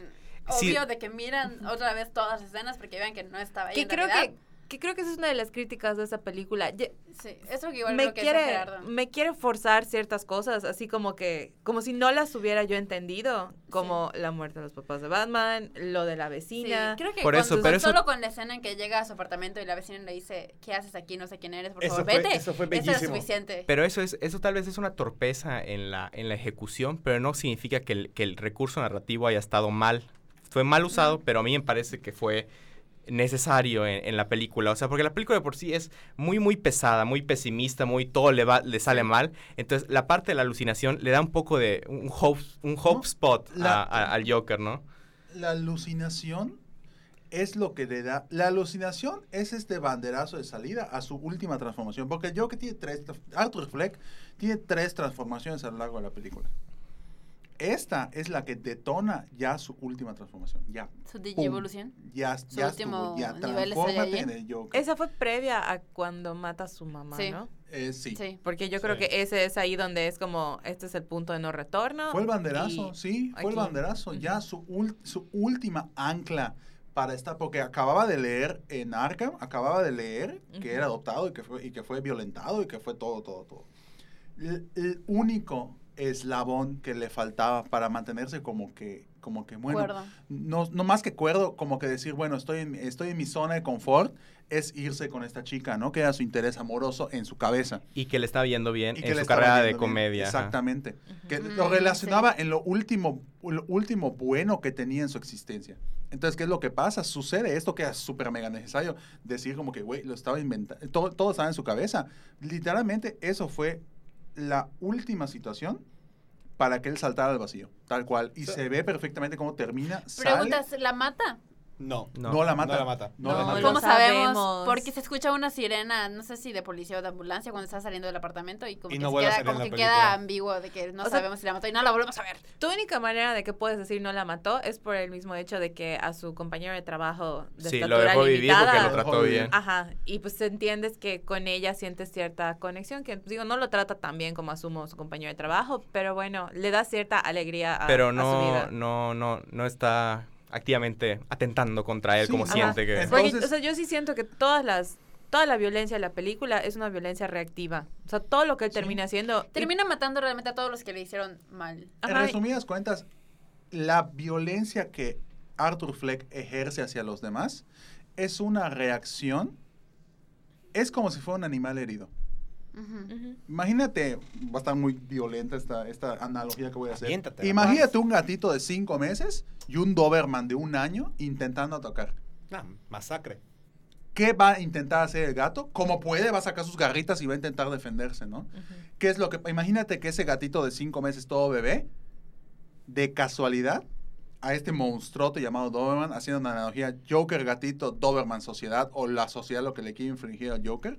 sí. obvio de que miran otra vez todas las escenas porque vean que no estaba ahí que en creo realidad. que, que creo que esa es una de las críticas de esa película. Ye- Sí, eso que igual me creo que es quiere Gerardo. me quiere forzar ciertas cosas así como que como si no las hubiera yo entendido como la muerte de los papás de Batman lo de la Sí, vecina creo que Por eso, pero eso- solo con la escena en que llega a su apartamento y la vecina le dice, ¿qué haces aquí? No sé quién eres, por Eso favor, fue- vete. eso fue era bellísimo. suficiente. Pero eso es, eso tal vez es una torpeza en la, en la ejecución, pero no significa que el, que el recurso narrativo haya estado mal. Fue mal usado, pero a mí me parece que fue necesario en, en la película. O sea, porque la película de por sí es muy, muy pesada, muy pesimista, muy todo le, va, le sale mal. Entonces, la parte de la alucinación le da un poco de un hope, un hope No, spot la- a- a- al Joker, ¿no? La alucinación es lo que le da. La alucinación es este banderazo de salida a su última transformación. Porque el Joker tiene tres. Arthur Fleck tiene tres transformaciones a lo largo de la película. Esta es la que detona ya su última transformación. Ya. Su digievolución. Ya, Su ya último estuvo. Ya transfórmate en el Joker. esa fue previa a cuando mata a su mamá Sí. no Eh, sí. Sí. porque yo creo Sí. que ese es ahí donde es como este es el punto de no retorno Fue el banderazo, y- sí, fue el banderazo. Ya su, ul- su última ancla para estar, porque acababa de leer en Arkham, acababa de leer que era adoptado y que fue, y que fue violentado y que fue todo, todo, todo. El, el único eslabón que le faltaba para mantenerse como que, como que bueno, Acuerdo. no, no más que cuerdo, como que decir, bueno, estoy en, estoy en mi zona de confort, es irse con esta chica, ¿no? Que era su interés amoroso en su cabeza. Y que le está yendo bien Y que en su carrera de bien. comedia. ajá. Exactamente. Que Ujú. lo Mm, relacionaba en lo último, lo último bueno que tenía en su existencia. Entonces, ¿qué es lo que pasa? Sucede esto que es súper mega necesario. Decir como que, güey, lo estaba inventando. Todo, todo estaba en su cabeza. Literalmente, eso fue la última situación para que él saltara al vacío. Tal cual. Y se ve perfectamente cómo termina. Sale. Preguntas, ¿la mata? No. No. No, la mata. No la mata. No, No, la mata. ¿Cómo sabemos? Porque se escucha una sirena, no sé si de policía o de ambulancia cuando está saliendo del apartamento y como Y que, no queda, como que queda ambiguo de que no O sea- sabemos si la mató y no la volvemos a ver. Tu única manera de que puedes decir no la mató es por el mismo hecho de que a su compañero de trabajo de Sí, lo estatura dejó vivir porque lo trató bien. Ajá, y pues entiendes que con ella sientes cierta conexión, que digo, no lo trata tan bien como asumo su compañero de trabajo, pero bueno, le da cierta alegría a, Pero a su no, vida. no, no, no está activamente atentando contra él Sí, como ajá. siente que... Entonces- Porque, o sea, yo sí siento que todas las toda la violencia de la película es una violencia reactiva. O sea, todo lo que él Sí. termina haciendo y- Termina matando realmente a todos los que le hicieron mal. En Ajá, resumidas cuentas, la violencia que Arthur Fleck ejerce hacia los demás es una reacción, es como si fuera un animal herido. Ujú. Imagínate, va a estar muy violenta esta, esta analogía que voy a hacer. Aviéntatela, Imagínate un gatito de cinco meses y un Doberman de un año intentando atacar. Ah, masacre. ¿Qué va a intentar hacer el gato? Como puede, va a sacar sus garritas y va a intentar defenderse, ¿no? Ujú. ¿Qué es lo que... Imagínate que ese gatito de cinco meses, todo bebé, de casualidad, a este monstruote llamado Doberman, haciendo una analogía, Joker, gatito, Doberman, sociedad, o la sociedad lo que le quiere infringir al Joker,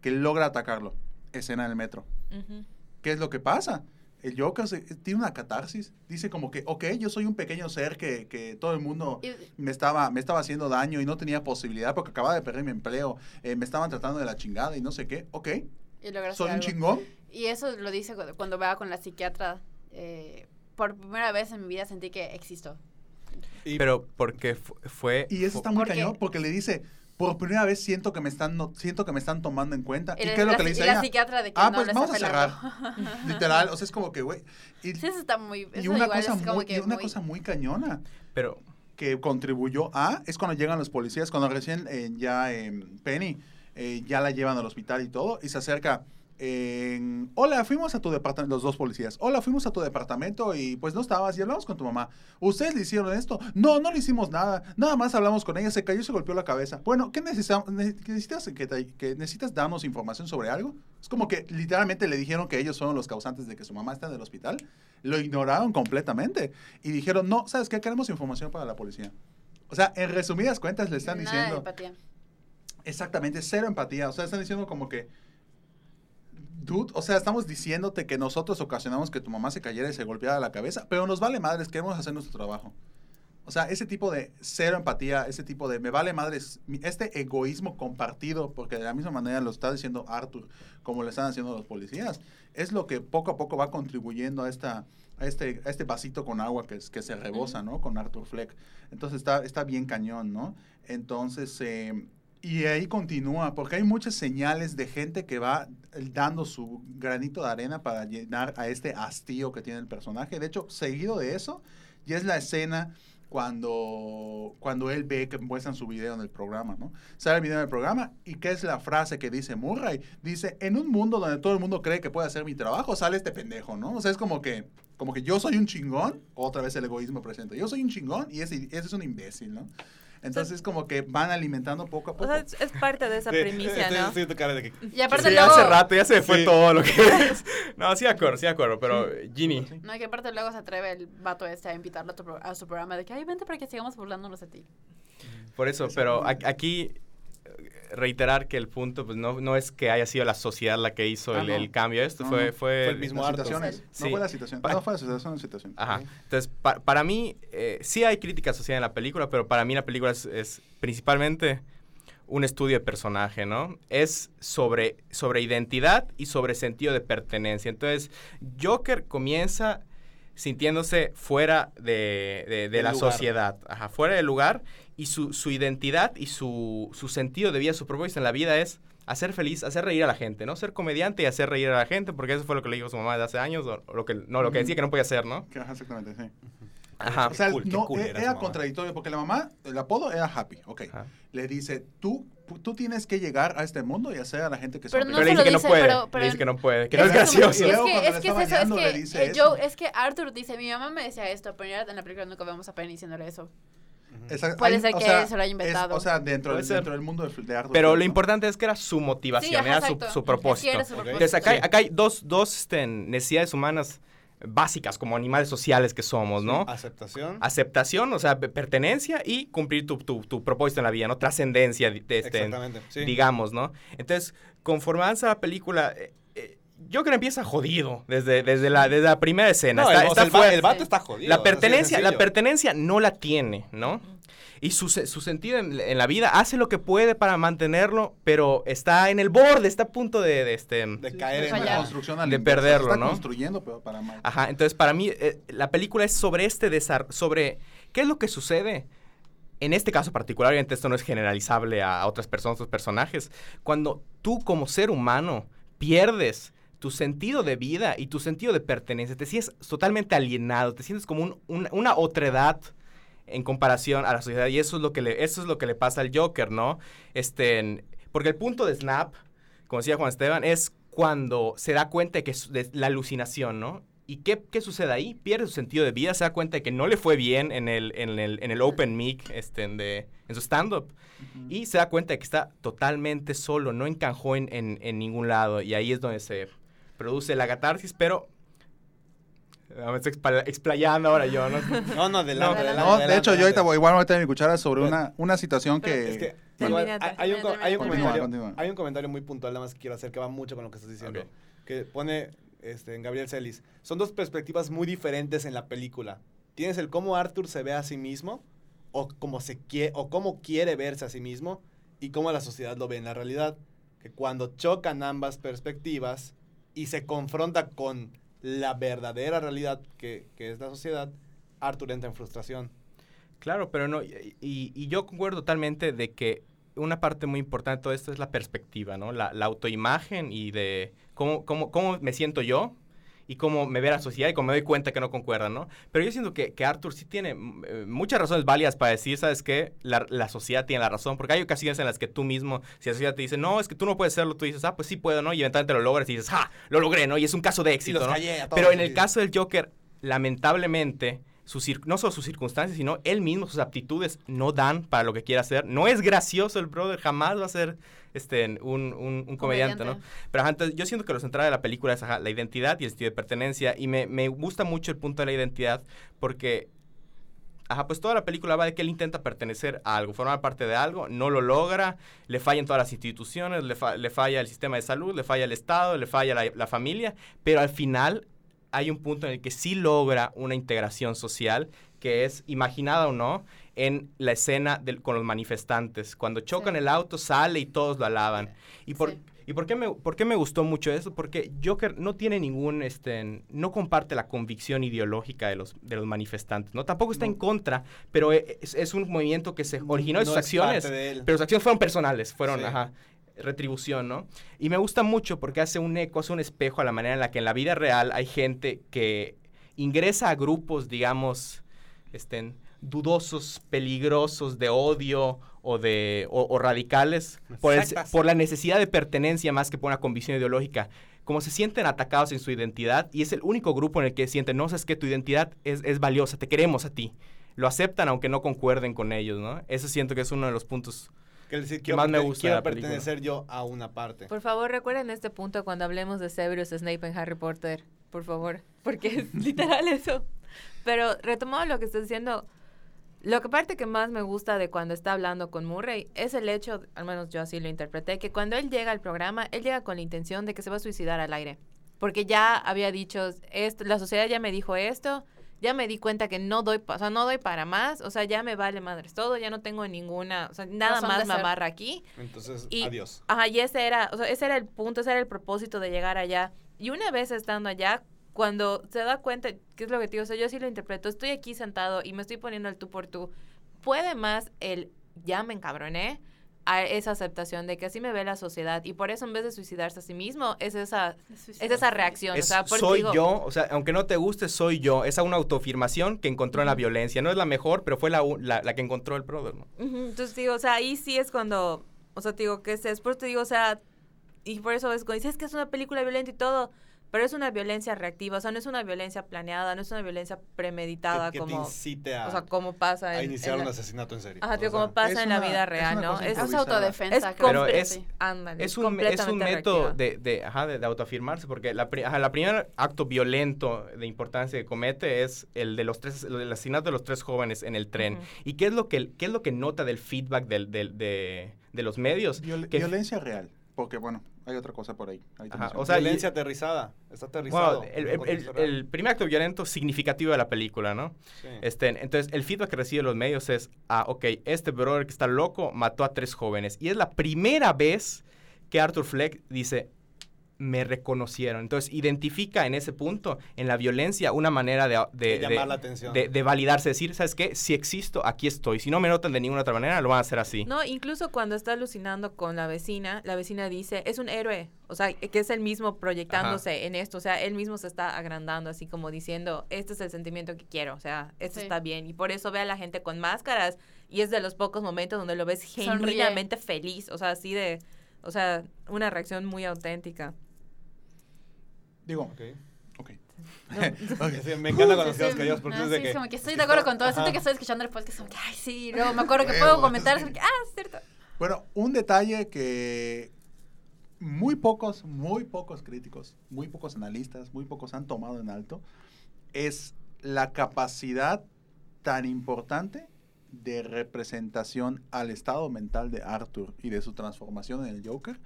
que logra atacarlo. Escena del metro. Ujú. ¿Qué es lo que pasa? El Joker se- tiene una catarsis. Dice como que, ok, yo soy un pequeño ser que, que todo el mundo Y- me estaba, me estaba haciendo daño y no tenía posibilidad porque acababa de perder mi empleo. eh, me estaban tratando de la chingada y no sé qué. Ok, y soy un chingón. Y eso lo dice cu- cuando va con la psiquiatra. eh, por primera vez en mi vida sentí que existo. Y Pero porque fu- fue... Y eso está muy Porque- cañón porque le dice, por primera vez siento que me están, no- siento que me están tomando en cuenta. ¿Y qué es lo la que le dice y la psiquiatra de que Ah, no pues vamos a pelando. Literal, o sea, es como que, güey. Y, sí, eso está muy. y eso una, igual cosa es como muy, que y una muy- cosa muy cañona Pero que contribuyó a, es cuando llegan los policías, cuando recién eh, ya eh, Penny eh, ya la llevan al hospital y todo, y se acerca. En, Hola, fuimos a tu departamento, los dos policías. Hola, fuimos a tu departamento y pues no estabas y hablamos con tu mamá. ¿Ustedes le hicieron esto? No, no le hicimos nada. Nada más hablamos con ella, se cayó y se golpeó la cabeza. Bueno, ¿qué necesitamos? Necesitas, que, te- que necesitas darnos información sobre algo? Es como que literalmente le dijeron que ellos fueron los causantes de que su mamá está en el hospital. Lo ignoraron completamente y dijeron, no, ¿sabes qué? Queremos información para la policía. O sea, en resumidas cuentas le están Nada diciendo empatía. exactamente cero empatía. O sea, están diciendo como que, o sea, estamos diciéndote que nosotros ocasionamos que tu mamá se cayera y se golpeara la cabeza, pero nos vale madres, queremos hacer nuestro trabajo. O sea, ese tipo de cero empatía, ese tipo de me vale madres, este egoísmo compartido, porque de la misma manera lo está diciendo Arthur, como le están haciendo los policías, es lo que poco a poco va contribuyendo a esta a este, a este vasito con agua que se rebosa, ¿no? Con Arthur Fleck. Entonces está, está bien cañón, ¿no? Entonces, eh, y ahí continúa, porque hay muchas señales de gente que va dando su granito de arena para llenar a este hastío que tiene el personaje. De hecho, seguido de eso, ya es la escena cuando, cuando él ve que muestran su video en el programa, ¿no? Sale el video en el programa y ¿qué es la frase que dice Murray? Dice, en un mundo donde todo el mundo cree que puede hacer mi trabajo, sale este pendejo, ¿no? O sea, es como que, como que yo soy un chingón, otra vez el egoísmo presente, yo soy un chingón y ese, ese es un imbécil, ¿no? Entonces es como que van alimentando poco a O poco. sea, es, es parte de esa Sí, primicia, estoy- ¿no? estoy tu cara de que- Y aparte Sí, luego. hace rato ya se fue Sí. todo lo que es. No, sí acuerdo, sí acuerdo, pero Ginny. No, que aparte luego se atreve el vato este a invitarlo a, tu pro- a su programa de que, ay, vente para que sigamos burlándonos de ti. por eso, pero aquí reiterar que el punto pues no, no es que haya sido la sociedad la que hizo Ah, el, no. el cambio, esto No, fue, fue, Fue el mismo Las Arthur. situaciones. No fue la situación. Pa- No fue la situación, la situación. Ajá. Entonces, pa- para mí, eh, sí hay crítica social en la película, pero para mí la película es, es principalmente un estudio de personaje, ¿no? Es sobre, sobre identidad y sobre sentido de pertenencia. Entonces, Joker comienza sintiéndose fuera de, de- la lugar. sociedad, ajá, fuera del lugar, y su, su identidad y su, su sentido de vida, su propósito en la vida es hacer feliz, hacer reír a la gente, ¿no? Ser comediante y hacer reír a la gente, porque eso fue lo que le dijo su mamá de hace años, o, o lo que, no, lo que decía que no podía hacer, ¿no? Exactamente, sí. Ajá. O sea, cool, no, cool e- era era, contradictorio porque la mamá, el apodo era Happy, ok. Ajá. Le dice, tú, tú tienes que llegar a este mundo y hacer a la gente que Pero son no Pero le dice lo no puede. pero- pero le dice que no puede. Que no es que- gracioso. Y luego Es que, es que es eso, es que, eh. Joe- es que Arthur dice, mi mamá me decía esto, pero en la película nunca vemos a Penny diciéndole eso. Esa- Puede hay- ser o que sea, se lo haya es- inventado. o sea, dentro, del- ser. dentro del mundo de, de Arthur Pero lo ¿no? importante es que era su motivación, Sí, era su, propósito. era su Ok. propósito. Entonces acá, Sí. acá hay dos, dos este, necesidades humanas básicas como animales sociales que somos, ¿no? Aceptación. Aceptación, o sea, pe- pertenencia y cumplir tu, tu- tu propósito en la vida, ¿no? Trascendencia, de- de este, Exactamente. sí. digamos, ¿no? Entonces, conforme avanza la película, eh, Joker empieza jodido desde, desde, la, desde la primera escena. No, está, el, o está sea, el va- fuera. el vato está jodido. La pertenencia, la pertenencia no la tiene, ¿no? Y su, su sentido en, en la vida hace lo que puede para mantenerlo, pero está en el borde, está a punto de, de este... De caer en fallar. construcción al De perderlo, está ¿no? construyendo, pero para mal. Ajá, entonces para mí eh, la película es sobre este desarrollo, sobre qué es lo que sucede. En este caso particular, obviamente esto no es generalizable a, a otras personas, otros personajes. Cuando tú como ser humano pierdes tu sentido de vida y tu sentido de pertenencia, te sientes totalmente alienado, te sientes como un- un- una otredad en comparación a la sociedad y eso es lo que le, eso es lo que le pasa al Joker, ¿no? Este, porque el punto de Snap, como decía Juan Esteban, es cuando se da cuenta de que es de la alucinación, ¿no? ¿Y qué, qué sucede ahí? Pierde su sentido de vida, se da cuenta de que no le fue bien en el, en el, en el Open Mic, este, en, de, en su stand-up. Y se da cuenta de que está totalmente solo, no encajó en, en, en ningún lado. Y ahí es donde se produce la catarsis, pero... Me estoy expla- explayando ahora yo, ¿no? No, no, adelante, adelante. No, de adelante, hecho, yo ahorita voy, igual voy a meter mi cuchara sobre una, una situación que... Es hay, hay un, hay comentario, Continúa, continúa. hay un comentario muy puntual nada más que quiero hacer que va mucho con lo que estás diciendo. Que pone este, en Gabriel Celis. Son dos perspectivas muy diferentes en la película. Tienes el cómo Arthur se ve a sí mismo o cómo se quiere o cómo quiere verse a sí mismo y cómo la sociedad lo ve en la realidad. Que cuando chocan ambas perspectivas y se confronta con la verdadera realidad que, que es la sociedad, Arthur entra en frustración. Claro, pero no, y, y- yo concuerdo totalmente de que una parte muy importante de todo esto es la perspectiva, ¿no? La, la autoimagen y de cómo, cómo, cómo me siento yo y cómo me ve la sociedad y cómo me doy cuenta que no concuerdan, ¿no? Pero yo siento que, que Arthur sí tiene mm, eh, muchas razones válidas para decir, ¿sabes qué? La, la sociedad tiene la razón, porque hay ocasiones en las que tú mismo, si la sociedad te dice, no, es que tú no puedes hacerlo, tú dices, ah, pues sí puedo, ¿no? Y eventualmente lo logras y dices, ¡ah! Lo logré, ¿no? Y es un caso de éxito, ¿no? Pero en el caso del Joker, lamentablemente, sus no solo sus circunstancias, sino él mismo, sus aptitudes no dan para lo que quiere hacer. No es gracioso el brother, jamás va a ser este, un, un- un comediante, ¿no? Pero ajá, entonces, yo siento que lo central de la película es ajá, la identidad y el sentido de pertenencia. Y me, me gusta mucho el punto de la identidad porque, ajá, pues toda la película va de que él intenta pertenecer a algo, formar parte de algo, no lo logra, le fallan todas las instituciones, le, fa- le falla el sistema de salud, le falla el Estado, le falla la, la familia, pero al final hay un punto en el que sí logra una integración social que es imaginada o no en la escena del- con los manifestantes. Cuando chocan Sí. el auto sale y todos lo alaban. ¿Y por, Sí. ¿y por qué, me, por qué me gustó mucho eso? Porque Joker no tiene ningún, este, no comparte la convicción ideológica de los, de los manifestantes, ¿no? Tampoco está No. en contra, pero e- es, es un movimiento que se originó de sus es acciones, de pero sus acciones fueron personales, fueron, Sí. ajá, retribución, ¿no? Y me gusta mucho porque hace un eco, hace un espejo a la manera en la que en la vida real hay gente que ingresa a grupos, digamos, estén dudosos, peligrosos, de odio o de o, o radicales por, el- Sectas. por la necesidad de pertenencia más que por una convicción ideológica. Como se sienten atacados en su identidad y es el único grupo en el que sienten, no, sabes que tu identidad es, es valiosa, te queremos a ti. Lo aceptan aunque no concuerden con ellos, ¿no? Eso siento que es uno de los puntos Que decir, que más me gusta Quiero película. pertenecer yo a una parte. Por favor, recuerden este punto cuando hablemos de Severus Snape en Harry Potter. Por favor. Porque es literal eso. Pero retomando lo que estás diciendo, lo que parte que más me gusta de cuando está hablando con Murray es el hecho, al menos yo así lo interpreté, que cuando él llega al programa, él llega con la intención de que se va a suicidar al aire. Porque ya había dicho, esto, la sociedad ya me dijo esto, ya me di cuenta que no doy, o sea, no doy para más, o sea, ya me vale madres todo, ya no tengo ninguna, o sea, nada más me amarra aquí. Entonces, Y- adiós. Ajá, y ese era, o sea, ese era el punto, ese era el propósito de llegar allá. Y una vez estando allá, cuando se da cuenta, ¿qué es lo que te digo? O sea, yo sí lo interpreto, estoy aquí sentado y me estoy poniendo el tú por tú. Puede más el ya me encabroné a esa aceptación de que así me ve la sociedad y por eso en vez de suicidarse a sí mismo es esa es esa reacción, Es, o sea, soy digo- yo, o sea, aunque no te guste, soy yo. Esa una autoafirmación que encontró en la violencia. No es la mejor, pero fue la, la, la que encontró el brother, ¿no? Ujú, Entonces digo, o sea, ahí sí es cuando, o sea, te digo que es, es por eso te digo, o sea, y por eso es cuando dices que es una película violenta y todo, pero es una violencia reactiva, o sea, no es una violencia planeada, no es una violencia premeditada que, que te como, incite a, o sea, como pasa a en, iniciar en un asesinato en serie. Ajá, tío, como pasa en la vida real, ¿no? Es, Es autodefensa. es creo. Pero es- sí, ándale, Es un, es un método de, de, ajá, de, de autoafirmarse, porque la, pri- ajá, la primer acto violento de importancia que comete es el de los tres, el asesinato de los tres jóvenes en el tren. ¿Y qué es lo que, qué es lo que nota del feedback del, del- de, de los medios? Viol- Que- violencia real. Porque, bueno, hay otra cosa por ahí. ahí Ajá, o sea, violencia y- aterrizada. Está aterrizado. El, el- el- real. el primer acto violento significativo de la película, ¿no? Sí. Este, entonces, el feedback que reciben los medios es, ah, ok, este brother que está loco mató a tres jóvenes. Y es la primera vez que Arthur Fleck dice, me reconocieron. Entonces, identifica en ese punto, en la violencia, una manera de, de, De llamar de- la atención. de- de validarse, decir, ¿sabes qué? Si existo, aquí estoy. Si no me notan de ninguna otra manera, lo van a hacer así. No, incluso cuando está alucinando con la vecina, la vecina dice, es un héroe. O sea, que es el mismo proyectándose en esto. O sea, él mismo se está agrandando, así como diciendo, este es el sentimiento que quiero. O sea, esto Sí. está bien. Y por eso ve a la gente con máscaras. Y es de los pocos momentos donde lo ves genuinamente feliz. O sea, así de, o sea, una reacción muy auténtica. Digo, Ok. ok. Sí, me encanta cuando quedamos sí. callados porque es de sí, que... es como que estoy es de acuerdo con todo. Siento que estoy escuchando el podcast. Como que, ay, sí. Luego me acuerdo que Huevo. puedo comentar. es como que, ah, es cierto. Bueno, un detalle que muy pocos, muy pocos críticos, muy pocos analistas, muy pocos han tomado en alto, es la capacidad tan importante de representación al estado mental de Arthur y de su transformación en el Joker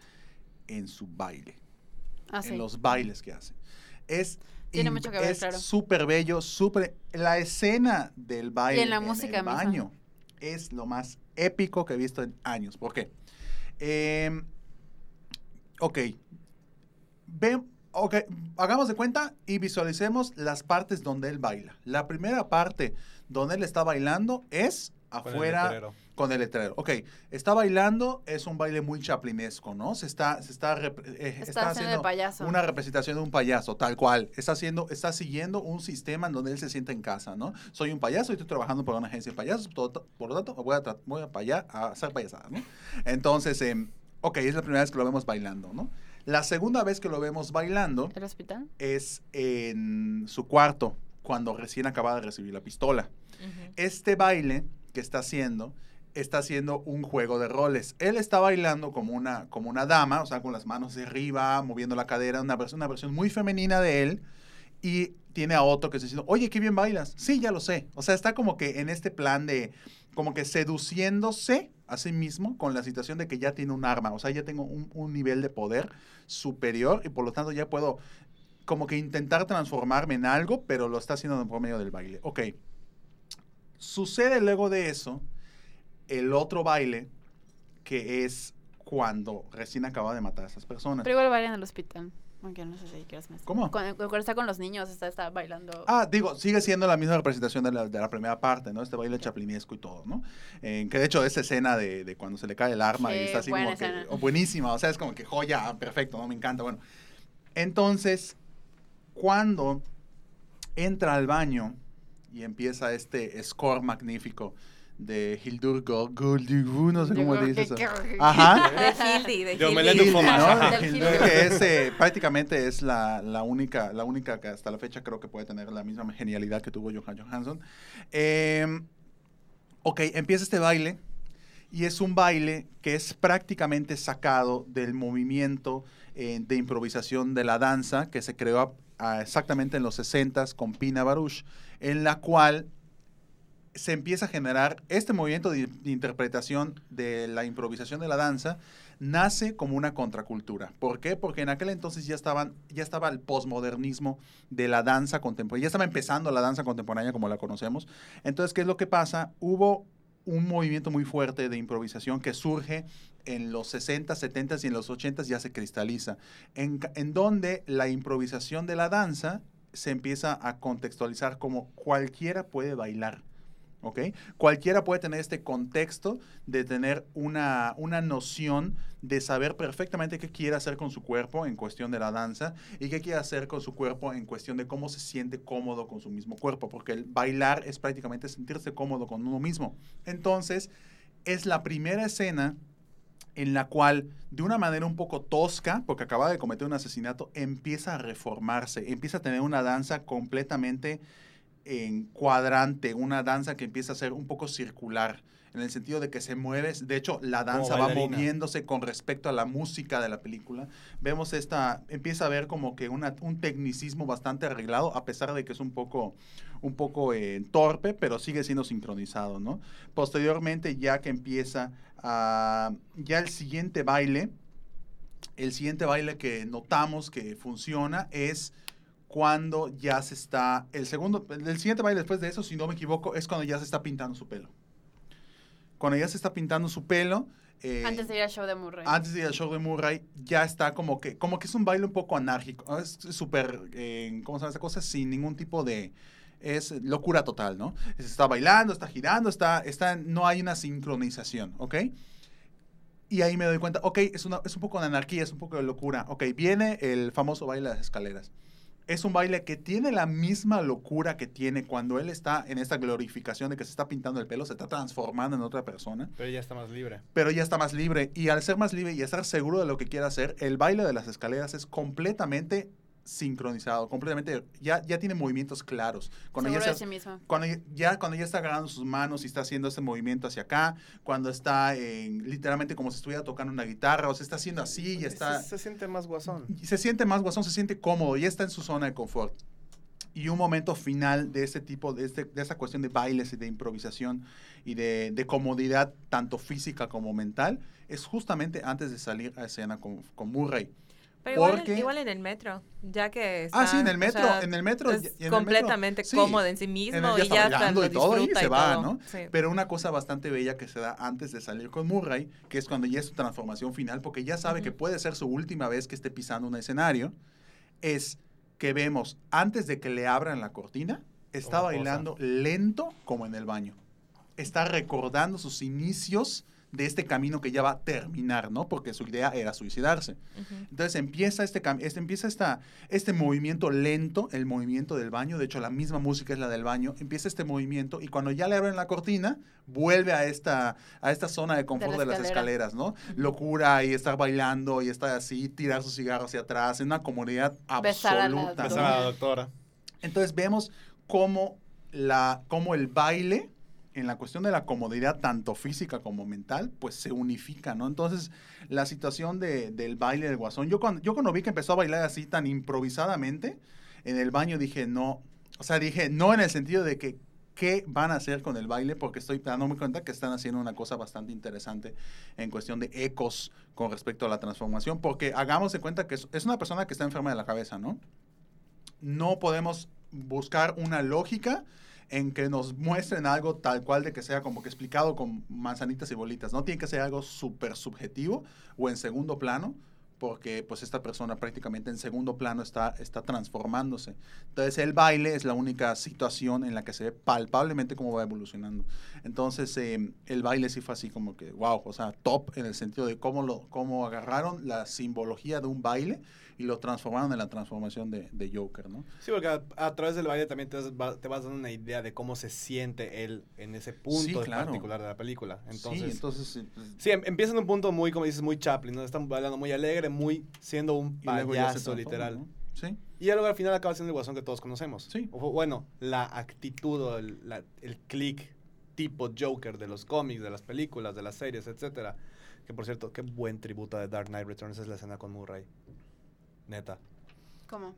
en su baile, Ah, sí. en los bailes que hace. Es Tiene mucho que ver, es claro. súper bello, súper la escena del baile en la en el misma. baño es lo más épico que he visto en años. ¿Por qué? Eh, ok. Ven, ok, hagamos de cuenta y visualicemos las partes donde él baila. La primera parte donde él está bailando es afuera. Con el letrero. Ok, está bailando, es un baile muy chaplinesco, ¿no? Se está, se está, rep- eh, Está haciendo de payaso. una representación de un payaso, tal cual. Está haciendo, está siguiendo un sistema en donde él se siente en casa, ¿no? Soy un payaso y estoy trabajando para una agencia de payasos, todo- por lo tanto, voy a, voy a, paya- a hacer payasadas, ¿no? Entonces, em, ok, es la primera vez que lo vemos bailando, ¿no? La segunda vez que lo vemos bailando ¿El hospital? es en su cuarto, cuando recién acaba de recibir la pistola este baile que está haciendo está haciendo un juego de roles. Él está bailando como una, como una dama, o sea, con las manos de arriba, moviendo la cadera, una, vers- una versión muy femenina de él. Y tiene a otro que está diciendo, oye, qué bien bailas. Sí, ya lo sé. O sea, está como que en este plan de, como que seduciéndose a sí mismo con la situación de que ya tiene un arma. O sea, ya tengo un, un nivel de poder superior y por lo tanto ya puedo como que intentar transformarme en algo, pero lo está haciendo por medio del baile. Ok. Sucede luego de eso el otro baile que es cuando recién acaba de matar a esas personas. Pero igual baila en el hospital. Aunque no sé si quieres más. ¿Cómo? Cuando, cuando está con los niños, está, está bailando. Ah, digo, sigue siendo la misma representación de la, de la primera parte, ¿no? Este baile chaplinesco y todo, ¿no? Eh, que de hecho esa escena de, de cuando se le cae el arma y está así como que oh, buenísima, o sea, es como que joya, ah, perfecto, ¿no? Me encanta, bueno. Entonces, cuando entra al baño y empieza este score magnífico de Hildur Goldigu, no sé cómo Digo, dice que- eso. Ajá. De Hildy, de Yo me fumar. ¿no? Hildur, que es, eh, prácticamente es la, la única, la única que hasta la fecha creo que puede tener la misma genialidad que tuvo Johan Johansson. Eh, ok, empieza este baile y es un baile que es prácticamente sacado del movimiento eh, de improvisación de la danza que se creó a- a exactamente en los 60s con Pina Baruch, en la cual se empieza a generar este movimiento de, interpretación de la improvisación de la danza nace como una contracultura. ¿Por qué? Porque en aquel entonces ya estaba el posmodernismo de la danza contemporánea, ya estaba empezando la danza contemporánea como la conocemos. Entonces, ¿qué es lo que pasa? Hubo un movimiento muy fuerte de improvisación que surge en los 60, 70 y en los 80 ya se cristaliza, en donde la improvisación de la danza se empieza a contextualizar como cualquiera puede bailar. ¿Ok? Cualquiera puede tener este contexto de tener una, una noción de saber perfectamente qué quiere hacer con su cuerpo en cuestión de la danza y qué quiere hacer con su cuerpo en cuestión de cómo se siente cómodo con su mismo cuerpo, porque el bailar es prácticamente sentirse cómodo con uno mismo. Entonces, es la primera escena en la cual, de una manera un poco tosca, porque acaba de cometer un asesinato, empieza a reformarse, empieza a tener una danza completamente en cuadrante, una danza que empieza a ser un poco circular, en el sentido de que se mueve, de hecho la danza va moviéndose con respecto a la música de la película. Vemos esta, empieza a ver como que una, un tecnicismo bastante arreglado, a pesar de que es un poco, un poco eh, torpe, pero sigue siendo sincronizado, ¿no? Posteriormente, ya que empieza a, ya el siguiente baile, el siguiente baile que notamos que funciona es cuando ya se está, el segundo, el siguiente baile después de eso, si no me equivoco, es cuando ya se está pintando su pelo. Cuando ya se está pintando su pelo. eh, Antes de ir al show de Murray. antes de ir al show de Murray, ya está como que, como que es un baile un poco anárquico. Es súper, eh, ¿cómo se llama esa cosa? Sin ningún tipo de... Es locura total, ¿no? Se está bailando, está girando, está, está, no hay una sincronización, ¿ok? Y ahí me doy cuenta, ok, es, una, es un poco de anarquía, es un poco de locura. Ok, viene el famoso baile de las escaleras. Es un baile que tiene la misma locura que tiene cuando él está en esta glorificación de que se está pintando el pelo, se está transformando en otra persona Pero ya está más libre. pero ya está más libre. Y al ser más libre y estar seguro de lo que quiere hacer, el baile de las escaleras es completamente sincronizado, completamente, ya, ya tiene movimientos claros. Cuando Seguro de está, sí mismo. cuando ya- cuando está agarrando sus manos y está haciendo ese movimiento hacia acá, cuando está en- literalmente como si estuviera tocando una guitarra, o se está haciendo así y está... Se, se siente más guasón. Y se siente más guasón, se siente cómodo, ya está en su zona de confort. Y un momento final de este tipo, de, este, de esta cuestión de bailes y de improvisación y de, de comodidad, tanto física como mental, es justamente antes de salir a escena con, con Murray. Pero igual, Porque- en, igual en el metro, ya que Ah, está, sí, en el o metro, sea, en el metro. es y- y en el metro, completamente sí, cómodo en sí en el- mismo ya y está ya bailando lo y todo y se va, todo. ¿no? Sí. Pero una cosa bastante bella que se da antes de salir con Murray, que es cuando ya es su transformación final, porque ya sabe que Ujú. puede ser su última vez que esté pisando un escenario, es que vemos antes de que le abran la cortina, está bailando lento como en el baño. Está recordando sus inicios de este camino que ya va a terminar, ¿no? Porque su idea era suicidarse. Entonces empieza este, cam- este empieza esta, este movimiento lento, el movimiento del baño, de hecho la misma música es la del baño, empieza este movimiento y cuando ya le abren la cortina, vuelve a esta, a esta zona de confort de, la las escalera. escaleras, ¿no? Locura y estar bailando y estar así, tirar su cigarro hacia atrás, en una comodidad Besar a absoluta. la doctora. Entonces vemos cómo, la, cómo el baile, en la cuestión de la comodidad, tanto física como mental, pues se unifica, ¿no? Entonces, la situación de- del baile del guasón, yo cuando, yo cuando vi que empezó a bailar así tan improvisadamente, en el baño dije, no, o sea, dije, no en el sentido de que, ¿qué van a hacer con el baile? Porque estoy dándome cuenta que están haciendo una cosa bastante interesante en cuestión de ecos con respecto a la transformación, porque hagamos de cuenta que es, una persona que está enferma de la cabeza, ¿no? No podemos buscar una lógica en que nos muestren algo tal cual de que sea como que explicado con manzanitas y bolitas. No tiene que ser algo súper subjetivo o en segundo plano, porque pues esta persona prácticamente en segundo plano está, está transformándose. Entonces el baile es la única situación en la que se ve palpablemente cómo va evolucionando. Entonces eh, el baile sí fue así como que, wow, o sea, top en el sentido de cómo, lo, cómo agarraron la simbología de un baile y lo transformaron en la transformación de, de Joker, ¿no? Sí, porque a, a través del baile también te, vas- va- te vas dando una idea de cómo se siente él en ese punto Sí, claro. particular de la película. Entonces, sí, entonces... pues, Sí, em- empieza en un punto muy, como dices, muy Chaplin, ¿no? Están bailando muy alegre, muy siendo un payaso, literal. ¿no? Sí. Y luego al final acaba siendo el guasón que todos conocemos. Sí. O, bueno, la actitud o el, la- el click tipo Joker de los cómics, de las películas, de las series, etcétera. Que por cierto, qué buen tributo de Dark Knight Returns es la escena con Murray. Neta. ¿Cómo?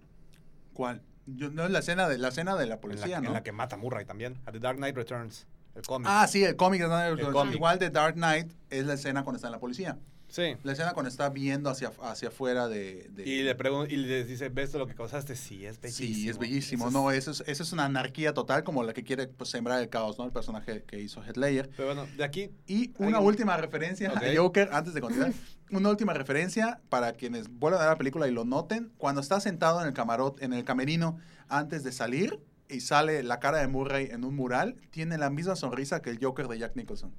¿Cuál? Yo, no es la escena de la escena de la En policía, la, ¿no? en la que mata a Murray también. A The Dark Knight Returns. El cómic. Ah, sí, el cómic Knight. El cómic. Igual de Dark Knight es la escena cuando está en la policía. Sí. La escena cuando está viendo hacia, hacia afuera de... de- Y le y le dice, ¿ves lo que causaste? Sí, es bellísimo. Sí, es bellísimo. Eso es- No, eso es, eso es una anarquía total como la que quiere pues, sembrar el caos, ¿no? El personaje que hizo. Pero bueno, de aquí Y una última referencia Ok. a Joker, antes de continuar. Una última referencia para quienes vuelvan a ver la película y lo noten. Cuando está sentado en el camarot, en el camerino, antes de salir, y sale la cara de Murray en un mural, tiene la misma sonrisa que el Joker de Jack Nicholson.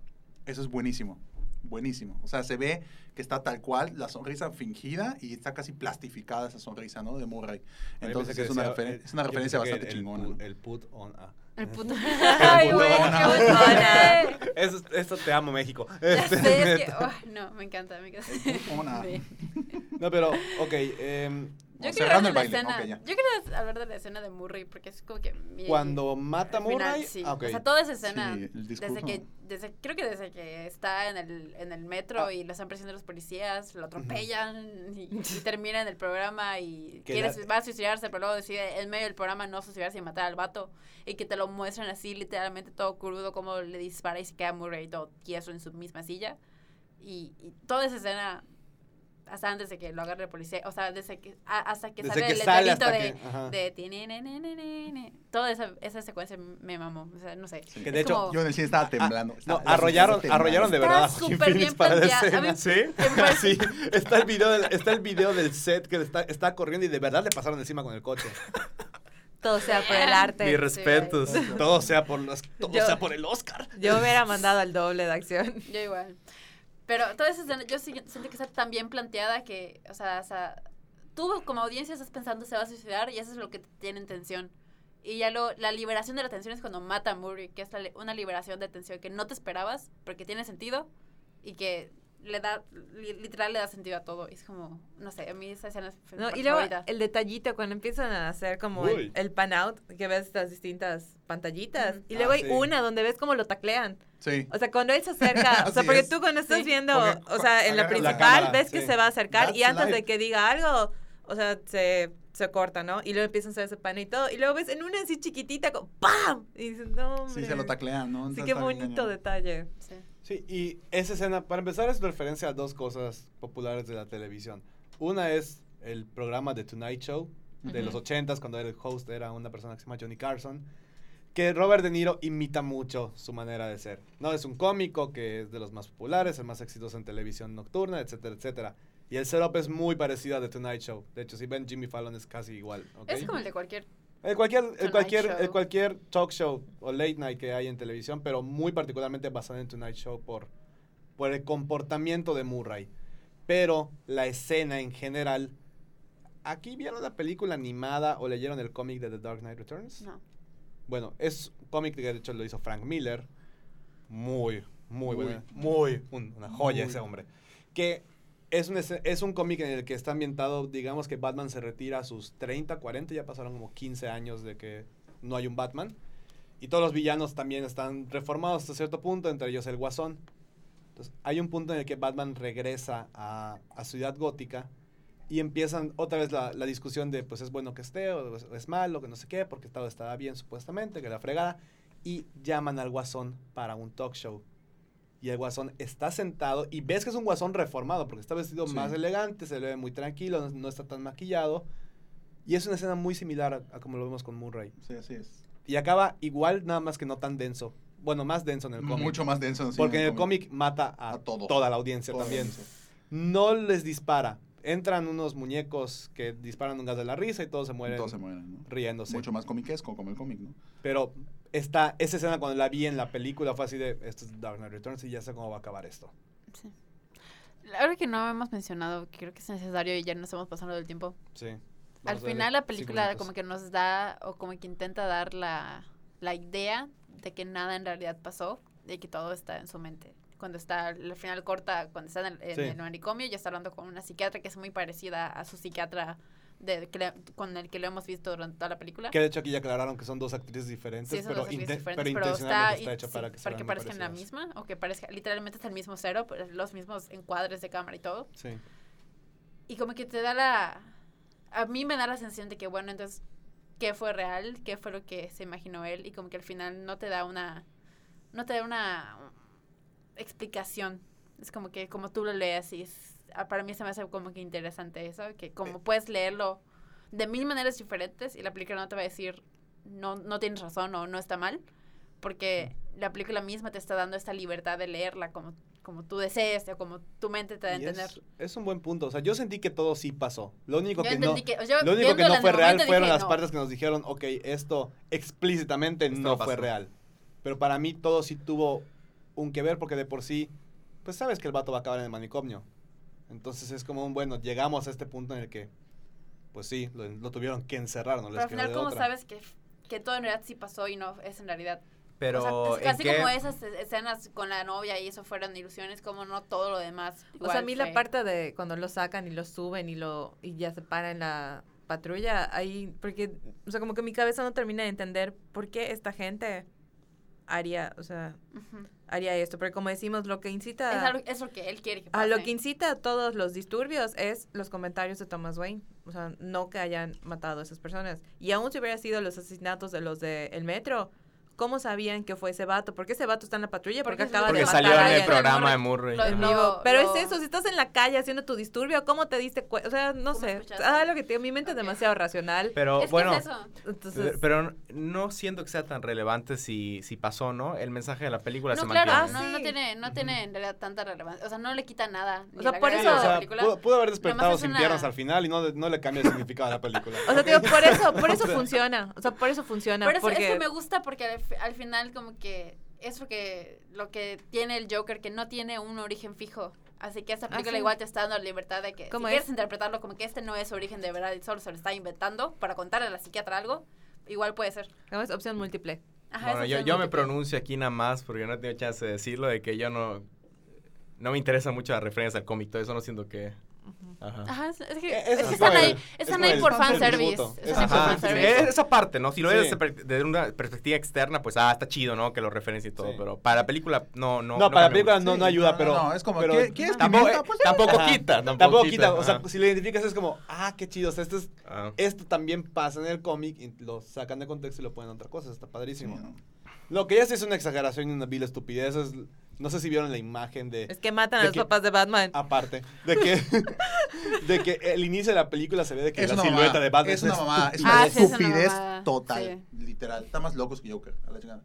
Eso es buenísimo. Buenísimo. O sea, se ve que está tal cual, la sonrisa fingida y está casi plastificada esa sonrisa, ¿no? De Murray. Entonces es que una, referen- eh, es una referencia bastante el chingona. El put on a. El puto. Ay, güey, qué. Eso, esto te amo, México. Ya Este, sé, es que, neta. oh, no, me encanta, me encanta. El put on a. Sí. No, pero, ok. em, Yo quiero hablar de la escena. ok, ya. yo quiero hablar de la escena de Murray porque es como que mi- cuando mata a Murray. sí. ah, ok. O sea, toda esa escena Sí, desde que desde creo que desde que está en el en el metro Ah. y lo están presionando los policías, lo atropellan y, y termina en el programa y quiere la- va a suicidarse, pero luego decide en medio del programa no suicidarse y matar al vato y que te lo muestran así literalmente todo crudo como le dispara y se queda Murray todo tieso en su misma silla y, y toda esa escena hasta antes de que lo agarre el policía, o sea, desde que a- hasta que Desde sale que el sale letrerito de, que- de tinenenenenene. toda esa, esa secuencia me mamó, o sea, no sé. Que de hecho, como- Yo en el cine estaba temblando. No, Estaba- la arrollaron, arrollaron de Está verdad a Joaquin súper Phoenix bien para la planteada. Mí- parece- Sí, está el video del, está el video del set que está, está corriendo y de verdad le pasaron encima con el coche. Todo sea por el arte. Mis respetos. Todo sea por los, todo Yo- sea por el Oscar. Yo hubiera mandado al doble de acción. Yo igual. Pero toda esa escena, yo siento que está tan bien planteada que, o sea, o sea, tú como audiencia estás pensando se va a suicidar y eso es lo que tiene en tensión. Y ya lo, la liberación de la tensión es cuando mata a Murray, que es la una liberación de tensión que no te esperabas, porque tiene sentido y que le da, li- literal le da sentido a todo. Y es como, no sé, a mí esa escena es No, y luego favorita. el detallito cuando empiezan a hacer como el, el pan out, que ves estas distintas pantallitas. Ujú. Y Ah, luego hay sí. una donde ves cómo lo taclean. Sí. O sea, cuando él se acerca, o sea, porque es. tú cuando estás Sí. viendo, Porque o sea, en la principal, cámara, ves que sí. se va a acercar y That's antes de que diga algo, o sea, se, se corta, ¿no? Y luego empiezan a hacer ese pan y todo. Y luego ves en una así chiquitita, como ¡pam! Y dices, no, hombre. Sí, se lo taclean, ¿no? Sí, qué bonito detalle. Sí. Sí, y esa escena, para empezar, es referencia a dos cosas populares de la televisión. Una es el programa The Tonight Show de los 80s, cuando el host era una persona que se llama Johnny Carson, que Robert De Niro imita mucho su manera de ser. No es un cómico que es de los más populares, el más exitoso en televisión nocturna, etcétera, etcétera. Y el setup es muy parecido a The Tonight Show. De hecho, si ven Jimmy Fallon es casi igual. ¿ok? Es como el de cualquier El cualquier, el cualquier, Show. el cualquier talk show o late night que hay en televisión, pero muy particularmente basado en Tonight Show por, por el comportamiento de Murray. Pero la escena en general. ¿Aquí vieron la película animada o leyeron el cómic de The Dark Knight Returns? No. Bueno, es un cómic que de hecho lo hizo Frank Miller. Muy, muy, Muy. bueno. Muy, un- una joya Muy. ese hombre. Que es un, es un cómic en el que está ambientado, digamos que Batman se retira a sus 30, 40, ya pasaron como 15 años de que no hay un Batman. Y todos los villanos también están reformados hasta cierto punto, entre ellos el Guasón. Entonces, hay un punto en el que Batman regresa a, a Ciudad Gótica y empiezan otra vez la, la discusión de, pues es bueno que esté o es, es malo, que no sé qué, porque todo estaba bien supuestamente, que la fregada. Y llaman al Guasón para un talk show. Y el Guasón está sentado y ves que es un Guasón reformado, porque está vestido Sí. más elegante, se le ve muy tranquilo, no, no está tan maquillado. Y es una escena muy similar a, a como lo vemos con Murray. Sí, así es. Y acaba igual, nada más que no tan denso. Bueno, más denso en el cómic. Mucho más denso. sí, Porque en el cómic mata a, toda la audiencia también. denso. No les dispara. Entran unos muñecos que disparan un gas de la risa y todos se mueren Todos se mueren, ¿no? riéndose. Mucho más comiquesco como el cómic, ¿no? Pero esta, esa escena cuando la vi en la película fue así de, esto es Dark Knight Returns y ya sé cómo va a acabar esto. Sí. Verdad que no hemos mencionado, que creo que es necesario y ya nos estamos pasando del tiempo. Sí. Al final la película como que nos da, o como que intenta dar la, la idea de que nada en realidad pasó, de que todo está en su mente. Cuando está, al final corta, cuando está en el, en Sí. el manicomio, ya está hablando con una psiquiatra que es muy parecida a su psiquiatra de, le- con el que lo hemos visto durante toda la película. Que de hecho aquí ya aclararon que son dos actrices diferentes, Sí, pero, dos actrices diferentes, pero pero intencionalmente está, está, hecho sí, para que para que parezcan la misma, o que parezca, literalmente es el mismo cero, los mismos encuadres de cámara y todo. Sí. Y como que te da la... A mí me da la sensación de que, bueno, entonces, ¿qué fue real? ¿Qué fue lo que se imaginó él? Y como que al final no te da una... No te da una explicación. Es como que como tú lo lees y es- ah, para mí se me hace como que interesante eso, que como puedes leerlo de mil maneras diferentes y la película no te va a decir no, no tienes razón o no está mal, porque la película misma te está dando esta libertad de leerla como, como tú desees o como tu mente te da a entender. es, es un buen punto. O sea, yo sentí que todo sí pasó. Lo único Yo que no, que, yo lo único que no fue real fueron dije, las no. partes que nos dijeron, ok, esto explícitamente Esto no pasó. fue real. Pero para mí todo sí tuvo un que ver porque de por sí, pues sabes que el vato va a acabar en el manicomio. Entonces es como un, bueno, llegamos a este punto en el que, pues sí, lo, lo tuvieron que encerrar, no les Pero al final, ¿cómo otra. sabes que, que todo en realidad sí pasó y no es en realidad? Pero, o sea, pues, ¿en casi como esas escenas con la novia y eso fueron ilusiones, como no todo lo demás. O sea, igual a mí fue- la parte de cuando lo sacan y lo suben y lo y ya se para en la patrulla, ahí, porque, o sea, como que mi cabeza no termina de entender por qué esta gente haría, o sea, haría esto. Porque como decimos, lo que incita... Es, algo- es lo que él quiere que pase. A lo que incita a todos los disturbios es los comentarios de Thomas Wayne. O sea, no que hayan matado a esas personas. Y aún si hubiera sido los asesinatos de los del metro, ¿cómo sabían que fue ese vato? ¿Por qué ese vato está en la patrulla? Porque, Porque acaba de Porque que matar salió en el programa de Murray. Lo- lo-. Pero es eso, si estás en la calle haciendo tu disturbio, ¿cómo te diste cuenta? O sea, no ¿Cómo sé. escuchaste? Ah, lo que te mi mente es demasiado racional. Pero Es que bueno, es eso. Entonces, pero no siento que sea tan relevante si, si pasó, ¿no? El mensaje de la película No, se claro, mantiene. Ah, no, no sí. tiene, no tiene en realidad tanta relevancia. O sea, no le quita nada. O sea, por gracia Sí, de o la sea, película. pudo, pudo haber despertado es sin una- piernas al final y no, no le cambia el significado a la película. o sea, te digo, por eso, por eso funciona. O sea, por eso funciona. Pero es, que me gusta porque al, fi- al final como que es lo que, lo que tiene el Joker, que no tiene un origen fijo. Así que esta película sí. igual te está dando la libertad de que si ¿Cómo quieres es? interpretarlo como que este no es su origen de verdad y solo se lo está inventando para contarle a la psiquiatra algo, igual puede ser. ¿Cómo es? Opción múltiple. Ajá, Bueno, yo, yo me pronuncio aquí nada más porque no he tenido chance de decirlo, de que yo no... No me interesa mucho la referencia al cómic, todo eso no siento que... Ajá. Ajá, es, que Eh, es es- así están ahí, están ahí por fan fanservice. Es ahí por Ajá, fanservice. es- esa parte, ¿no? Si lo ves Sí. desde, una perspectiva externa, pues, ah, está chido, ¿no? Que lo referencia y todo, Sí. pero para la película, no, no. No, para la cambia película no, Sí, no ayuda, no, pero... no, es como, pero ¿qué- ¿quieres Tampoco, pimienta? Pues, tampoco quita, tampoco, Tampoco quita, o sea, si lo identificas es como, ah, qué chido, o sea, esto, es, Ah. esto también pasa en el cómic y lo sacan de contexto y lo ponen a otra cosa, está Sí, padrísimo. ¿no? Lo que ya sí es una exageración y una vil estupidez es, no sé si vieron la imagen de... Es que matan a los que- papás de Batman. Aparte, de que, de que el inicio de la película se ve de que Es la silueta de Batman es una mamada, es Ah, una sí, es una estupidez total, literal. Está más locos que Joker, a la chingada.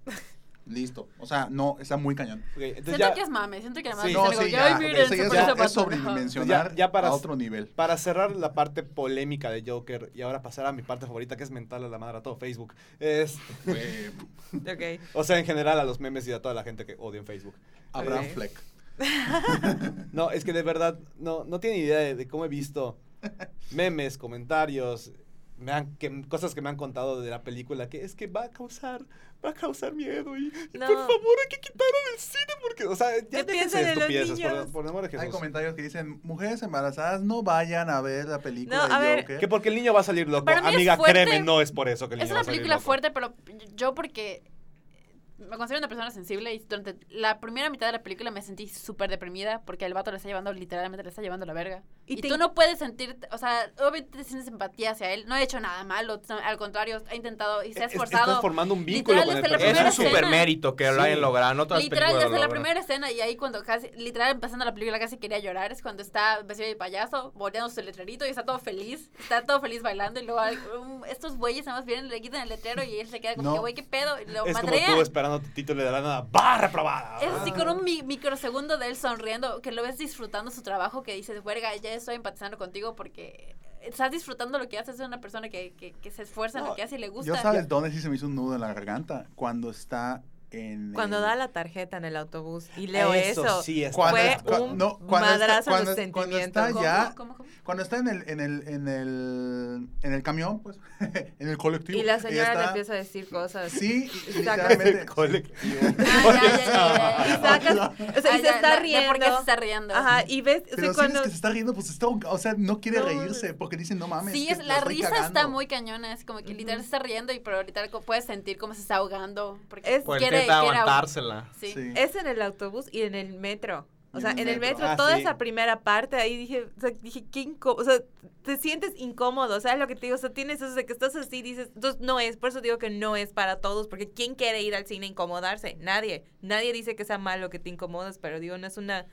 Listo. O sea, no, está muy cañón. Ok, entonces Siento ya, que es mame, siento que además Sí. No, algo, sí, que, ya, "Ay, ok, miren, eso se ya es, parece a ya- Batman". es sobredimensionar Ya- ya para- a otro nivel. para cerrar la parte polémica de Joker y ahora pasar a mi parte favorita que es mental a la madre a todo Facebook. Es, Eh, Ok. o sea, en general a los memes y a toda la gente que odia en Facebook. Abraham Ok. Fleck. No, es que de verdad no, no tiene idea de, de cómo he visto memes, comentarios, me han, que, cosas que me han contado de la película, que es que va a causar, va a causar miedo y, y No. por favor hay que quitarlo del cine porque, o sea, ya ¿Qué déjense piensan de estupideces, por, por el amor de Hay Jesús. comentarios que dicen, mujeres embarazadas no vayan a ver la película No, a de ver, Joker. Que porque el niño va a salir loco. Es Amiga, créeme, no es por eso que el niño Es va una a salir película loco. fuerte, pero yo porque me considero una persona sensible y durante la primera mitad de la película me sentí súper deprimida porque el vato le está llevando, literalmente le está llevando la verga. Y Y, te- tú no puedes sentir, o sea, obviamente te sientes empatía hacia él. No ha hecho nada malo, al contrario, ha intentado y se ha Es- esforzado. Estás formando un vínculo Literal, con el Es un super mérito que lo Sí. hayan logrado, no todas las Literal, desde lo la primera escena y ahí cuando casi, literal empezando la película casi quería llorar, es cuando está vestido de payaso, volteando su letrerito y está todo feliz, está todo feliz bailando y luego um, estos güeyes nada más vienen, le quitan el letrero y él se queda como No. que güey, qué pedo, y lo Es como madrean. tú esperando tu título de la nada. ¡Va, reprobada! Es así con un mi- microsegundo de él sonriendo, que lo ves disfrutando su trabajo, que dices, verga, ya estoy empatizando contigo porque estás disfrutando lo que haces, es una persona que, que, que se esfuerza en No, lo que hace y le Yo gusta. sabes dónde sí se me hizo un nudo en la garganta. Cuando está en... Cuando el- da la tarjeta en el autobús y leo Eso eso, sí está Cuando fue un no, cuando está- madrazo a los cuando- cuando está sentimientos. ¿Cómo? ya- ¿Cómo, cómo? Cuando está en el, en el, en el, en el camión, pues, en el colectivo. Y la señora le está- empieza a decir cosas. Sí, Y saca- literalmente. Colectivo. Ah, ya, ya, ya, ya, Y ya. sacas, o sea, Ah, y se ya, está riendo. ¿Por qué se está riendo? Ajá, y ves, o sea, Pero si cuando... es que se está riendo, pues está, o sea, no quiere No, reírse porque dice, no mames. Sí, es, la risa está cagando". muy cañona, es como que literal se está riendo y pero co- puedes sentir cómo se está ahogando. Porque Es- Pues quiere, ahog- aguantársela. Sí. Sí. Es en el autobús y en el metro. O sea, en el metro. metro, Ah, toda sí. esa primera parte, ahí dije, o sea, dije, qué incómodo, o sea, te sientes incómodo, ¿sabes lo que te digo? O sea, tienes eso de que estás así, dices, entonces no es, por eso digo que no es para todos, porque ¿quién quiere ir al cine a incomodarse? Nadie, nadie dice que sea malo que te incomodas, pero digo, no es una,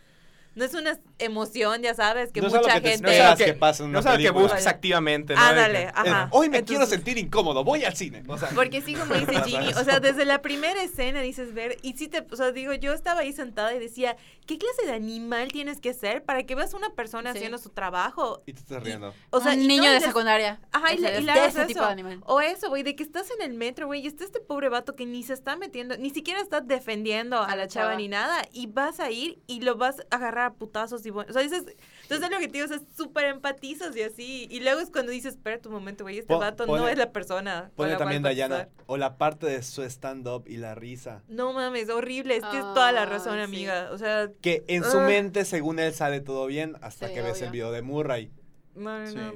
no es una emoción, ya sabes, que No es algo mucha que te gente... esperas que- que pase en No es algo que busques activamente, ¿no? Ándale, que- Eh, ajá. Hoy me quiero Entonces- sentir incómodo, voy al cine. O sea, Porque sí, como dice Ginny, o sea, desde la primera escena dices ver, y sí te, o sea, digo, yo estaba ahí sentada y decía, ¿qué clase de animal tienes que ser para que veas una persona Sí. haciendo su trabajo? y te estás riendo. O sea, un y niño no de secundaria. Ajá, y, la- y de le hagas ese tipo de animal. O eso, güey, de que estás en el metro, güey, y está este pobre vato que ni se está metiendo, ni siquiera está defendiendo a, A la la chava chava. ni nada, y vas a ir y lo vas a agarrar a putazos y bueno, o sea, dices, entonces es lo que te digo, o sea, súper empatizas y así, y luego es cuando dices, espera tu momento, güey, este vato no pone- es la persona. con Pone la cual también Dayana. empatizar. O la parte de su stand-up y la risa. No mames, horrible, es tienes toda la razón, Ay, sí. amiga, o sea, Que en su Ah. mente, según él, sale todo bien hasta Sí, que ves el obvio. video de Murray. no, no, Sí, no.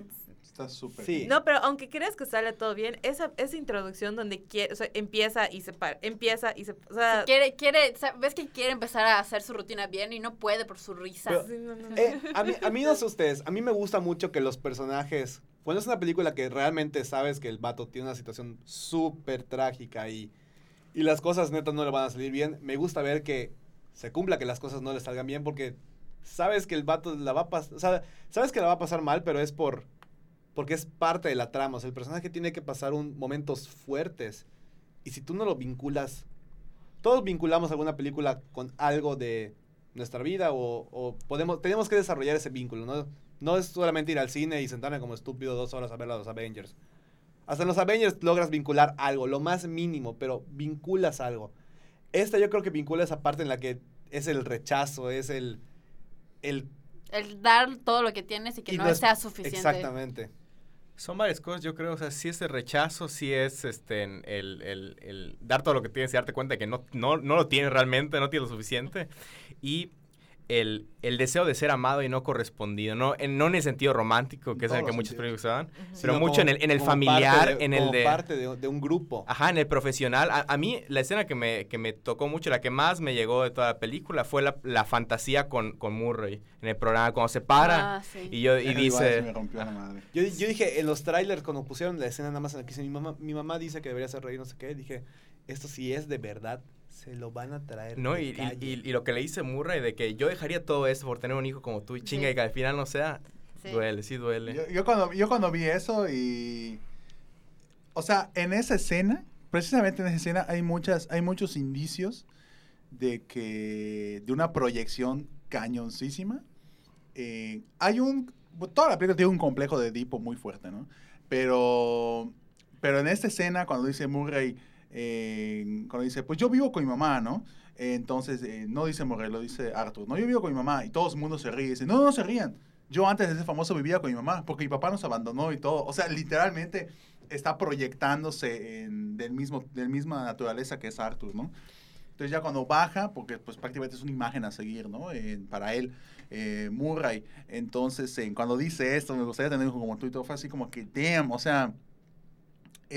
Está súper. Sí. No, pero aunque creas que sale todo bien, esa, esa introducción donde quiere, o sea, empieza y se para, empieza y se, o sea, Quiere, quiere, o sea, ves que quiere empezar a hacer su rutina bien y no puede por su risa. Pero- Sí, no, no. Eh, a, mí, a mí no sé ustedes, a mí me gusta mucho que los personajes, cuando es una película que realmente sabes que el vato tiene una situación súper trágica y, y las cosas netas no le van a salir bien, me gusta ver que se cumpla que las cosas no le salgan bien porque sabes que el vato la va a pasar, o sea, sabes que la va a pasar mal, pero es por, porque es parte de la trama, o sea, el personaje tiene que pasar un, momentos fuertes y si tú no lo vinculas, todos vinculamos alguna película con algo de nuestra vida o, o podemos, tenemos que desarrollar ese vínculo, ¿no? No es solamente ir al cine y sentarme como estúpido dos horas a ver a los Avengers. Hasta en los Avengers logras vincular algo, lo más mínimo, pero vinculas algo. Esta yo creo que vincula esa parte en la que es el rechazo, es el... el El dar todo lo que tienes y que y no, es- sea suficiente. Exactamente. Son varias cosas, yo creo, o sea, si es el rechazo, si es este el, el- el dar todo lo que tienes y darte cuenta de que no, no, no lo tienes realmente, no tienes lo suficiente. Y el, el deseo de ser amado y no correspondido, no en, no en el sentido romántico, que es el que los muchas sentidos. se dan, pero Sino mucho como- en el, en el como familiar, de- en el como de... parte de, de un grupo. Ajá, en el profesional. A, a mí, la escena que me, que me tocó mucho, la que más me llegó de toda la película, fue la, la fantasía con, con Murray en el programa, cuando se para Ah, sí. y, yo, y Igual se me dice... rompió la madre. Yo, yo dije, en los trailers, cuando pusieron la escena nada más en la que dice, mi mamá, mi mamá dice que debería hacer reír, no sé qué, dije, esto sí es de verdad, se lo van a traer. No, de y, y- calle". y- y lo que le dice Murray de que yo dejaría todo eso por tener un hijo como tú y chinga Sí. y que al final no sea, Sí. duele, sí duele. Yo, yo cuando, yo cuando vi eso y... O sea, en esa escena, precisamente en esa escena hay, muchas, hay muchos indicios de que... de una proyección cañoncísima. Eh, hay un... Toda la película tiene un complejo de Edipo muy fuerte, ¿no? Pero... Pero en esta escena, cuando dice Murray... eh, cuando dice, pues yo vivo con mi mamá, ¿no? Eh, entonces, eh, no dice Murray, lo dice Arthur. No, yo vivo con mi mamá. Y todo el mundo se ríe. Dice, no, no se rían. Yo antes de ser famoso vivía con mi mamá, porque mi papá nos abandonó y todo. O sea, literalmente está proyectándose en, del mismo, del misma naturaleza que es Arthur, ¿no? Entonces ya cuando baja, porque pues prácticamente es una imagen a seguir, ¿no? Eh, para él, eh, Murray. Entonces, eh, cuando dice esto, me gustaría tener como todo, fue así como que, damn, o sea,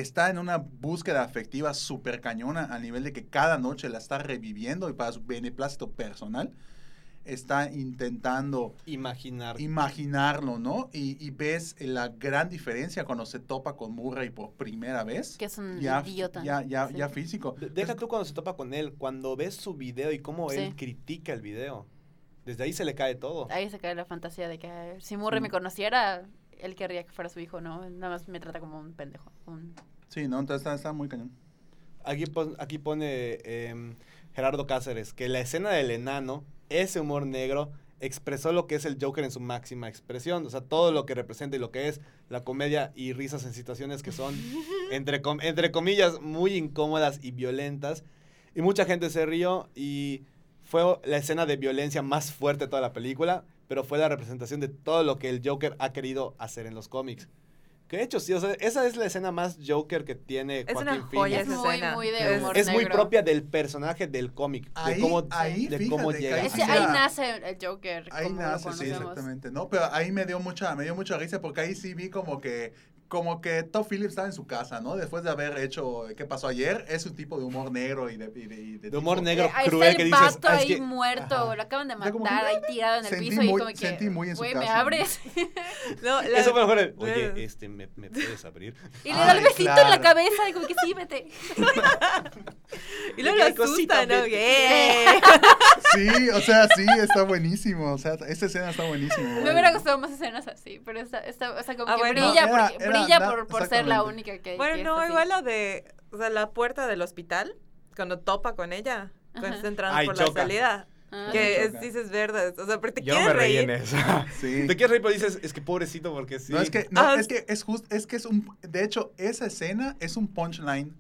está en una búsqueda afectiva súper cañona a nivel de que cada noche la está reviviendo y para su beneplácito personal está intentando Imaginar. imaginarlo, ¿no? Y, y ves la gran diferencia cuando se topa con Murray por primera vez. Que es un ya, idiota. Ya, ya, Sí. ya físico. De- Deja tú cuando se topa con él, cuando ves su video y cómo Sí. él critica el video. Desde ahí se le cae todo. Ahí se cae la fantasía de que si Murray me conociera, él querría que fuera su hijo, ¿no? Nada más me trata como un pendejo. un- Sí, ¿no? Entonces está, está muy cañón. Aquí, pon- aquí pone em, Gerardo Cáceres que la escena del enano, ese humor negro, expresó lo que es el Joker en su máxima expresión. O sea, todo lo que representa y lo que es la comedia y risas en situaciones que son, entre, com- entre comillas, muy incómodas y violentas. Y mucha gente se rió y fue la escena de violencia más fuerte de toda la película, pero fue la representación de todo lo que el Joker ha querido hacer en los cómics. Que de hecho, sí, o sea, esa es la escena más Joker que tiene Es Joaquín una joya Phoenix. Es esa muy, escena. muy de Es- humor Es muy negro. propia del personaje del cómic, de Ahí- cómo, ahí, de cómo fíjate que llega. ahí sí nace el Joker. Ahí como lo nace, sí, exactamente, ¿no? Pero ahí me dio mucha, me dio mucha risa porque ahí sí vi como que, como que Todd Phillips estaba en su casa, ¿no? Después de haber hecho ¿Qué pasó ayer? Es un tipo de humor negro y de... y de, y de De humor tipo- negro Eh, ahí cruel está que el dices. vato "Ah, es ahí que-". muerto, Ajá. lo acaban de matar, que, ahí tirado en el sentí piso y muy- como que, sentí muy en su güey, ¿me abres? No, la- Eso fue lo mejor. el. Oye, este, ¿me, me puedes abrir? y le da el besito en la cabeza y como que sí, vete. y luego ¿De lo asusta, ¿no? Sí, o sea, sí, está buenísimo. O sea, esta escena está buenísima. Me hubiera gustado más escenas así, pero esta, esta o sea, como Ah, que bueno. brilla, Era- porque, era- brilla da- por, por ser la única que Bueno, que no, así. igual lo de, o sea, la puerta del hospital, cuando topa con ella, cuando está entrando Ay, por choca. la salida, Ah, que es, dices verdes, o sea, pero te Yo quieres me reí reír. en eso. Sí. Te quieres reír, pero dices, es que pobrecito, porque sí. No, es que, no, Ah, es que es justo, es que es un, de hecho, esa escena es un punchline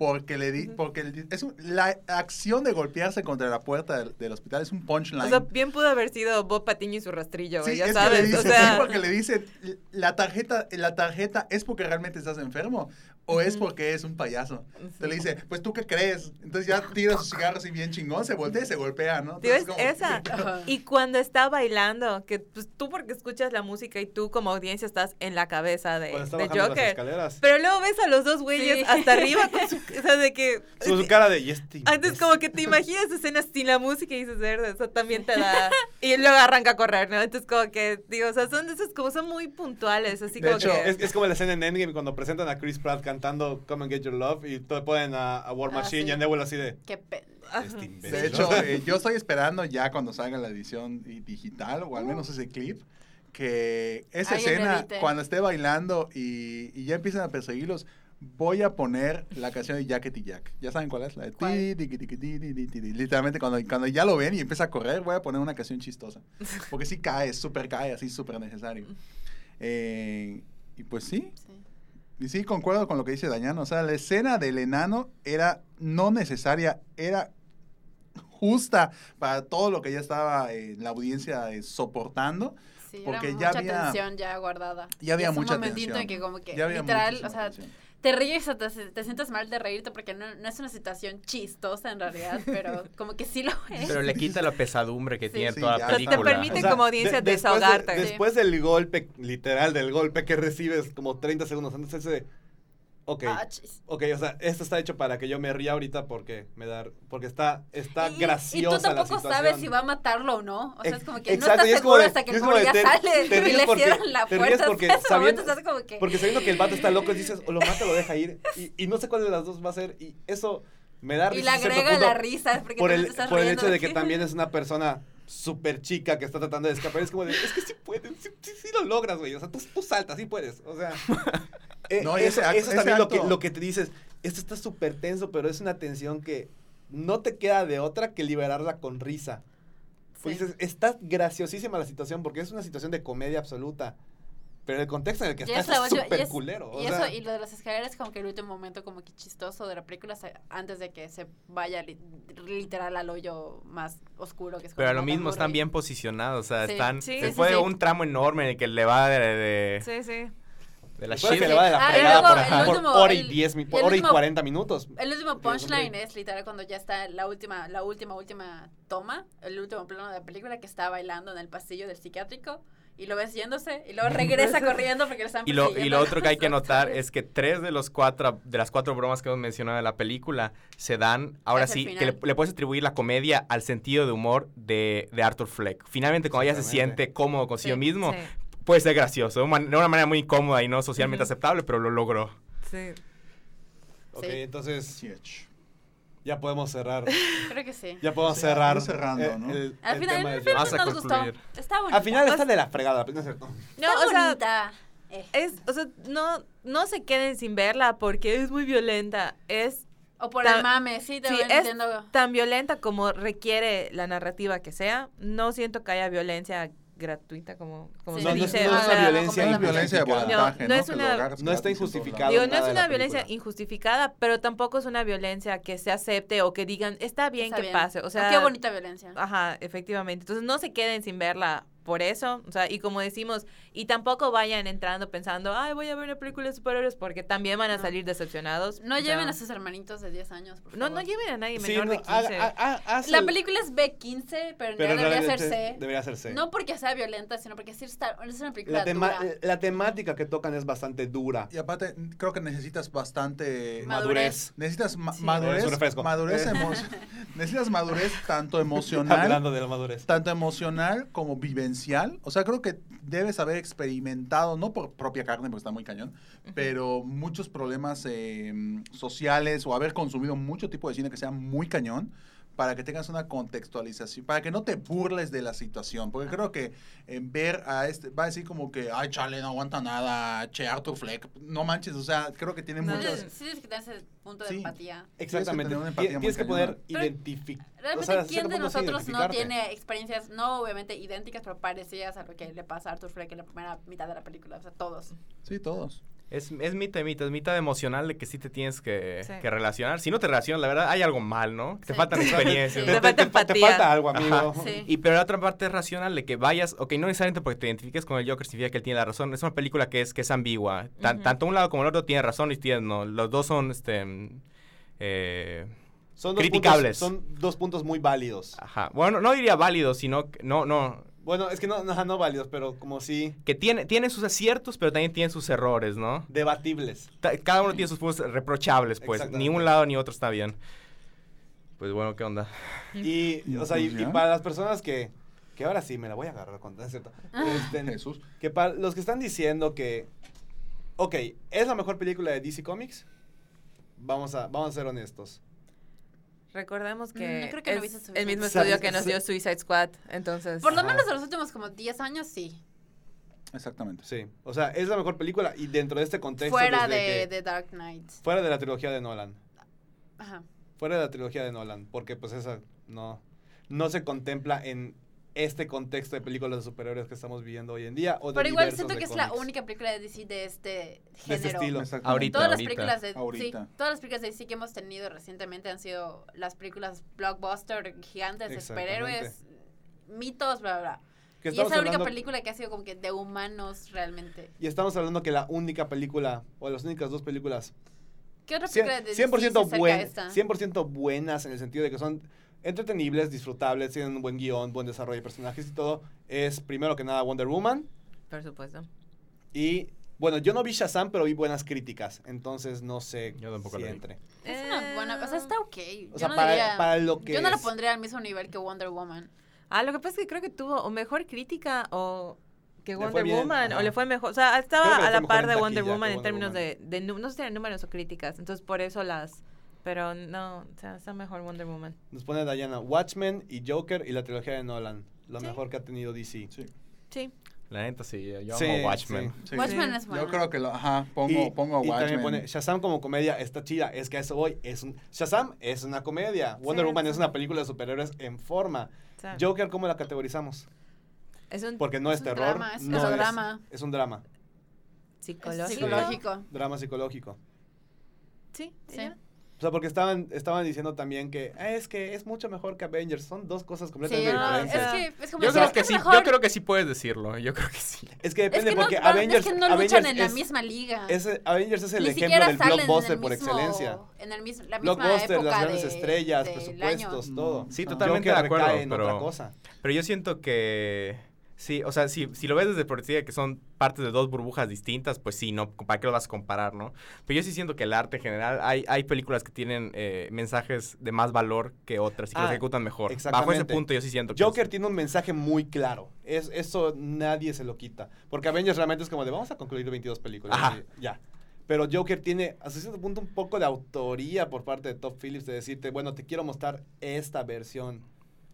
porque le di, porque es un- la acción de golpearse contra la puerta del, del hospital es un punchline. O sea, bien pudo haber sido Bob Patiño y su rastrillo, Sí, ya es que sabes, le dice, o sea, sí, porque le dice, la tarjeta, la tarjeta es porque realmente estás enfermo o es porque es un payaso. Sí. Te le dice, pues tú qué crees. Entonces ya tira su cigarro así bien chingón, se voltea y se golpea, ¿no? Entonces, como- esa. Y cuando está bailando, que pues, tú porque escuchas la música y tú como audiencia estás en la cabeza de, de las Joker. escaleras. Pero luego ves a los dos güeyes Sí. hasta arriba con su, o sea, de que Su, su cara de, y este antes como que te imaginas escenas sin la música y dices, verde, eso también te da y luego arranca a correr, ¿no? Entonces como que digo, o sea, son de esas como son muy puntuales, así De como hecho, que Es, es como la escena en Endgame cuando presentan a Chris Pratt cantando Come and Get Your Love y te ponen a, a War Ah, Machine sí. y a Nebula así de... Qué. Este. De hecho, eh, yo estoy esperando ya cuando salga la edición digital, o al menos ese clip, que esa Alguien escena, cuando esté bailando y, y ya empiezan a perseguirlos, voy a poner la canción de Jacket y Jack. ¿Ya saben cuál es? La de ¿Cuál? ti. Literalmente, cuando, cuando ya lo ven y empieza a correr, voy a poner una canción chistosa. Porque sí cae, súper cae, así súper necesario. Eh, y pues sí, Sí. Y sí, concuerdo con lo que dice Dañano. O sea, la escena del enano era no necesaria, era justa para todo lo que ya estaba eh, la audiencia eh, soportando. Sí, Porque era ya mucha había- tensión ya guardada. Ya había Y es mucha un momentito tensión. en que como que Ya había literal, o sea, tensión. Te ríes o te, te sientes mal de reírte porque no, no es una situación chistosa en realidad, pero como que sí lo es. Pero le quita la pesadumbre que Sí. tiene Sí, toda la O sea, te película. permite- como audiencia después de- desahogarte. después del golpe, literal, del golpe que recibes como 30 segundos antes, ese de, ok, Ah, ok, o sea, esto está hecho para que yo me ría ahorita porque me da, porque está, está Y- graciosa Y tú la tampoco situación. sabes si va a matarlo o no. O sea, es como que Exacto, no y estás es como seguro de- hasta que y el es como pobre ya te- sale te y ríes le porque- cierran la te ríes puerta. porque en ese sabiendo- estás como que... Porque sabiendo que el vato está loco, dices, o lo mata o lo deja ir, y, y no sé cuál de las dos va a ser, y eso me da Y risa. le a cierto agrega la risa porque por también el, estás por el hecho de que que- también es una persona súper chica que está tratando de escapar. Es como de, es que sí puedes, sí, sí, sí lo logras, güey. O sea, tú, tú saltas, sí puedes. O sea, eh, No, eso, ese acto- eso es ese también lo que, lo que te dices. Esto está súper tenso, pero es una tensión que no te queda de otra que liberarla con risa. Pues Sí. dices, está graciosísima la situación porque es una situación de comedia absoluta. Pero el contexto en el que está es y súper es- culero. o Y sea, eso, y lo de las escaleras, como que el último momento como que chistoso de la película, se- antes de que se vaya li- literal al hoyo más oscuro que es Pero a lo mismo están bien posicionados, o sea, Sí. están Sí, de sí. un tramo enorme en el que le va de, de, Sí, sí. De la shit. que le va de la Ah, y fregada luego por, el por último- hora y el- 10 mi- el hora y último- 40 minutos. El último punchline es literal cuando ya está la última, la última, última toma, el último plano de la película que está bailando en el pasillo del psiquiátrico y lo ves yéndose y luego regresa corriendo porque le están Y lo, y lo otro que hay que notar es que tres de los cuatro de las cuatro bromas que hemos mencionado de la película se dan ahora sí que le, le puedes atribuir la comedia al sentido de humor de, de Arthur Fleck. Finalmente cuando ella se siente cómodo consigo Sí, mismo Sí, puede ser gracioso, de una manera muy cómoda y no socialmente aceptable, pero lo logró. sí. Ok, Sí. entonces ya podemos cerrar. Creo que sí. Ya podemos Sí, cerrar. cerrando, eh, ¿no? el- Al el final, Vamos a nos gustó. Está bonito. Al final está de la fregada, no es cierto. No, Está o sea, bonita. Eh. es, o sea, no, no se queden sin verla porque es muy violenta. Es O por el mame, sí, te sí, es diciendo... tan violenta como requiere la narrativa que sea. No siento que haya violencia gratuita como, como Sí. se No, no es- dice. no es una violencia No es completamente. violencia de injustificada. voluntaje, No, ¿no? no es Que una- lo agarras no está lados. Digo, no es una violencia película. injustificada, pero tampoco es una violencia que se acepte o que digan, está bien Está que bien. pase. O sea, qué bonita violencia. Ajá, efectivamente. Entonces no se queden sin verla por eso. O sea, y como decimos, y tampoco vayan entrando pensando, ay, voy a ver una película de superhéroes porque también van a No. salir decepcionados. No O lleven sea, a sus hermanitos de 10 años, por No, favor. no lleven a nadie Sí, menor no, de 15. haga- ha- ha- haz La el- película es B15, pero, realidad debería ser C. Debería ser C. No porque sea violenta, sino porque sí está, es una película la, tema- dura. la temática que tocan es bastante dura. Y aparte, creo que necesitas bastante... Madurez. Necesitas ma- Sí. madurez, madurez Eh. necesitas madurez tanto emocional, Hablando de la madurez. tanto emocional como vivencial. O sea, creo que debes haber experimentado, no por propia carne, porque está muy cañón, pero muchos problemas eh, sociales o haber consumido mucho tipo de cine que sea muy cañón para que tengas una contextualización, para que no te burles de la situación, porque creo que en ver a este, va a decir como que, ay, chale, no aguanta nada, che, Arthur Fleck, no manches, o sea, creo que tiene No, muchas... Sí, tienes que tener ese punto de Sí. empatía. Exactamente. tener una Ti- empatía muy Tienes que poder identificar. Realmente, o sea, ¿quién de nosotros no tiene experiencias, no obviamente idénticas, pero parecidas a lo que le pasa a Arthur Fleck en la primera mitad de la película? O sea, todos. Sí, todos. Es, es mitad y mitad, es mitad emocional de que sí te tienes que, Sí. que relacionar. Si no te relacionas, la verdad, hay algo mal, ¿no? Te faltan experiencias. Sí. Te, Te te- falta te- falta algo, amigo. Y pero la otra parte es racional, de que vayas, ok, no necesariamente porque te identifiques con el Joker significa que él tiene la razón. Es una película que es, que es ambigua. Tan-. Tanto un lado como el otro tiene razón y tiene no. Los dos son, este, mm, eh, Son dos Criticables. Puntos, son dos puntos muy válidos. ajá. Bueno, no diría válidos, sino, que- no, no, Bueno, es que no, no, no válidos, pero como sí que tiene, tiene sus aciertos, pero también tiene sus errores, ¿no? debatibles. Ta- Cada uno tiene sus puntos reprochables, pues. Ni un lado ni otro está bien. Pues bueno, ¿qué onda? Y, o sea, y, Pues y para las personas que, que ahora sí me la voy a agarrar con es cierto. Este, Jesús. que para los que están diciendo que, ok, es la mejor película de DC Comics, vamos a, vamos a ser honestos. Recordemos Mm, que, creo es el mismo Squad. estudio que nos dio Suicide Squad, entonces... Por lo menos de los últimos como 10 años, sí. Exactamente. Sí, o sea, es la mejor película y dentro de este contexto. Fuera desde de, que- de Dark Knight. fuera de la trilogía de Nolan. Ajá. Fuera de la trilogía de Nolan, porque pues esa no, no se contempla en este contexto de películas de superhéroes que estamos viviendo hoy en día. O de Pero igual siento de que es la única película de DC de este de género. este estilo. Ahorita, Todas las películas de Ahorita. sí, todas las películas de DC que hemos tenido recientemente han sido las películas blockbuster gigantes de superhéroes, mitos, bla bla. Que Y es la única hablando- película que ha sido como que de humanos realmente. Y estamos hablando que la única película, o las únicas dos películas, ¿Qué otra 100%, película de DC 100%, se acerca a buen- esta? 100% buenas en el sentido de que son entretenibles, disfrutables, tienen un buen guion, buen desarrollo de personajes y todo, es primero que nada Wonder Woman. Por supuesto. Y bueno, yo no vi Shazam, pero vi buenas críticas, entonces no sé Yo tampoco si entre. Es una buena, o sea, está ok. O yo no para, diría, para lo que yo no la pondría al mismo nivel que Wonder Woman. Ah, lo que pasa es que creo que tuvo o mejor crítica o que Wonder bien, Woman, o le fue mejor. O sea, estaba a la par de Wonder Woman en términos Woman. de, de no sé si eran números o críticas. Entonces, por eso las. Pero no, o sea, está mejor Wonder Woman. Nos pone Diana Watchmen y Joker y la trilogía de Nolan. Lo Sí. mejor que ha tenido DC. Sí. Sí. La neta sí, yo Sí, amo Watchmen. sí. Watchmen Sí. es buena. Yo creo que lo, ajá, pongo, y, pongo a y también Watchmen. pone Shazam como comedia está chida. Es que a eso voy. Es un, Shazam es una comedia. Wonder Sí, Woman sí. es una película de superhéroes en forma. Joker, ¿cómo la categorizamos? es un Porque no es, Es un terror. drama, es- no es un drama. Es un drama. Psicológico. Drama psicológico. Sí, Sí. O sea, porque estaban, estaban diciendo también que "Ah, es que es mucho mejor que Avengers. Son dos cosas Sí, completamente no, es diferentes. que es como Yo decir, creo es que es sí, mejor. yo creo que sí puedes decirlo, yo creo que sí. Es que Es depende que no, porque bueno, Avengers, es que no Avengers luchan en la es- misma liga. es- Avengers es el Ni ejemplo del blockbuster por excelencia. En el mismo, la misma Blockbuster, época las grandes de- estrellas, presupuestos, todo. Mm, Sí, totalmente de acuerdo, recae en pero, otra cosa. pero yo siento que sí, o sea, si, si lo ves desde perspectiva que son partes de dos burbujas distintas, pues sí, no, ¿para qué lo vas a comparar, no? Pero yo sí siento que el arte en general, hay, hay películas que tienen eh, mensajes de más valor que otras y que Ah, los ejecutan mejor. Bajo ese punto yo sí siento que Joker es- tiene un mensaje muy claro. Es, eso nadie se lo quita. Porque Avengers realmente es como de vamos a concluir 22 películas. Ajá. y ya. Pero Joker tiene hasta cierto punto un poco de autoría por parte de Top Phillips de decirte, bueno, te quiero mostrar esta versión.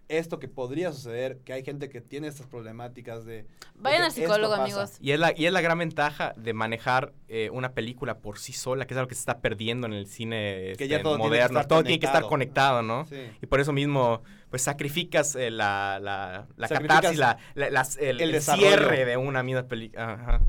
Esto que podría suceder, que hay gente que tiene estas problemáticas de... Vayan de al psicólogo, amigos. Y es, la, y es la gran ventaja de manejar eh, una película por sí sola, que es algo que se está perdiendo en el cine Que ya este, todo tiene que moderno. todo tiene que estar conectado. ¿no? Sí. Y por eso mismo, pues sacrificas eh, la, la, la Sacrificas catarsis, la, el, el el desarrollo. cierre de una misma película. Ajá.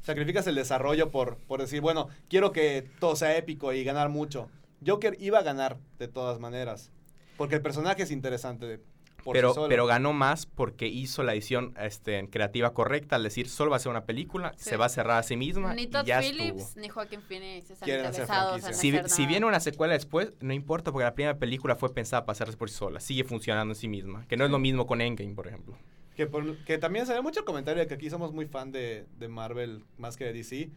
Sacrificas el desarrollo por, por decir, bueno, quiero que todo sea épico y ganar mucho. Joker iba a ganar de todas maneras. Porque el personaje es interesante por Pero, sí solo. pero ganó más porque hizo la edición este, creativa correcta, al decir, solo va a ser una película, Sí. se va a cerrar a sí misma Ni y Todd ya Phillips estuvo. ni Joaquin Phoenix están Quieren hacer interesados en. Si, hacer si viene una secuela después, no importa porque la primera película fue pensada para hacerse por sí sola, sigue funcionando en sí misma, que no es lo mismo con Endgame, por ejemplo. Que, por- que también se ve mucho comentario de que aquí somos muy fan de, de Marvel más que de DC.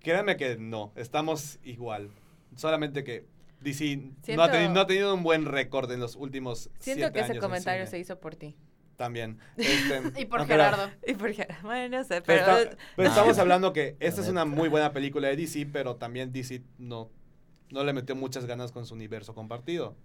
Créanme que no, estamos igual. Solamente que DC no, ha Siento- no ha tenido un buen récord en los últimos Siento siete que ese años comentario se hizo por ti. También. Este, Y por no, pero- Gerardo. Y bueno, no sé, Pero, pero... está- pero No. estamos hablando que esta es una muy buena película de DC, pero también DC no, no le metió muchas ganas con su universo compartido.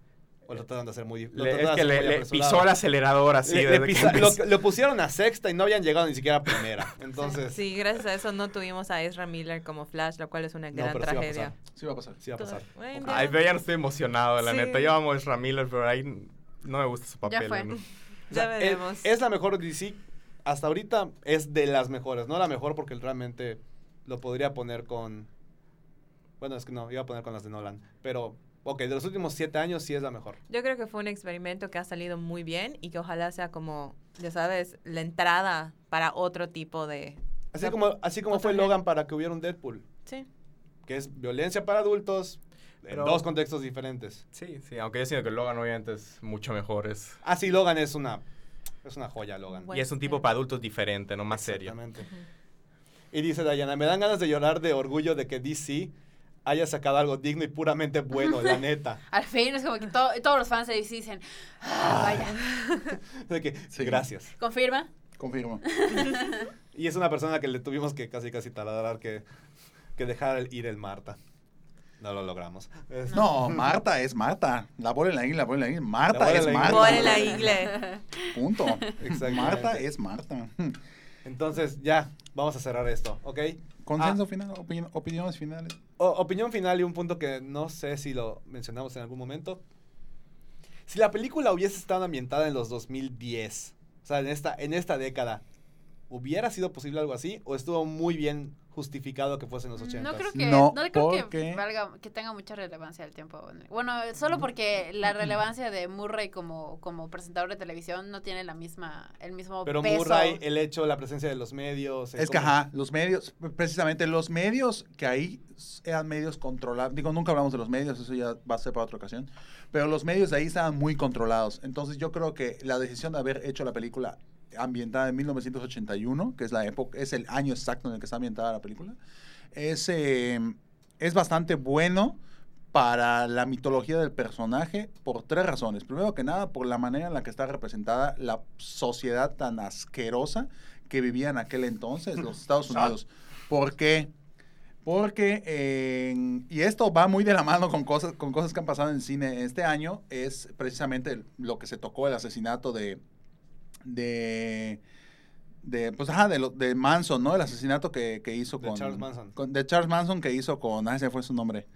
O lo trataron de hacer muy... trataron es que le, muy le pisó el acelerador así. Le- le pisa- lo, pusieron a sexta y no habían llegado ni siquiera a primera. Entonces, sí, Sí, gracias a eso no tuvimos a Ezra Miller como Flash, lo cual es una No, gran pero sí va a tragedia. pasar. Sí va a pasar. va a pasar. Bueno, Ay, pero ya no estoy emocionado, la Sí. neta. Yo amo a Ezra Miller, pero ahí no me gusta su papel. fue. ¿no? O ya sea, es- veremos. Es, la mejor DC. Hasta ahorita es de las mejores. No la mejor porque realmente lo podría poner con... Bueno, es que no, iba a poner con las de Nolan. Pero, ok, de los últimos siete años sí es la mejor. Yo creo que fue un experimento que ha salido muy bien y que ojalá sea como, ya sabes, la entrada para otro tipo de... Así como, así como fue. Logan para que hubiera un Deadpool. Sí. Que es violencia para adultos en dos contextos diferentes. Sí, sí, aunque yo siento que Logan obviamente es mucho mejor. Es, Ah, sí, Logan es una... Es una joya, Logan. Bueno. y es un tipo para adultos diferente, no más serio. Exactamente. Y dice Diana, me dan ganas de llorar de orgullo de que DC haya sacado algo digno y puramente bueno, la neta. Al fin es como que to- todos los fans DC dicen, ah, vaya. De que, Sí. Gracias. ¿Confirma? Confirmo. Y es una persona que le tuvimos que casi casi taladrar que, que dejar ir el Marta. No lo logramos. No, Marta es Marta. La bola en la isla, la bola en la isla. Marta bola en es la Marta. isla. Por en la igle. Punto. Exactamente. Marta es Marta. Entonces, ya, vamos a cerrar esto, ¿ok? Consenso Ah, final, opini- opiniones finales. o- opinión final y un punto que no sé si lo mencionamos en algún momento. Si la película hubiese estado ambientada en los 2010, o sea, en esta, en esta década, ¿hubiera sido posible algo así? ¿O estuvo muy bien justificado que fuese en los 80? No creo que, No, no, creo que, porque- valga, que tenga mucha relevancia el tiempo. Bueno, solo porque la relevancia de Murray como, como presentador de televisión no tiene la misma, el mismo Pero peso. Murray, el hecho, la presencia de los medios. Es que, ajá, los medios, precisamente los medios que ahí eran medios controlados. Digo, nunca hablamos de los medios, eso ya va a ser para otra ocasión. Pero los medios de ahí estaban muy controlados. Entonces, yo creo que la decisión de haber hecho la película ambientada en 1981, que es la época, es el año exacto en el que está ambientada la película, es, eh, es bastante bueno para la mitología del personaje por tres razones. Primero que nada, por la manera en la que está representada la sociedad tan asquerosa que vivía en aquel entonces, los Estados Unidos. ¿Por qué? Porque, eh, y esto va muy de la mano con cosas, con cosas que han pasado en el cine este año, es precisamente lo que se tocó, el asesinato de, de, de pues, ajá, de, lo- de Manson, ¿no? El asesinato que, que hizo De con... Charles Manson. con- de Charles Manson que hizo con, ah, ese fue su nombre.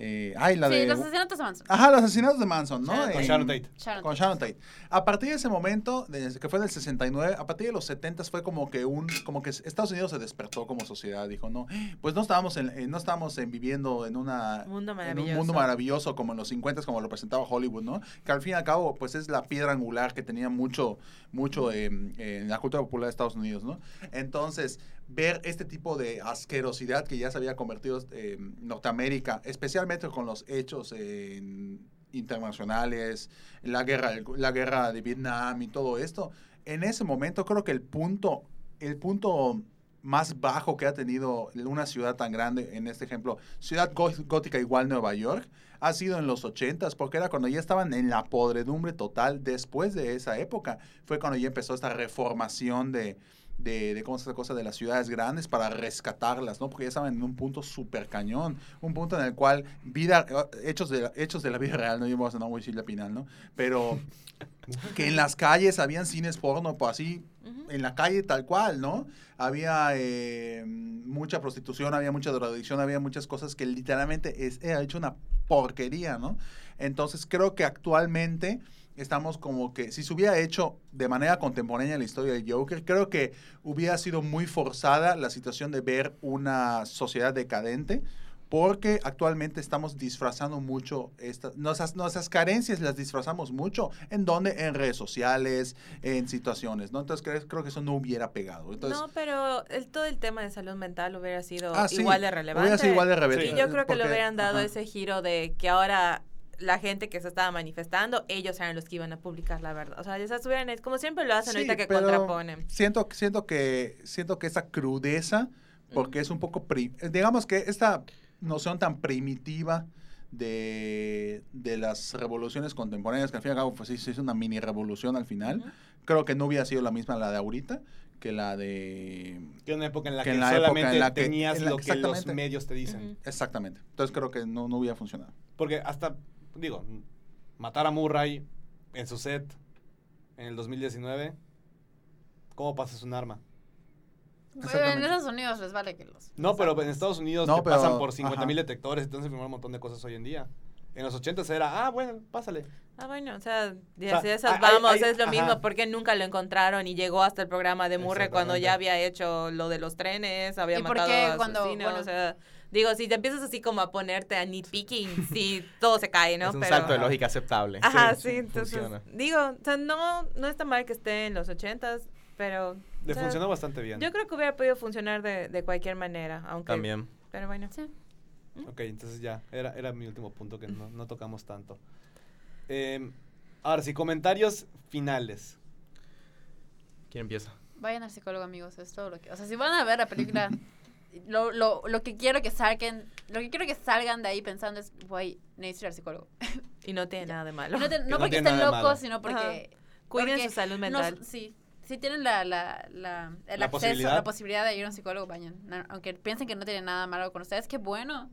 Eh, ay, la sí, de... los asesinatos de Manson. Ajá, los asesinatos de Manson, ¿no? Sharon Con Sharon Tate. Sharon con. Sharon Tate. A partir de ese momento, desde que fue del 69, a partir de los 70 fue como que un, como que Estados Unidos se despertó como sociedad. Dijo, no, pues no estábamos, en, eh, no estábamos en viviendo en una Mundo en un mundo maravilloso como en los 50 como lo presentaba Hollywood, ¿no? Que al fin y al cabo, pues es la piedra angular que tenía mucho, mucho eh, eh, en la cultura popular de Estados Unidos, ¿no? Entonces, ver este tipo de asquerosidad que ya se había convertido eh, Norteamérica, especialmente con los hechos internacionales, la guerra, la guerra de Vietnam y todo esto, en ese momento creo que el punto, el punto más bajo que ha tenido una ciudad tan grande, en este ejemplo, ciudad gó- gótica igual Nueva York, ha sido en los 80s, porque era cuando ya estaban en la podredumbre total después de esa época. Fue cuando ya empezó esta reformación de, de, de cómo se llama esta cosa de las ciudades grandes para rescatarlas, ¿no? Porque ya estaban en un punto súper cañón, un punto en el cual vida, eh, hechos de, la- hechos de la vida real, no yo voy a muy Silvia Pinal, ¿no? Pero que en las calles habían cines porno, pues así, en la calle tal cual, ¿no? Había eh, mucha prostitución, había mucha drogadicción, había muchas cosas que literalmente es, era hecho una porquería, ¿no? Entonces creo que actualmente estamos como que si se hubiera hecho de manera contemporánea la historia del Joker, creo que hubiera sido muy forzada la situación de ver una sociedad decadente. Porque actualmente estamos disfrazando mucho estas, nuestras, nuestras carencias las disfrazamos mucho. ¿En dónde? En redes sociales, en situaciones, ¿no? Entonces creo, creo que eso no hubiera pegado. Entonces, no, pero el, todo el tema de salud mental hubiera sido Ah, sí, igual de relevante. Hubiera sido igual de relevante. Y yo creo que le porque- hubieran dado ajá. ese giro de que ahora la gente que se estaba manifestando, ellos eran los que iban a publicar la verdad. O sea, esas hubieran, como siempre lo hacen Sí, ahorita que pero contraponen. Siento, siento que siento que esa crudeza, porque es un poco, pri- digamos que esta noción tan primitiva de, de las revoluciones contemporáneas, que al fin y al cabo pues, sí, sí es una mini revolución al final, creo que no hubiera sido la misma la de ahorita que la de... Que en una época en la Que que, en la época solamente en la que- tenías en la- lo que los exactamente. medios te dicen. Exactamente. Entonces creo que no, no hubiera funcionado. Porque hasta, digo, matar a Murray en su set en el 2019, ¿cómo pasas un arma? En Exactamente. Estados Unidos les vale que los. No, pero en Estados Unidos No, te pero- pasan por 50 mil detectores, entonces firmar un montón de cosas hoy en día. En los 80 era, ah, bueno, pásale. Ah, bueno, o sea, y O sea, esas hay- vamos, hay- es lo ajá. mismo, porque nunca lo encontraron y llegó hasta el programa de Murray cuando ya había hecho lo de los trenes, había ¿Y por matado qué a cuando- asesinos, bueno. o sea, digo, si te empiezas así como a ponerte a nitpicking, sí, todo se cae, ¿no? es un Pero- salto de lógica aceptable. Ajá, Sí, sí, sí, entonces, funciona. digo, o sea, no, no está mal que esté en los ochentas, pero... Le o sea, funcionó bastante bien. Yo creo que hubiera podido funcionar de, de cualquier manera, aunque... También. Pero bueno. Sí. Ok, entonces ya, era, era mi último punto que no, no tocamos tanto. Em, ahora sí, comentarios finales. ¿Quién empieza? Vayan al psicólogo, amigos. Es todo lo que. O sea, si van a ver la película, lo, lo, lo que quiero que salgan, lo que quiero que salgan de ahí pensando es, güey, necesito ir al psicólogo. Y no tiene nada de malo. No, te- no no porque estén locos, sino porque. Cuiden porque su salud no- mental. sí. Si tienen la, la, la, el La acceso, posibilidad. la posibilidad de ir a un psicólogo, vayan. Aunque piensen que no tiene nada malo con ustedes, qué bueno.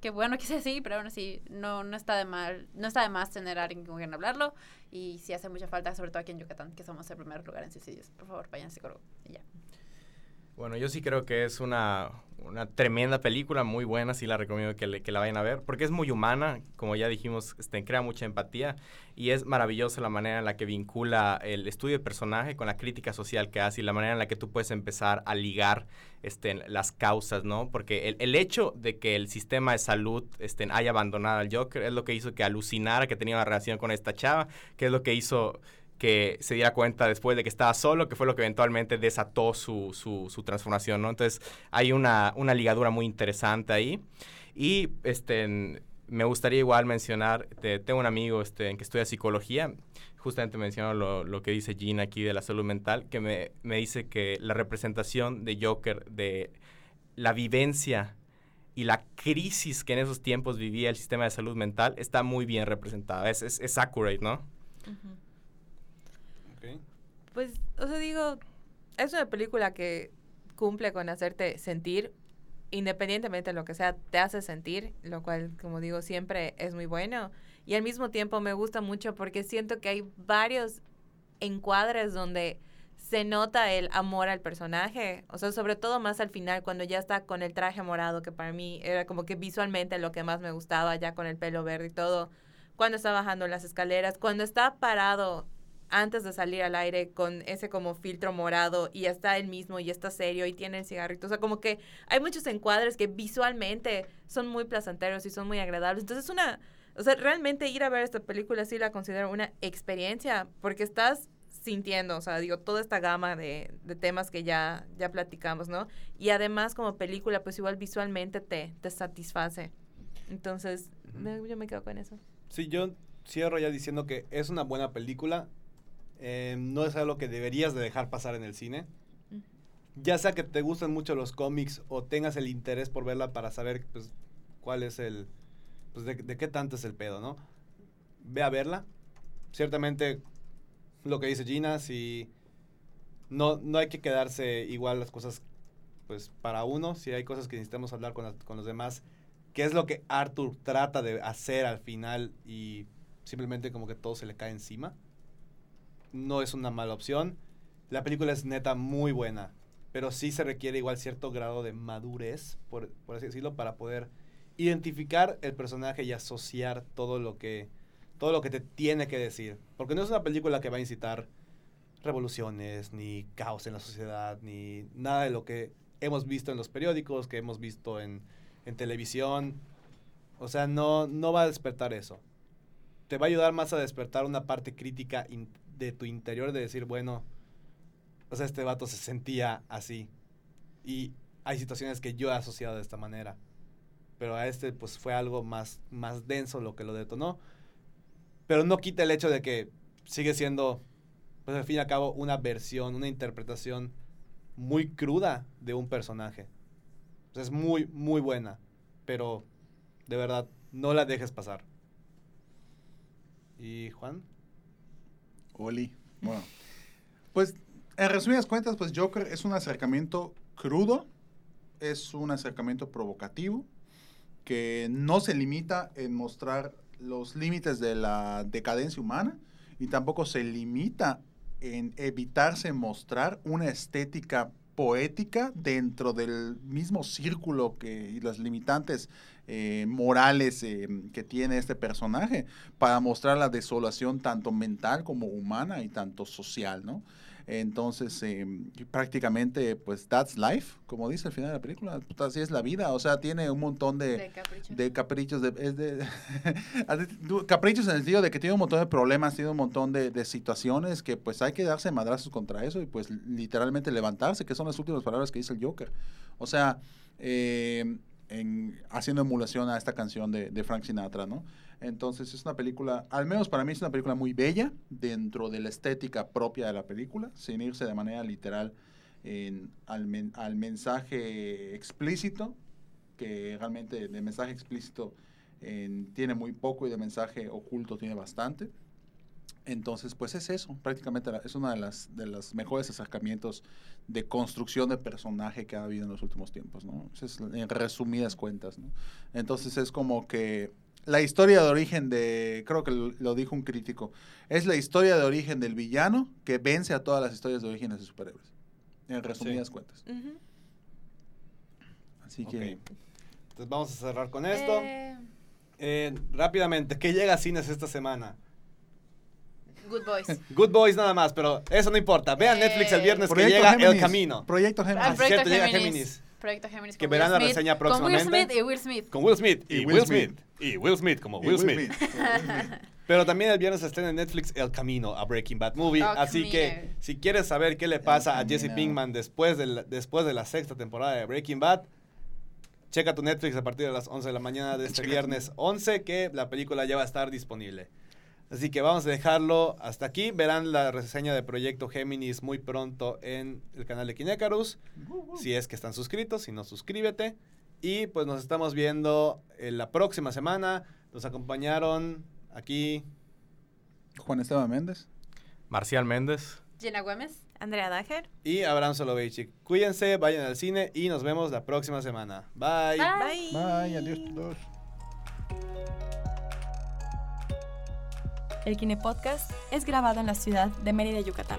Qué bueno que sea así, pero aún así no, no está de mal, no está de más tener a alguien con quien hablarlo. Y si hace mucha falta, sobre todo aquí en Yucatán, que somos el primer lugar en suicidios. Por favor, vayan al psicólogo. Y ya. Bueno, yo sí creo que es una, una tremenda película, muy buena, sí la recomiendo que, le- que la vayan a ver, porque es muy humana, como ya dijimos, este, crea mucha empatía y es maravillosa la manera en la que vincula el estudio de personaje con la crítica social que hace y la manera en la que tú puedes empezar a ligar este, las causas, ¿no? Porque el, el hecho de que el sistema de salud este, haya abandonado al Joker es lo que hizo que alucinara que tenía una relación con esta chava, que es lo que hizo que se diera cuenta después de que estaba solo, que fue lo que eventualmente desató su, su, su transformación, ¿no? Entonces hay una, una ligadura muy interesante ahí. Y este, en- me gustaría igual mencionar, te- tengo un amigo este, que estudia psicología, justamente mencionó lo, lo que dice Gina aquí de la salud mental, que me, me dice que la representación de Joker, de la vivencia y la crisis que en esos tiempos vivía el sistema de salud mental está muy bien representada, es, es, es accurate, ¿no? Pues, o sea, digo, es una película que cumple con hacerte sentir, independientemente de lo que sea, te hace sentir, lo cual, como digo, siempre es muy bueno. Y al mismo tiempo me gusta mucho porque siento que hay varios encuadres donde se nota el amor al personaje, o sea, sobre todo más al final, cuando ya está con el traje morado, que para mí era como que visualmente lo que más me gustaba, ya con el pelo verde y todo, cuando está bajando las escaleras, cuando está parado antes de salir al aire con ese como filtro morado y está él mismo y está serio y tiene el cigarrito. O sea, como que hay muchos encuadres que visualmente son muy placenteros y son muy agradables. Entonces es una, o sea, realmente ir a ver esta película sí la considero una experiencia porque estás sintiendo, o sea, digo, toda esta gama de, de temas que ya, ya platicamos, ¿no? Y además como película, pues igual visualmente te, te satisface. Entonces, me- yo me quedo con eso. Sí, yo cierro ya diciendo que es una buena película. Eh, no es algo que deberías de dejar pasar en el cine. Mm. Ya sea que te gusten mucho los cómics o tengas el interés por verla para saber pues, cuál es el... Pues de, de qué tanto es el pedo, ¿no? Ve a verla. Ciertamente, lo que dice Gina, si... No, no hay que quedarse igual las cosas pues para uno, si hay cosas que necesitamos hablar con, con los demás, qué es lo que Arthur trata de hacer al final y simplemente como que todo se le cae encima. No es una mala opción. La película es neta muy buena, pero sí se requiere igual cierto grado de madurez, por, por así decirlo, para poder identificar el personaje y asociar todo lo que todo lo que te tiene que decir, porque no es una película que va a incitar revoluciones ni caos en la sociedad ni nada de lo que hemos visto en los periódicos, que hemos visto en, en televisión. O sea, no, no va a despertar eso. Te va a ayudar más a despertar una parte crítica de tu interior de decir, bueno, o sea, este vato se sentía así. Y hay situaciones que yo he asociado de esta manera. Pero a este, pues fue algo más, más denso lo que lo detonó. Pero no quita el hecho de que sigue siendo, pues al fin y al cabo, una versión, una interpretación muy cruda de un personaje. Es muy, muy buena. Pero, de verdad, no la dejes pasar. ¿Y Juan? Oli. Bueno, pues en resumidas cuentas, pues Joker es un acercamiento crudo, es un acercamiento provocativo, que no se limita en mostrar los límites de la decadencia humana y tampoco se limita en evitarse mostrar una estética poética dentro del mismo círculo que, y las limitantes eh, morales eh, que tiene este personaje para mostrar la desolación tanto mental como humana y tanto social, ¿no? Entonces, eh, prácticamente, pues, that's life, como dice al final de la película, así es la vida, o sea, tiene un montón de, De capricho. de caprichos, de, es de- caprichos en el sentido de que tiene un montón de problemas, tiene un montón de, de situaciones que pues hay que darse madrazos contra eso y pues literalmente levantarse, que son las últimas palabras que dice el Joker. O sea, eh, en, haciendo emulación a esta canción de, de Frank Sinatra, ¿no? Entonces es una película, al menos para mí es una película muy bella dentro de la estética propia de la película, sin irse de manera literal al, men- al mensaje explícito, que realmente de mensaje explícito en- tiene muy poco y de mensaje oculto tiene bastante. Entonces, pues es eso, prácticamente es uno de, las, de los mejores acercamientos de construcción de personaje que ha habido en los últimos tiempos, ¿no? Es en resumidas cuentas, ¿no? Entonces es como que la historia de origen de, creo que lo, dijo un crítico, es la historia de origen del villano que vence a todas las historias de origen de sus superhéroes, en resumidas cuentas. Así que... Entonces vamos a cerrar con esto. Eh, Eh, rápidamente, ¿qué llega a cines esta semana? Good Boys. Good Boys nada más, pero eso no importa. Vean Eh, Netflix el viernes que Proyecto llega El Géminis, Camino. Proyecto Ah, Géminis. Proyecto cierto, llega Géminis. Géminis. Proyecto Géminis. Que verán Will la Smith, reseña Con Will próximamente. Smith y Will Smith. Con Will Smith. Y, Y Will Will Smith. Smith. Y Will Smith como Will, Smith. Will Smith. Pero también el viernes estrena en Netflix El Camino, a Breaking Bad Movie. Oh, Así Camino. que si quieres saber qué le pasa a Jesse. Pinkman después de, la, después de la sexta temporada de Breaking Bad, checa tu Netflix a partir de las 11 de la mañana de este Checa viernes 11, que la película ya va a estar disponible. Así que vamos a dejarlo hasta aquí. Verán la reseña de Proyecto Géminis muy pronto en el canal de Kinecarus. Si es que están suscritos, si no, suscríbete. Y pues nos estamos viendo en la próxima semana. Nos acompañaron aquí Juan Esteban Méndez. Marcial Méndez. Jenna Gómez. Andrea Dager. y Abraham Soloveitchik. Cuídense, vayan al cine y nos vemos la próxima semana. Bye. Bye. Bye, adiós todos. El Kine Podcast es grabado en la ciudad de Mérida, Yucatán,